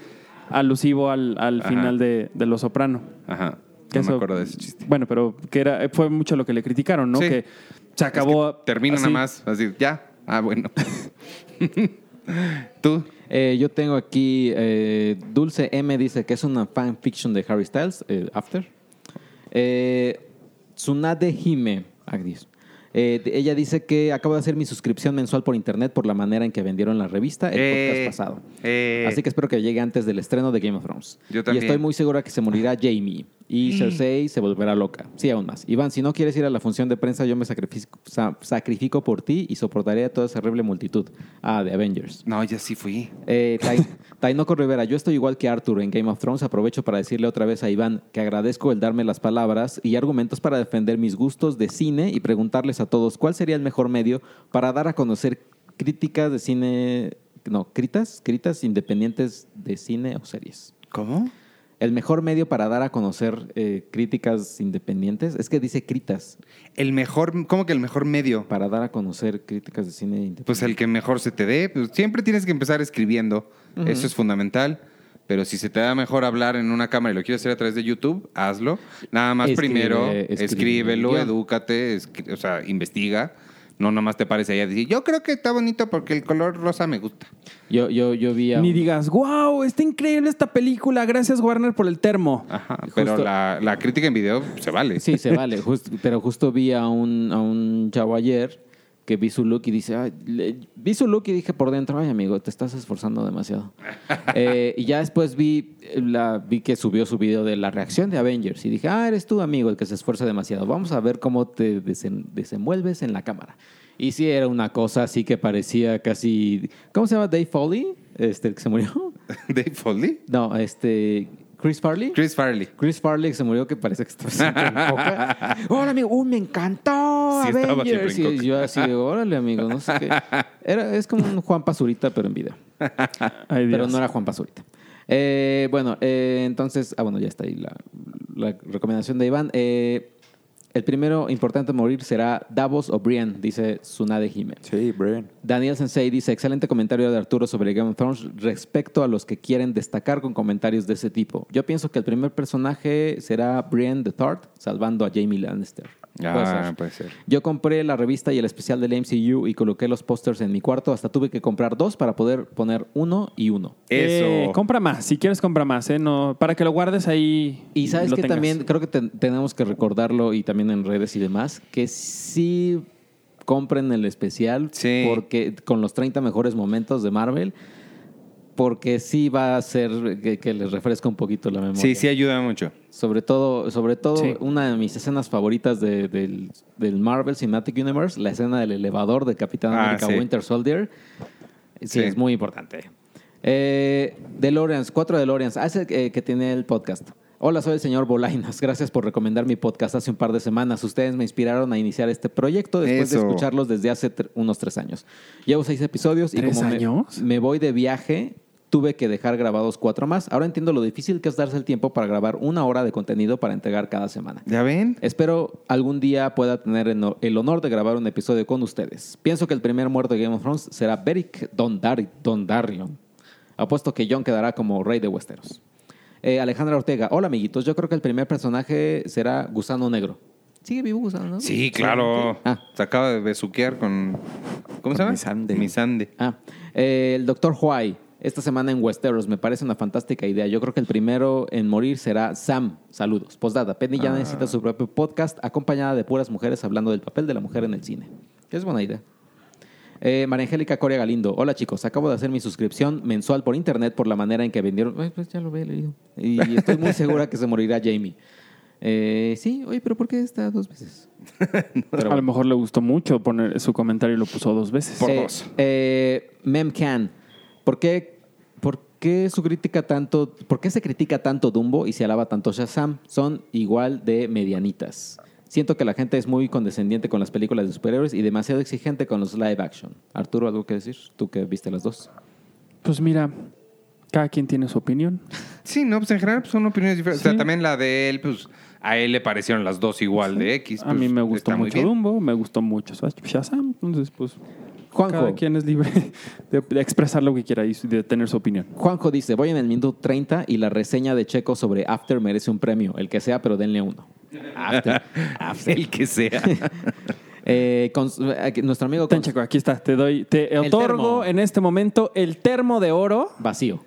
alusivo al, al final de, de Los Soprano. Ajá. Que No eso- me acuerdo de ese chiste. Bueno, pero que era, fue mucho lo que le criticaron, ¿no? Sí. Que se acabó. Es que termina así. nada más, así, ya. Ah, bueno. ¿Tú? Eh, yo tengo aquí eh, Dulce M dice que es una fanfiction de Harry Styles, eh, After. Eh, Tsunade Hime, Agdis. Eh, ella dice que acabo de hacer mi suscripción mensual por internet por la manera en que vendieron la revista el Eh, podcast pasado. eh. Así que espero que llegue antes del estreno de Game of Thrones. Yo Y también. estoy muy segura que se morirá Jamie. Y Cersei se volverá loca. Sí, aún más. Iván, si no quieres ir a la función de prensa, yo me sacrifico, sa- sacrifico por ti y soportaré a toda esa horrible multitud. Ah, de Avengers. No, ya sí fui. Eh, Tai- Tainoco Rivera, yo estoy igual que Arthur en Game of Thrones. Aprovecho para decirle otra vez a Iván que agradezco el darme las palabras y argumentos para defender mis gustos de cine y preguntarles a todos cuál sería el mejor medio para dar a conocer críticas de cine, no, critas, critas independientes de cine o series. ¿Cómo? El mejor medio para dar a conocer eh, críticas independientes es que dice critas, El mejor, ¿cómo que el mejor medio? para dar a conocer críticas de cine independientes. Pues el que mejor se te dé. Pues siempre tienes que empezar escribiendo. Eso es fundamental. Pero si se te da mejor hablar en una cámara y lo quieres hacer a través de YouTube, hazlo. Nada más Escribe, primero, escribe escríbelo, guion. edúcate, escri- o sea, investiga. No nomás te pares ahí a decir, yo creo que está bonito porque el color rosa me gusta. Yo, yo, yo vi a Ni un- digas, wow, está increíble esta película, gracias Warner por el termo. Ajá, pero Justo- la, la crítica en video se vale. Sí, se vale, just- pero justo vi a un, a un chavo ayer que vi su look y dice, "Ay, le- vi su look y dije por dentro, ay amigo, te estás esforzando demasiado. Eh, y ya después vi, la, vi que subió su video de la reacción de Avengers y dije, ah, eres tú amigo el que se esfuerza demasiado, vamos a ver cómo te desen- desenvuelves en la cámara. Y sí, era una cosa así que parecía casi, ¿cómo se llama? Dave Foley, este, el que se murió. Dave Foley. No, este, Chris Farley. Chris Farley. Chris Farley se murió que parece que estaba siempre en coca. Hola, amigo. Uy, me encantó Sí, estaba Avengers. siempre en Y coca. yo así órale, amigo. No sé qué. Era, es como un Juan Pazurita, pero en video. Ay, Pero no era Juan Pazurita. Eh, bueno, eh, entonces... Ah, bueno, ya está ahí la, la recomendación de Iván. Eh, el primero importante a morir será Davos O'Brien, dice Tsunade Jiménez. Sí, Brian. Daniel Sensei dice, excelente comentario de Arturo sobre Game of Thrones respecto a los que quieren destacar con comentarios de ese tipo. Yo pienso que el primer personaje será Brienne the Third, salvando a Jamie Lannister. Puede ser. puede ser. Yo compré la revista y el especial del MCU y coloqué los pósters en mi cuarto. Hasta tuve que comprar dos para poder poner uno y uno. Eso. Eh, compra más, si quieres compra más, ¿eh? No, para que lo guardes ahí. Y sabes lo que tengas. también creo que ten- tenemos que recordarlo y también en redes y demás, que sí compren el especial Sí. porque con los 30 mejores momentos de Marvel, porque sí va a hacer que, que les refresca un poquito la memoria. Sí, sí ayuda mucho. Sobre todo, sobre todo Sí. una de mis escenas favoritas de- del, del Marvel Cinematic Universe, la escena del elevador de Capitán Ah, América sí. Winter Soldier. Sí, Sí. es muy importante. Eh, DeLoreans, cuatro DeLoreans. Ah, ese que, tiene el podcast. Hola, soy el señor Bolainas. Gracias por recomendar mi podcast hace un par de semanas. Ustedes me inspiraron a iniciar este proyecto después de escucharlos desde hace unos tres años. Llevo seis episodios y ¿Tres como me- años? me voy de viaje, tuve que dejar grabados cuatro más. Ahora entiendo lo difícil que es darse el tiempo para grabar una hora de contenido para entregar cada semana. ¿Ya ven? Espero algún día pueda tener el honor de grabar un episodio con ustedes. Pienso que el primer muerto de Game of Thrones será Beric Dondari- Dondarrion. Apuesto que Jon quedará como rey de Westeros. Eh, Alejandra Ortega. Hola, amiguitos. Yo creo que el primer personaje será Gusano Negro. ¿Sigue vivo Gusano Negro? Sí, claro. Ah. Se acaba de besuquear con. ¿Cómo se llama? Missandei. Misande. Ah, eh, el doctor Huay. Esta semana en Westeros me parece una fantástica idea. Yo creo que el primero en morir será Sam. Saludos. Postdata. Penny ya necesita su propio podcast acompañada de puras mujeres hablando del papel de la mujer en el cine. Es buena idea. Eh, María Angélica Corea Galindo. Hola chicos, acabo de hacer mi suscripción mensual por internet por la manera en que vendieron. Ay, pues ya lo había leído. Y estoy muy segura que se morirá Jamie. Eh, sí, oye, pero ¿por qué está dos veces? Pero A lo mejor le gustó mucho poner su comentario y lo puso dos veces. Por Eh, dos. eh, Memcan, ¿por qué, ¿por qué su crítica tanto, por qué se critica tanto Dumbo y se alaba tanto Shazam? Son igual de medianitas. Siento que la gente es muy condescendiente con las películas de superhéroes y demasiado exigente con los live action. Arturo, ¿algo que decir? Tú que viste las dos. Pues mira, cada quien tiene su opinión. Sí, no, pues en general pues, son opiniones diferentes. O sea, también la de él, pues a él le parecieron las dos igual de X. A pues, mí me gustó mucho. Dumbo, me gustó mucho Shazam, entonces pues Juanjo. cada quien es libre de, de expresar lo que quiera y de tener su opinión. Juanjo dice, voy en el minuto 30 y la reseña de Checo sobre After merece un premio, el que sea, pero denle uno. After. After. El que sea. Eh, con- eh, nuestro amigo Ten, Checo, aquí está, te doy, te otorgo en este momento el termo de oro. vacío.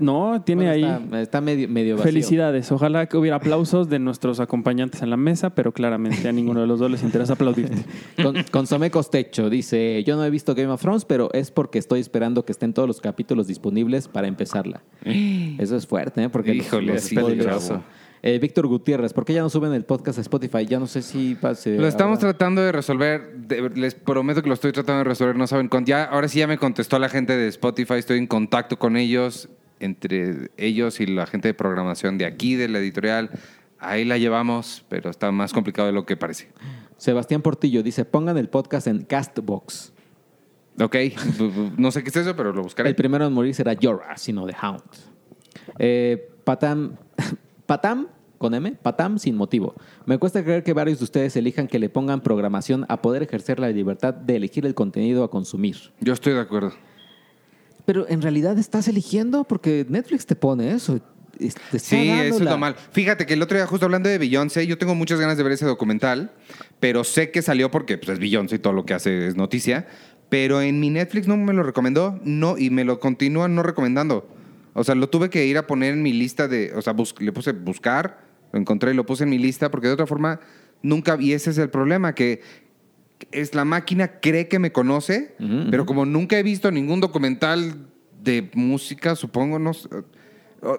No, tiene Bueno, ahí. Está, está medio, medio vacío. Felicidades. Ojalá que hubiera aplausos de nuestros acompañantes en la mesa, pero claramente a ninguno de los dos les interesa aplaudirte. Con, Consomé Costecho dice, yo no he visto Game of Thrones, pero es porque estoy esperando que estén todos los capítulos disponibles para empezarla. Eso es fuerte, ¿eh? Porque Híjole, los spoilers. chavo. Eh, Víctor Gutiérrez, ¿por qué ya no suben el podcast a Spotify? Ya no sé si pase. Lo estamos ahora. tratando de resolver. de- les prometo que lo estoy tratando de resolver. No saben con ya. Ahora sí ya me contestó la gente de Spotify. Estoy en contacto con ellos, entre ellos y la gente de programación de aquí, de la editorial. Ahí la llevamos, pero está más complicado de lo que parece. Sebastián Portillo dice, pongan el podcast en Castbox. Ok, no sé qué es eso, pero lo buscaré. El primero en morir será Jorah, sino The Hound. Eh, Patam, Patam, con M, Patam sin motivo. Me cuesta creer que varios de ustedes elijan que le pongan programación a poder ejercer la libertad de elegir el contenido a consumir. Yo estoy de acuerdo. Pero en realidad estás eligiendo porque Netflix te pone eso. Es- te está Sí, eso es lo mal. Fíjate que el otro día, justo hablando de Beyoncé, yo tengo muchas ganas de ver ese documental, pero sé que salió porque pues, es Beyoncé y todo lo que hace es noticia. Pero en mi Netflix no me lo recomendó, no, y me lo continúan no recomendando. O sea, lo tuve que ir a poner en mi lista de. O sea, le puse buscar, lo encontré y lo puse en mi lista, porque de otra forma nunca. Y ese es el problema, que es la máquina cree que me conoce, pero como nunca he visto ningún documental de música, supongo, no, sé-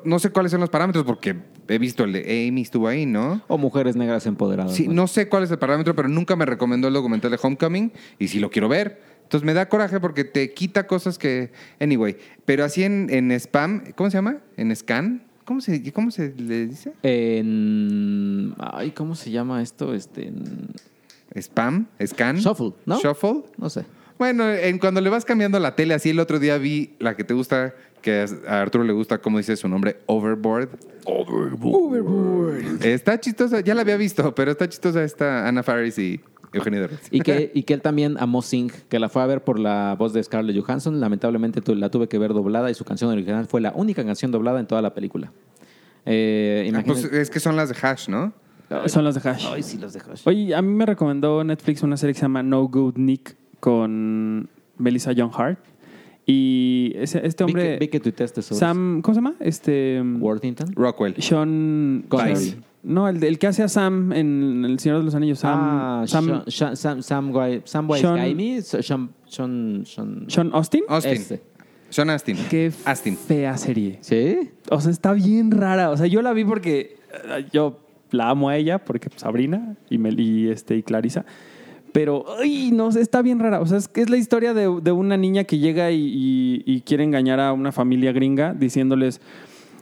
no sé cuáles son los parámetros, porque he visto el de Amy estuvo ahí, ¿no? O mujeres negras empoderadas. Sí, ¿no? no sé cuál es el parámetro, pero nunca me recomendó el documental de Homecoming y si lo quiero ver. Entonces me da coraje porque te quita cosas que... Anyway, pero así en, en spam, ¿cómo se llama? ¿En scan? ¿Cómo se, cómo se le dice? En... Ay, ¿cómo se llama esto? Este, en- ¿Spam? ¿Scan? Shuffle, ¿no? ¿Shuffle? No sé. Bueno, en cuando le vas cambiando la tele, así el otro día vi la que te gusta, que a Arturo le gusta, ¿cómo dice su nombre? Overboard. Overboard. Está chistosa, ya la había visto, pero está chistosa esta Ana Faris y Eugenio Derbez. Y que, y que él también amó Sing, que la fue a ver por la voz de Scarlett Johansson. Lamentablemente la tuve que ver doblada y su canción original fue la única canción doblada en toda la película. Eh, Ah, pues es que son las de Hash, ¿no? Son las de Hash. Ay, sí, los dejo. Oye, a mí me recomendó Netflix una serie que se llama No Good Nick con Melissa John Hart. Y ese- este Vi hombre, que, vi que tuiteaste sobre Sam, ¿cómo se llama? Este. Worthington. Rockwell. Sean Connery. No, el, de- el que hace a Sam en El Señor de los Anillos. Sam, ah, Sam- Sean- Sean- Sam, Sam, Sam Sean- Sean, Sean, Sean, Sean Austin. Austin. Sean Astin. Qué Astin. fea serie. ¿Sí? O sea, está bien rara. O sea, yo la vi porque eh, yo la amo a ella, porque pues, Sabrina y, Mel, y, este, y Clarisa. Pero, ay, no está bien rara. O sea, es es la historia de, de una niña que llega y, quiere engañar a una familia gringa diciéndoles,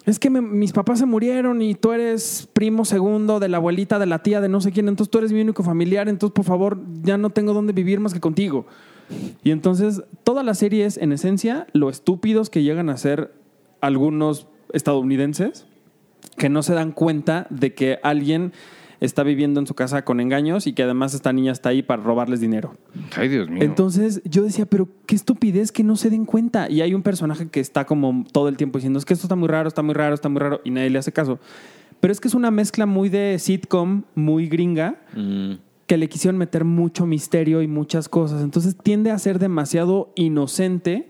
es que mis papás se murieron y tú eres primo segundo de la abuelita, de la tía, de no sé quién, entonces tú eres mi único familiar, entonces por favor ya no tengo dónde vivir más que contigo. Y entonces toda la serie es, en esencia, lo estúpidos que llegan a ser algunos estadounidenses que no se dan cuenta de que alguien está viviendo en su casa con engaños y que además esta niña está ahí para robarles dinero. Ay, Dios mío. Entonces yo decía, pero qué estupidez que no se den cuenta. Y hay un personaje que está como todo el tiempo diciendo, es que esto está muy raro, está muy raro, está muy raro, y nadie le hace caso. Pero es que es una mezcla muy de sitcom, muy gringa, Mm. que le quisieron meter mucho misterio y muchas cosas. Entonces tiende a ser demasiado inocente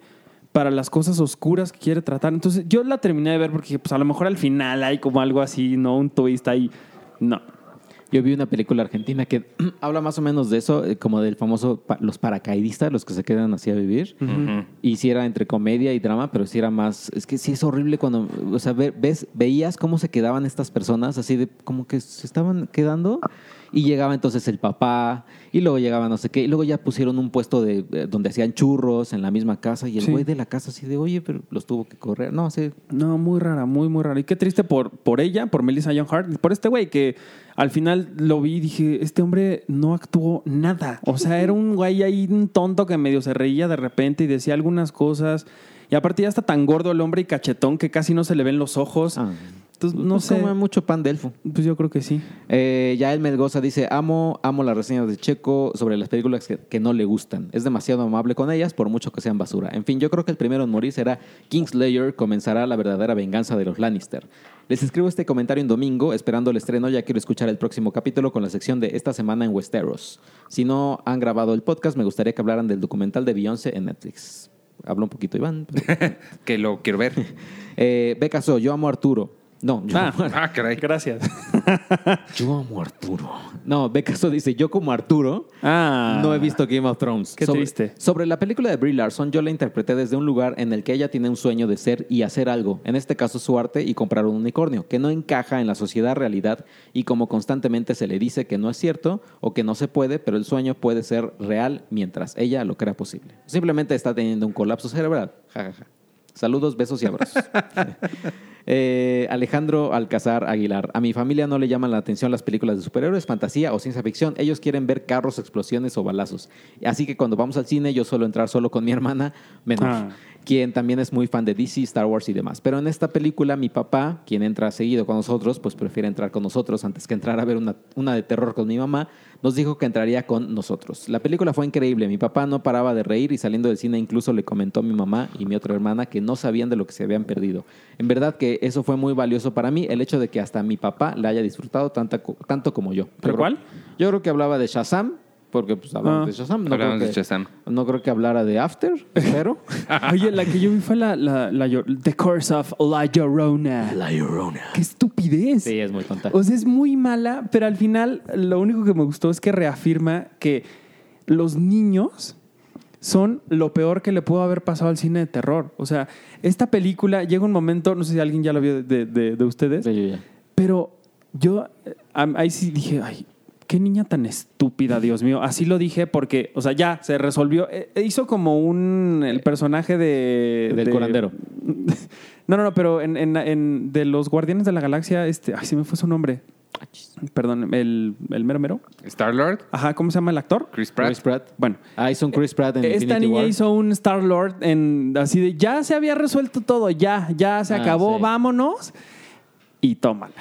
para las cosas oscuras que quiere tratar. Entonces yo la terminé de ver porque pues a lo mejor al final hay como algo así, ¿no? Un twist ahí. No. Yo vi una película argentina que habla más o menos de eso, eh, como del famoso pa- los paracaidistas, los que se quedan así a vivir. Y si era entre comedia y drama, pero si era más. Es que sí es horrible cuando. O sea, ve- ves, veías cómo se quedaban estas personas, así de como que se estaban quedando Y llegaba entonces el papá, y luego llegaba no sé qué, y luego ya pusieron un puesto de, de- donde hacían churros en la misma casa, y el Sí. güey de la casa así de, oye, pero los tuvo que correr. No, sí. No, muy rara, muy, muy rara. Y qué triste por, por ella, por Melissa John Hart, y por este güey que al final lo vi y dije, este hombre no actuó nada. O sea, era un güey ahí, un tonto que medio se reía de repente y decía algunas cosas. Y aparte ya está tan gordo el hombre y cachetón que casi no se le ven los ojos. Ah. Entonces, no Pues sé. come mucho pan de elfo. Pues yo creo que sí. Eh, Yael Melgoza dice, amo, amo las reseñas de Checo sobre las películas que, que no le gustan. Es demasiado amable con ellas, por mucho que sean basura. En fin, yo creo que el primero en morir será Kingslayer, comenzará la verdadera venganza de los Lannister. Les escribo este comentario en domingo, esperando el estreno, ya quiero escuchar el próximo capítulo con la sección de esta semana en Westeros. Si no han grabado el podcast, me gustaría que hablaran del documental de Beyoncé en Netflix. Habla un poquito, Iván. Que lo quiero ver. eh, Beca So, yo amo a Arturo. No, yo Ah, Ah, caray. gracias. Yo amo Arturo. No, Becaso dice, yo como Arturo Ah. no he visto Game of Thrones. Qué sobre, triste. Sobre la película de Brie Larson, yo la interpreté desde un lugar en el que ella tiene un sueño de ser y hacer algo, en este caso su arte y comprar un unicornio, que no encaja en la sociedad realidad y como constantemente se le dice que no es cierto o que no se puede, pero el sueño puede ser real mientras ella lo crea posible. Simplemente está teniendo un colapso cerebral. Ja, ja, ja. Saludos, besos y abrazos. Eh, Alejandro Alcázar Aguilar. A mi familia no le llaman la atención las películas de superhéroes, fantasía o ciencia ficción. Ellos quieren ver carros, explosiones o balazos. Así que cuando vamos al cine, yo suelo entrar solo con mi hermana menor, Ah. quien también es muy fan de DC, Star Wars y demás. Pero en esta película, mi papá, quien entra seguido con nosotros, pues prefiere entrar con nosotros antes que entrar a ver una, una de terror con mi mamá, nos dijo que entraría con nosotros. La película fue increíble. Mi papá no paraba de reír y saliendo del cine incluso le comentó a mi mamá y mi otra hermana que no sabían de lo que se habían perdido. En verdad que eso fue muy valioso para mí, el hecho de que hasta mi papá la haya disfrutado tanta co- tanto como yo. ¿Pero cuál? Yo creo que hablaba de Shazam, porque pues hablamos Ah. de Shazam. No Hablamos creo de que, Shazam. No creo que hablara de After, espero. Oye, la que yo vi fue la, la, The Curse of La Llorona. La Llorona. ¡Qué estupidez! Sí, es muy tonta. O sea, es muy mala, pero al final lo único que me gustó es que reafirma que los niños son lo peor que le pudo haber pasado al cine de terror. O sea, esta película llega un momento, no sé si alguien ya lo vio de, de- de ustedes, Sí, yo ya. pero yo eh, ahí sí dije, ay, qué niña tan estúpida, Dios mío. Así lo dije porque, o sea, ya se resolvió. Eh, hizo como un, el personaje de... Del de- curandero. No, no, no, pero en, en- en- de los Guardianes de la Galaxia, este, ay, se me fue su nombre. Perdón, el, el mero mero. Star-Lord, Ajá, ¿cómo se llama el actor? Chris Pratt. Chris Pratt. Bueno, Ah, hizo un Chris Pratt en esta Infinity niña War. hizo un Star Lord en así de ya se había resuelto todo, ya, ya se Ah, acabó, sí. vámonos. Y tómala.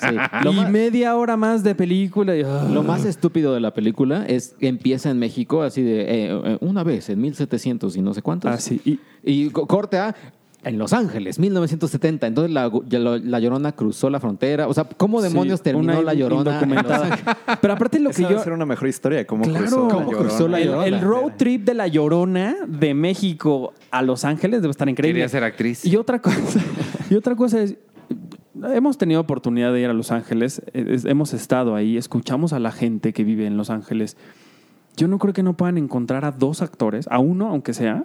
Sí. Lo, y más, media hora más de película. y, ah. lo más estúpido de la película es que empieza en México así de eh, eh, una vez en 1700 y no sé cuántos. Ah, sí. Y, Y co- corte a en Los Ángeles, 1970. Entonces la, la Llorona cruzó la frontera. O sea, ¿cómo demonios Sí, terminó una la Llorona? en Los indocumentada. Ángeles? Pero aparte lo Esa que debe yo... ser una mejor historia de cómo Claro. cruzó la ¿Cómo cruzó la el, Llorona? el road trip de La Llorona de México a Los Ángeles debe estar increíble. Quería ser actriz. Y otra cosa, y otra cosa es, hemos tenido oportunidad de ir a Los Ángeles, eh, es- hemos estado ahí, escuchamos a la gente que vive en Los Ángeles. Yo no creo que no puedan encontrar a dos actores, a uno aunque sea,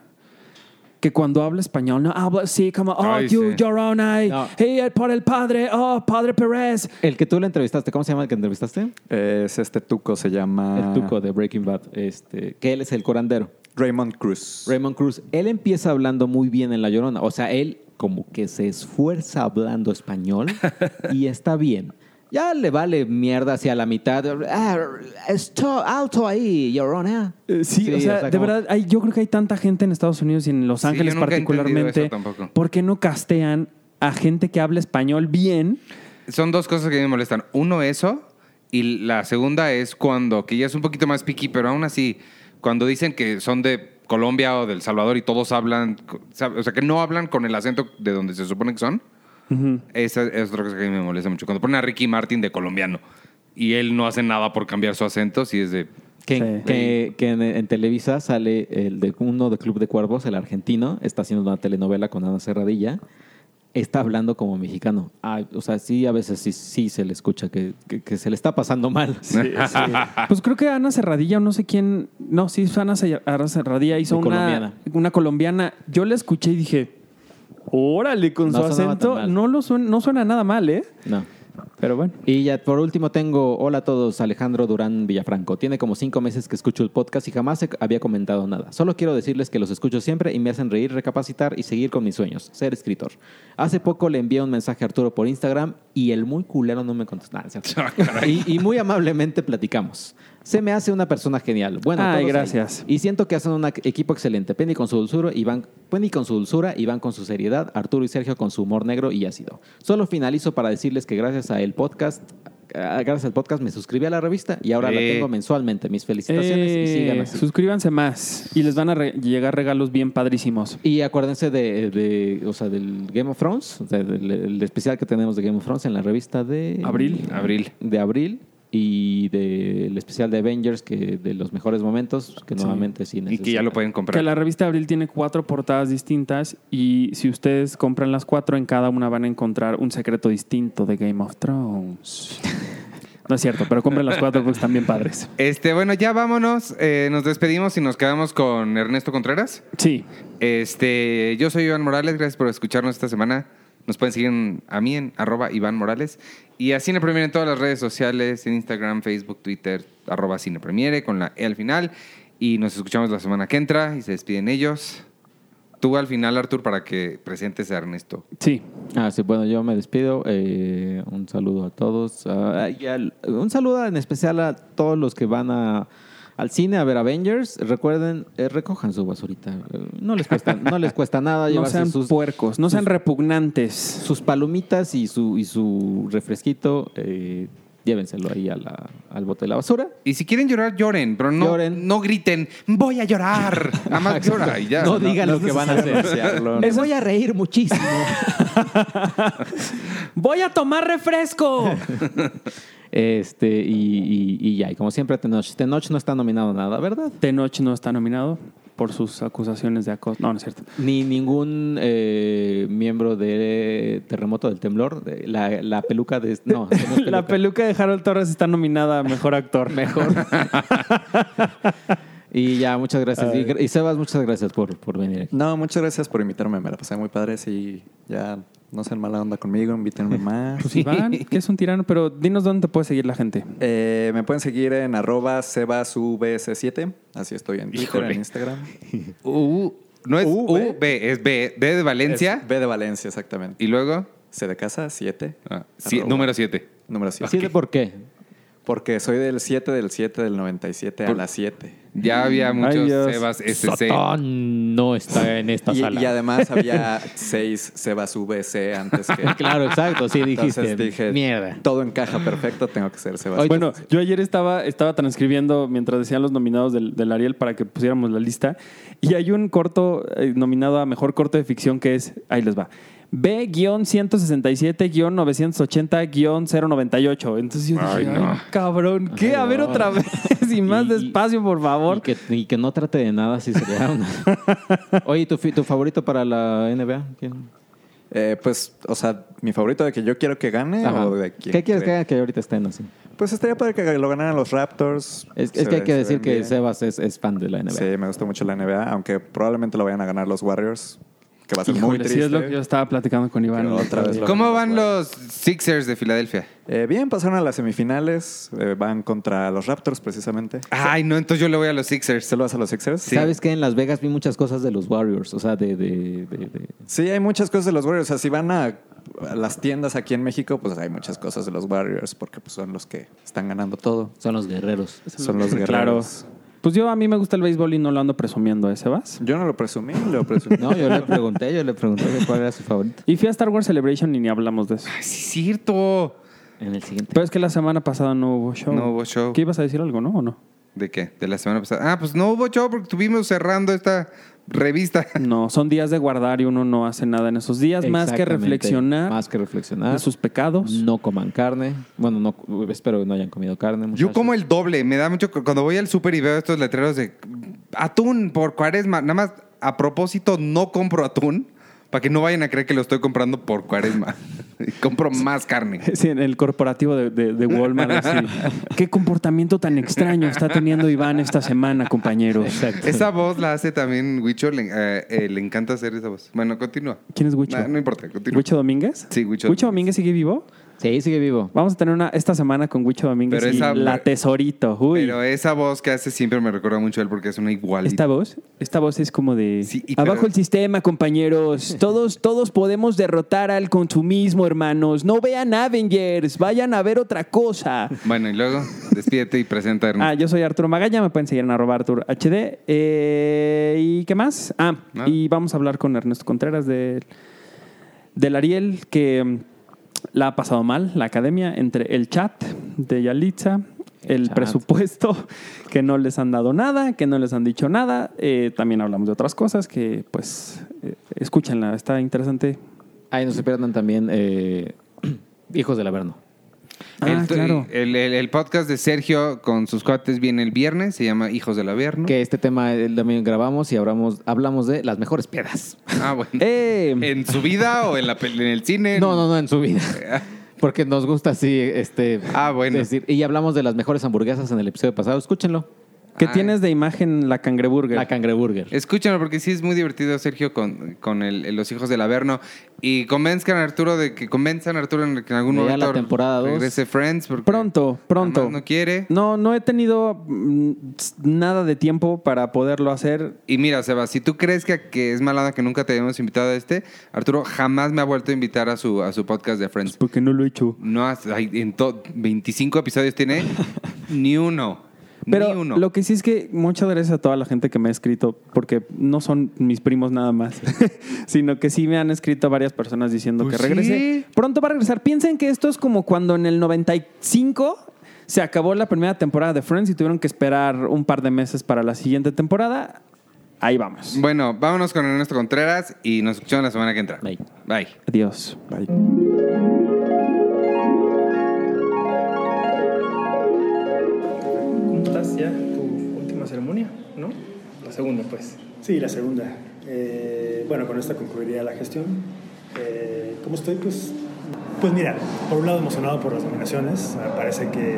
que cuando habla español no habla así como, oh, Ay, you, sí. Llorona, y, No. hey, por el padre, oh, padre Pérez. El que tú le entrevistaste, ¿cómo se llama el que entrevistaste? Es este tuco, se llama... El tuco de Breaking Bad. Este, que él es el curandero. Raymond Cruz. Raymond Cruz. Él empieza hablando muy bien en La Llorona. O sea, él como que se esfuerza hablando español y está bien. Ya le vale mierda hacia la mitad. Ah, esto, alto ahí, Llorona. Eh, Sí, o sea, de como- verdad, hay, yo creo que hay tanta gente en Estados Unidos y en Los Sí, Ángeles yo nunca he entendido particularmente. ¿Por qué no castean a gente que habla español bien? Son dos cosas que me molestan. Uno, eso. Y la segunda es cuando, que ya es un poquito más piqui, pero aún así, cuando dicen que son de Colombia o del Salvador y todos hablan, o sea, que no hablan con el acento de donde se supone que son. Esa es otra cosa que a mí me molesta mucho. Cuando ponen a Ricky Martin de colombiano y él no hace nada por cambiar su acento, sí es de... Que, Sí. que- que en, en Televisa sale el de uno de Club de Cuervos, el argentino, está haciendo una telenovela con Ana Serradilla, está hablando como mexicano. Ay, o sea, sí, a veces sí, sí se le escucha que, que- que se le está pasando mal. Pues creo que Ana Serradilla, o no sé quién. No, sí, Ana Se- Ana Serradilla hizo una colombiana. una colombiana. Yo la escuché y dije, órale, con No su acento no, lo suena, no suena nada mal, ¿eh? No. Pero bueno. Y ya por último tengo, hola a todos, Alejandro Durán Villafranco. Tiene como cinco meses que escucho el podcast y jamás había comentado nada. Solo quiero decirles que los escucho siempre y me hacen reír, recapacitar y seguir con mis sueños, ser escritor. Hace poco le envié un mensaje a Arturo por Instagram y el muy culero no me contestó. Cierto. y, y muy amablemente platicamos. Se me hace una persona genial. Bueno, Ay, gracias. ahí. Y siento que hacen un equipo excelente. Penny con su dulzura, Iván, Penny con su dulzura, Iván con su seriedad, Arturo y Sergio con su humor negro y ácido. Solo finalizo para decirles que gracias a el podcast, gracias al podcast me suscribí a la revista y ahora la tengo mensualmente. Mis felicitaciones y Eh, sigan así. suscríbanse más y les van a re- llegar regalos bien padrísimos. Y acuérdense de, de- o sea, del Game of Thrones, del, el especial que tenemos de Game of Thrones en la revista de Abril. Abril. de abril y del especial de Avengers que de los mejores momentos que nuevamente sí Y que ya necesitan. lo pueden comprar. Que la revista Abril tiene cuatro portadas distintas y si ustedes compran las cuatro, en cada una van a encontrar un secreto distinto de Game of Thrones. No es cierto, pero compren las cuatro porque están bien padres. Este, bueno, ya vámonos. Eh, nos despedimos y nos quedamos con Ernesto Contreras. Sí, Este, yo soy Iván Morales, gracias por escucharnos esta semana. Nos pueden seguir en- a mí en arroba Iván Morales y a Cine Premiere en todas las redes sociales, en Instagram, Facebook, Twitter, arroba Cine Premiere con la E al final. Y nos escuchamos la semana que entra y se despiden ellos. Tú al final, Artur, para que presentes a Ernesto. sí. Ah, sí, bueno, yo me despido. Eh, un saludo a todos. Ah, y al- un saludo en especial a todos los que van a, al cine a ver Avengers. Recuerden, eh, recojan su basurita. Eh, no les cuesta, no les cuesta nada No llevarse sean sus, puercos, no sean sus- repugnantes. sus palomitas y su, y su refresquito. eh, llévenselo ahí a la- al bote de la basura. Y si quieren llorar, lloren, pero no, Lloren. no griten, voy a llorar. Nada más llora y ya. No digan lo que van a hacer. ¿no? voy a reír muchísimo. ¡Voy a tomar refresco! Este, y, y- y ya, y como siempre, Tenoch. Tenoch no está nominado a nada, ¿verdad? Tenoch no está nominado por sus acusaciones de acoso. No, no es cierto. Ni ningún eh, miembro de Terremoto del Temblor. de- la, la peluca de. No, La peluca de Harold Torres está nominada a Mejor Actor. Mejor. y ya, muchas gracias. Y, y Sebas, muchas gracias por, por venir aquí. No, muchas gracias por invitarme. Me la pasé muy padre. Sí, ya no sean mala onda conmigo, invítenme más. Pues Iván, que es un tirano, pero dinos dónde te puede seguir la gente. Eh, me pueden seguir en arroba sebasvs7. Así estoy en Twitter, Híjole. en Instagram. U, no es U, U, B. B, es B, B de Valencia. Es B de Valencia, exactamente. Y luego, C de casa, 7. ah, sí, número 7. Número 7. ¿Sí de por qué? Porque soy del 7 del 7 del 97 a Por- las 7. Ya había muchos Ay. Sebas SC. Satán no está en esta Y, sala. y además había 6 Sebas VC antes que. Claro, exacto. Sí, dijiste. Entonces dije, Mierda. todo encaja perfecto, tengo que ser Sebas. Bueno, yo ayer estaba, estaba transcribiendo mientras decían los nominados del, del Ariel para que pusiéramos la lista. Y hay un corto eh, nominado a mejor corto de ficción que es, ahí les va, B-167-980-098. Entonces yo dije, Ay, ay, no. cabrón, ¿qué? A ver no. otra vez y más Y- despacio, por favor. Y que, y que no trate de nada, sí sería una. Oye, ¿tu, ¿tu favorito para la NBA? ¿Quién? Eh, pues, o sea, mi favorito de que yo quiero que gane Ajá. o de quién ¿Qué quieres que que ahorita estén así? Pues estaría para que lo ganaran los Raptors. Es, Se es que hay que se decir que bien. Sebas es, es fan de la NBA. Sí, me gusta mucho la NBA, aunque probablemente lo vayan a ganar los Warriors, que va a ser muy triste. sí, es lo que yo estaba platicando con Iván. Pero otra vez ¿Cómo van los Sixers de Filadelfia? Eh, bien, pasaron a las semifinales, eh, van contra los Raptors precisamente. Ay, no, entonces yo le voy a los Sixers. ¿Se lo vas a los Sixers? Sí. ¿Sabes que En Las Vegas vi muchas cosas de los Warriors, o sea, de... de, de- de- Sí, hay muchas cosas de los Warriors. O sea, si van a, a las tiendas aquí en México, pues hay muchas cosas de los Warriors, porque pues, son los que están ganando todo. Son los guerreros. Son los guerreros. Claro. Pues yo a mí me gusta el béisbol y no lo ando presumiendo, ¿eh, Sebas? Yo no lo presumí, lo presumí. No, yo le pregunté, yo le pregunté cuál era su favorito. Y fui a Star Wars Celebration y ni hablamos de eso. Ay, sí, es cierto. En el siguiente. Pero es que la semana pasada no hubo show. No hubo show. ¿Qué ibas a decir algo, no? ¿O no? ¿De qué? De la semana pasada. Ah, pues no hubo show porque estuvimos cerrando esta revista. No, son días de guardar y uno no hace nada en esos días más que reflexionar Más que reflexionar. de sus pecados. No coman carne. Bueno, no, espero que no hayan comido carne. Yo como el doble. Me da mucho. Cuando voy al súper y veo estos letreros de atún por cuaresma. Nada más a propósito, no compro atún para que no vayan a creer que lo estoy comprando por cuaresma. Y compro más carne. Sí, en el corporativo de, de- de Walmart. así. ¿Qué comportamiento tan extraño está teniendo Iván esta semana, compañeros? Exacto. Esa voz la hace también Huicho. Le, eh, eh, le encanta hacer esa voz. Bueno, continúa. ¿Quién es Huicho? No, no importa, continúa. ¿Huicho Domínguez? Sí, Huicho ¿Huicho Domínguez sigue vivo? Sí, sigue vivo. Vamos a tener una esta semana con Huicho Domínguez Pero y esa- la tesorito. Uy. Pero esa voz que hace siempre me recuerda mucho a él porque es una igualita. Esta voz, esta voz es como de Sí, y abajo pero- el sistema, compañeros. Todos, todos podemos derrotar al consumismo, hermanos. No vean Avengers, vayan a ver otra cosa. Bueno, y luego despídete y presenta a Ernesto. Ah, yo soy Arturo Magalla, me pueden seguir en arroba Artur HD. Eh, ¿Y qué más? Ah, Nada. y vamos a hablar con Ernesto Contreras de, del Ariel, que la ha pasado mal, la academia, entre el chat de Yalitza, el chat. presupuesto, que no les han dado nada, que no les han dicho nada. Eh, también hablamos de otras cosas que, pues, eh, escúchenla, está interesante. Ahí no se pierdan también eh, Hijos del Averno. Ah, el, claro. el- el- el podcast de Sergio con sus cuates viene el viernes, se llama Hijos del Averno. Que este tema también grabamos y hablamos, hablamos de las mejores piedras. Ah, bueno. Eh, ¿En su vida o en, la, en el cine? No, no, no, en su vida. Porque nos gusta así, este. Ah, bueno. decir- y hablamos de las mejores hamburguesas en el episodio pasado. Escúchenlo. ¿Qué Ah. tienes de imagen la cangreburger? La cangreburger. Escúchenlo porque sí es muy divertido, Sergio, con, con el- los hijos del Averno. Y convenzcan a Arturo de que convenzan a Arturo en que en algún momento la temporada dos. regrese Friends. porque Pronto, pronto. No quiere. No, no he tenido mm, nada de tiempo para poderlo hacer. Y mira, Sebas, si tú crees que, que es malada que nunca te hayamos invitado a este, Arturo jamás me ha vuelto a invitar a su, a su podcast de Friends. Porque no lo he hecho. No, en to- 25 episodios tiene ni uno. Pero ni uno. lo que sí es que muchas gracias a toda la gente que me ha escrito, porque no son mis primos nada más, sino que sí me han escrito varias personas diciendo Pues que regrese. sí. Pronto va a regresar. Piensen que esto es como cuando en el 95 se acabó la primera temporada de Friends y tuvieron que esperar un par de meses para la siguiente temporada. Ahí vamos. Bueno, vámonos con Ernesto Contreras y nos escuchamos la semana que entra. Bye. Bye. Adiós. Bye. ¿Cómo estás ya? Tu última ceremonia, ¿no? La segunda, pues. Sí, la segunda. Eh, bueno, con esta concluiría la gestión. Eh, ¿Cómo estoy? Pues, pues mira, por un lado emocionado por las nominaciones. Me parece que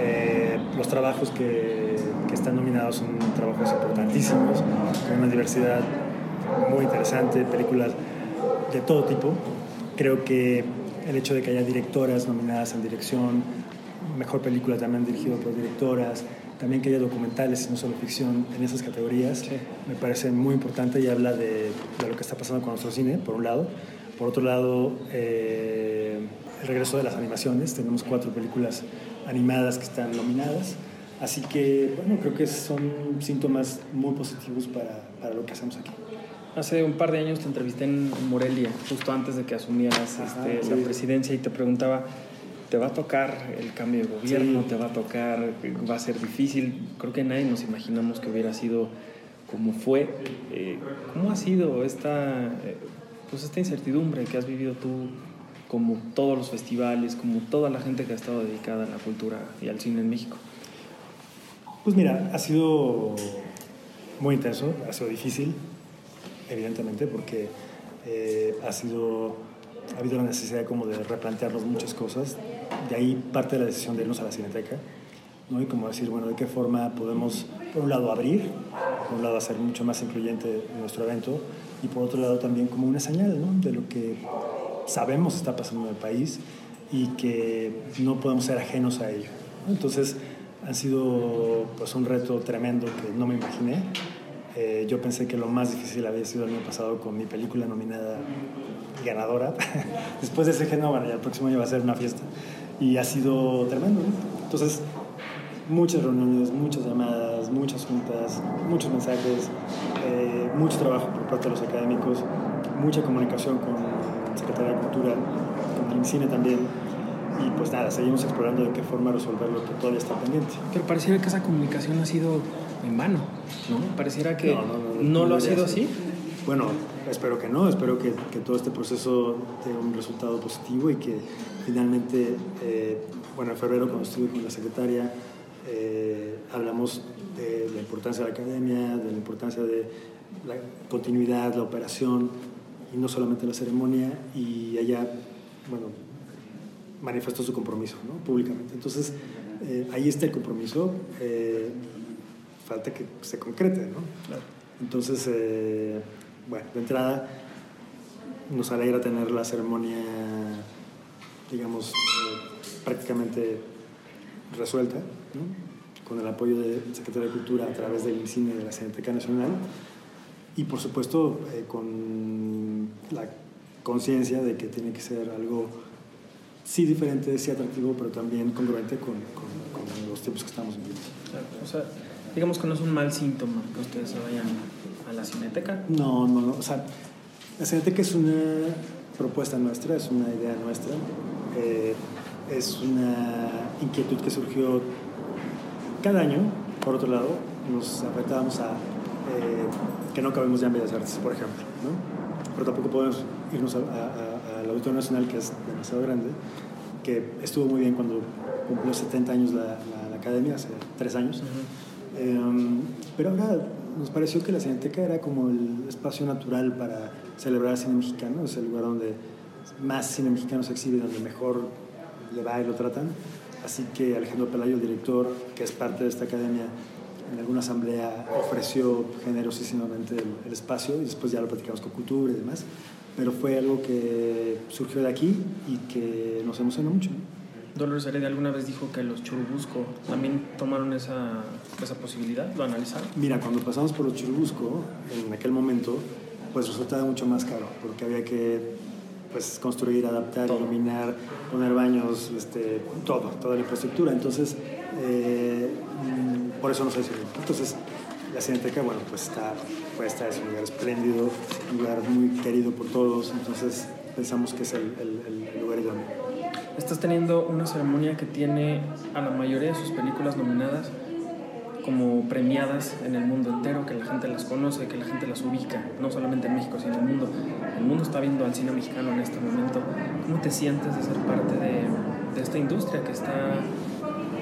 eh, los trabajos que, que están nominados son trabajos importantísimos, con una diversidad muy interesante, películas de todo tipo. Creo que el hecho de que haya directoras nominadas en dirección, mejor película también dirigido por directoras, también que haya documentales y no solo ficción en esas categorías, me parece muy importante y habla de, de lo que está pasando con nuestro cine, por un lado. Por otro lado, eh, el regreso de las animaciones. Tenemos cuatro películas animadas que están nominadas. Así que, bueno, creo que son síntomas muy positivos para, para lo que hacemos aquí. Hace un par de años te entrevisté en Morelia, justo antes de que asumieras Ajá, este, sí. la presidencia y te preguntaba, ¿te va a tocar el cambio de gobierno? Sí. ¿Te va a tocar? ¿Va a ser difícil? Creo que nadie nos imaginamos que hubiera sido como fue. Eh, ¿Cómo ha sido esta, eh, pues esta incertidumbre que has vivido tú, como todos los festivales, como toda la gente que ha estado dedicada a la cultura y al cine en México? Pues mira, ha sido muy intenso, ha sido difícil, evidentemente, porque eh, ha sido, ha habido la necesidad como de replantearnos muchas cosas. De ahí parte de la decisión de irnos a la Cineteca, ¿no? Y como decir, bueno, de qué forma podemos, por un lado, abrir, por un lado, hacer mucho más incluyente nuestro evento, y por otro lado, también como una señal, ¿no? De lo que sabemos está pasando en el país y que no podemos ser ajenos a ello. Entonces, han sido pues, un reto tremendo que no me imaginé. Eh, yo pensé que lo más difícil había sido el año pasado con mi película nominada ganadora. Después de ese no, bueno, ya el próximo año va a ser una fiesta. Y ha sido tremendo. ¿no? Entonces, muchas reuniones, muchas llamadas, muchas juntas, muchos mensajes, eh, mucho trabajo por parte de los académicos, mucha comunicación con la Secretaría de Cultura, con el cine también. Y pues nada, seguimos explorando de qué forma resolver lo que todavía está pendiente. Pero pareciera que esa comunicación ha sido en vano, ¿no? Pareciera que No, no, no, no, lo ha sido así. Bueno, espero que no, espero que, que todo este proceso tenga un resultado positivo y que finalmente, eh, bueno, en febrero cuando estuve con la secretaria, eh, hablamos de la importancia de la academia, de la importancia de la continuidad, la operación y no solamente la ceremonia y ella, bueno, manifestó su compromiso ¿no? públicamente. Entonces, eh, ahí está el compromiso, falta que se concrete, ¿no? Entonces, bueno, de entrada nos alegra tener la ceremonia digamos, eh, prácticamente resuelta, ¿no? con el apoyo del Secretario de Cultura a través del cine de la Cineteca Nacional y por supuesto eh, con la conciencia de que tiene que ser algo sí diferente, sí atractivo, pero también congruente con, con- con los tiempos que estamos viviendo. Claro, O sea, digamos que no es un mal síntoma que ustedes se vayan a la cineteca. No, no, no. O sea, la Cineteca es una propuesta nuestra, es una idea nuestra. eh, es una inquietud que surgió cada año. Por otro lado, nos afectábamos a eh, que no cabemos ya en Bellas Artes, por ejemplo. ¿no? Pero tampoco podemos irnos al Auditorio Nacional, que es demasiado grande, que estuvo muy bien cuando cumplió 70 años la, la- la academia, hace tres años. Eh, pero ahora nos pareció que la Cineteca era como el espacio natural para celebrar el cine mexicano, es el lugar donde más cine mexicano se exhibe, donde mejor le va y lo tratan. Así que Alejandro Pelayo, el director, que es parte de esta academia, en alguna asamblea ofreció generosísimamente el, el espacio y después ya lo platicamos con Cultura y demás. Pero fue algo que surgió de aquí y que nos emocionó mucho. Dolores Heredia alguna vez dijo que los Churubusco también tomaron esa, esa posibilidad, lo analizaron. Mira, cuando pasamos por los Churubusco, en aquel momento, pues resultaba mucho más caro, porque había que pues, construir, adaptar, iluminar, poner baños, este, todo, toda la infraestructura. Entonces, eh, mm, por eso no se hizo. Entonces, la Cineteca, bueno, pues está puesta, es un lugar espléndido, un lugar muy querido por todos, entonces pensamos que es el, el- el lugar idóneo. Estás teniendo una ceremonia que tiene a la mayoría de sus películas nominadas como premiadas en el mundo entero, que la gente las conoce, que la gente las ubica, no solamente en México, sino en el mundo. El mundo está viendo al cine mexicano en este momento. ¿Cómo te sientes de ser parte de, de esta industria que está,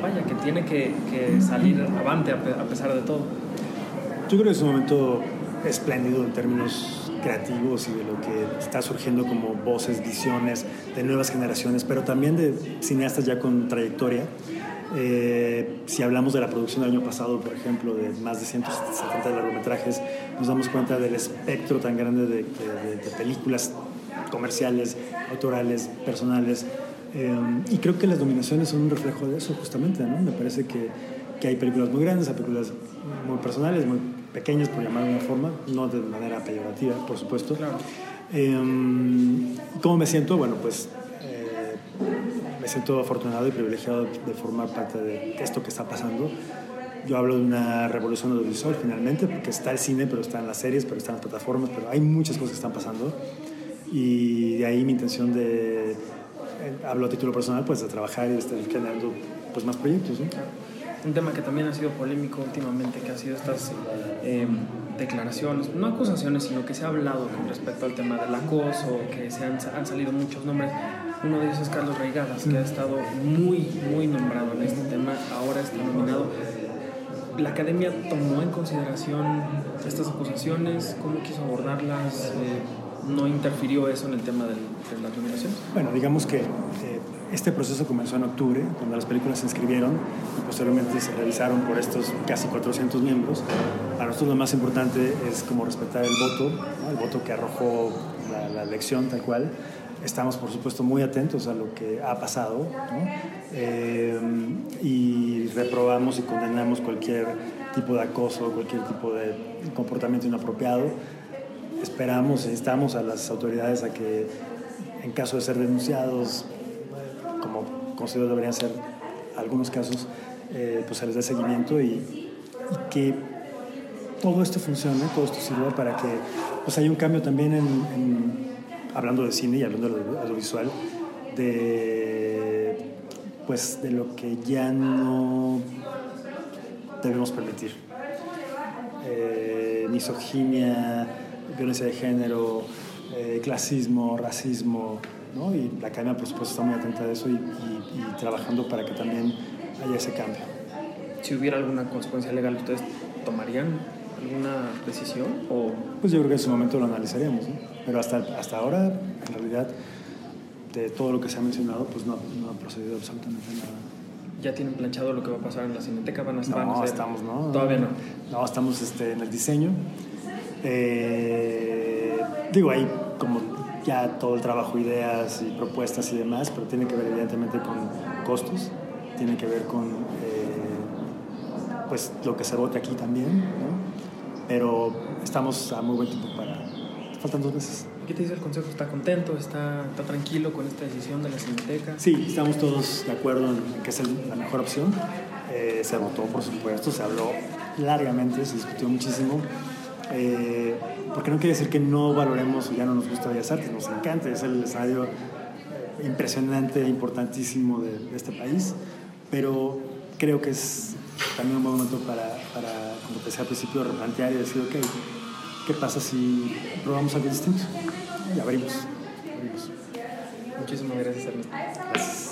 vaya, que tiene que, que salir avante a, a pesar de todo? Yo creo que es un momento espléndido en términos creativos y de lo que está surgiendo como voces, visiones de nuevas generaciones, pero también de cineastas ya con trayectoria. Eh, si hablamos de la producción del año pasado, por ejemplo, de más de 170 largometrajes, nos damos cuenta del espectro tan grande de, de- de- películas comerciales, autorales, personales. Eh, y creo que las nominaciones son un reflejo de eso, justamente. ¿no? Me parece que, que hay películas muy grandes, hay películas muy personales, muy pequeñas, por llamar de una forma, no de manera peyorativa, por supuesto. Claro. Eh, ¿Cómo me siento? Bueno, pues me siento afortunado y privilegiado de formar parte de esto que está pasando. Yo hablo de una revolución audiovisual finalmente, porque está el cine, pero están las series, pero están las plataformas, pero hay muchas cosas que están pasando. Y de ahí mi intención de, hablo a título personal, pues de trabajar y de estar generando pues, más proyectos. ¿no? Un tema que también ha sido polémico últimamente, que ha sido estas eh, declaraciones, no acusaciones, sino que se ha hablado con respecto al tema del acoso, que se han, han salido muchos nombres. Uno de ellos es Carlos Reigadas, que ha estado muy, muy nombrado en este tema, ahora está nominado. La academia tomó en consideración estas acusaciones, cómo quiso abordarlas, Eh, no interfirió eso en el tema de las nominaciones. Bueno, digamos que eh, este proceso comenzó en octubre, cuando las películas se inscribieron y posteriormente se revisaron por estos casi 400 miembros. Para nosotros lo más importante es como respetar el voto, ¿no? el voto que arrojó la, la elección tal cual. Estamos, por supuesto, muy atentos a lo que ha pasado. Eh, y reprobamos y condenamos cualquier tipo de acoso, cualquier tipo de comportamiento inapropiado esperamos instamos a las autoridades a que, en caso de ser denunciados, como considero deberían ser algunos casos, eh, pues se les dé seguimiento y, que todo esto funcione, todo esto sirva para que pues haya un cambio también en- hablando de cine y hablando de lo audiovisual, de, pues, de lo que ya no debemos permitir eh, misoginia, violencia de género, eh, clasismo, racismo, ¿no? Y la academia, por supuesto, está muy atenta a eso y, y- y trabajando para que también haya ese cambio. Si hubiera alguna consecuencia legal, ¿ustedes tomarían alguna decisión o Pues yo creo que en su momento lo analizaríamos, ¿no? Pero hasta, hasta ahora, en realidad, de todo lo que se ha mencionado, pues no, no ha procedido absolutamente nada. ya tienen planchado lo que va a pasar en la cineteca? ¿Van a estar? No, sé? estamos, ¿no? Todavía no. No, estamos este, en el diseño. Eh, digo, hay como ya todo el trabajo, ideas y propuestas y demás, pero tiene que ver evidentemente con costos, tiene que ver con eh, pues lo que se vote aquí también, ¿no? pero estamos a muy buen tiempo. Faltan dos meses. ¿Qué te dice el Consejo? ¿Está contento? ¿Está, está tranquilo con esta decisión de la Cineteca? Sí, estamos todos de acuerdo en que es la mejor opción. Eh, se votó, por supuesto, se habló largamente, se discutió muchísimo. Eh, porque no quiere decir que no valoremos o ya no nos gusta Bellas Artes, nos encanta, es el eh, impresionante, importantísimo de, de este país, pero creo que es también un buen momento para, para, como te decía al principio, replantear y decir, ok, ¿qué pasa si probamos algo distinto? Y abrimos. abrimos. Muchísimas gracias, Ernesto. Gracias.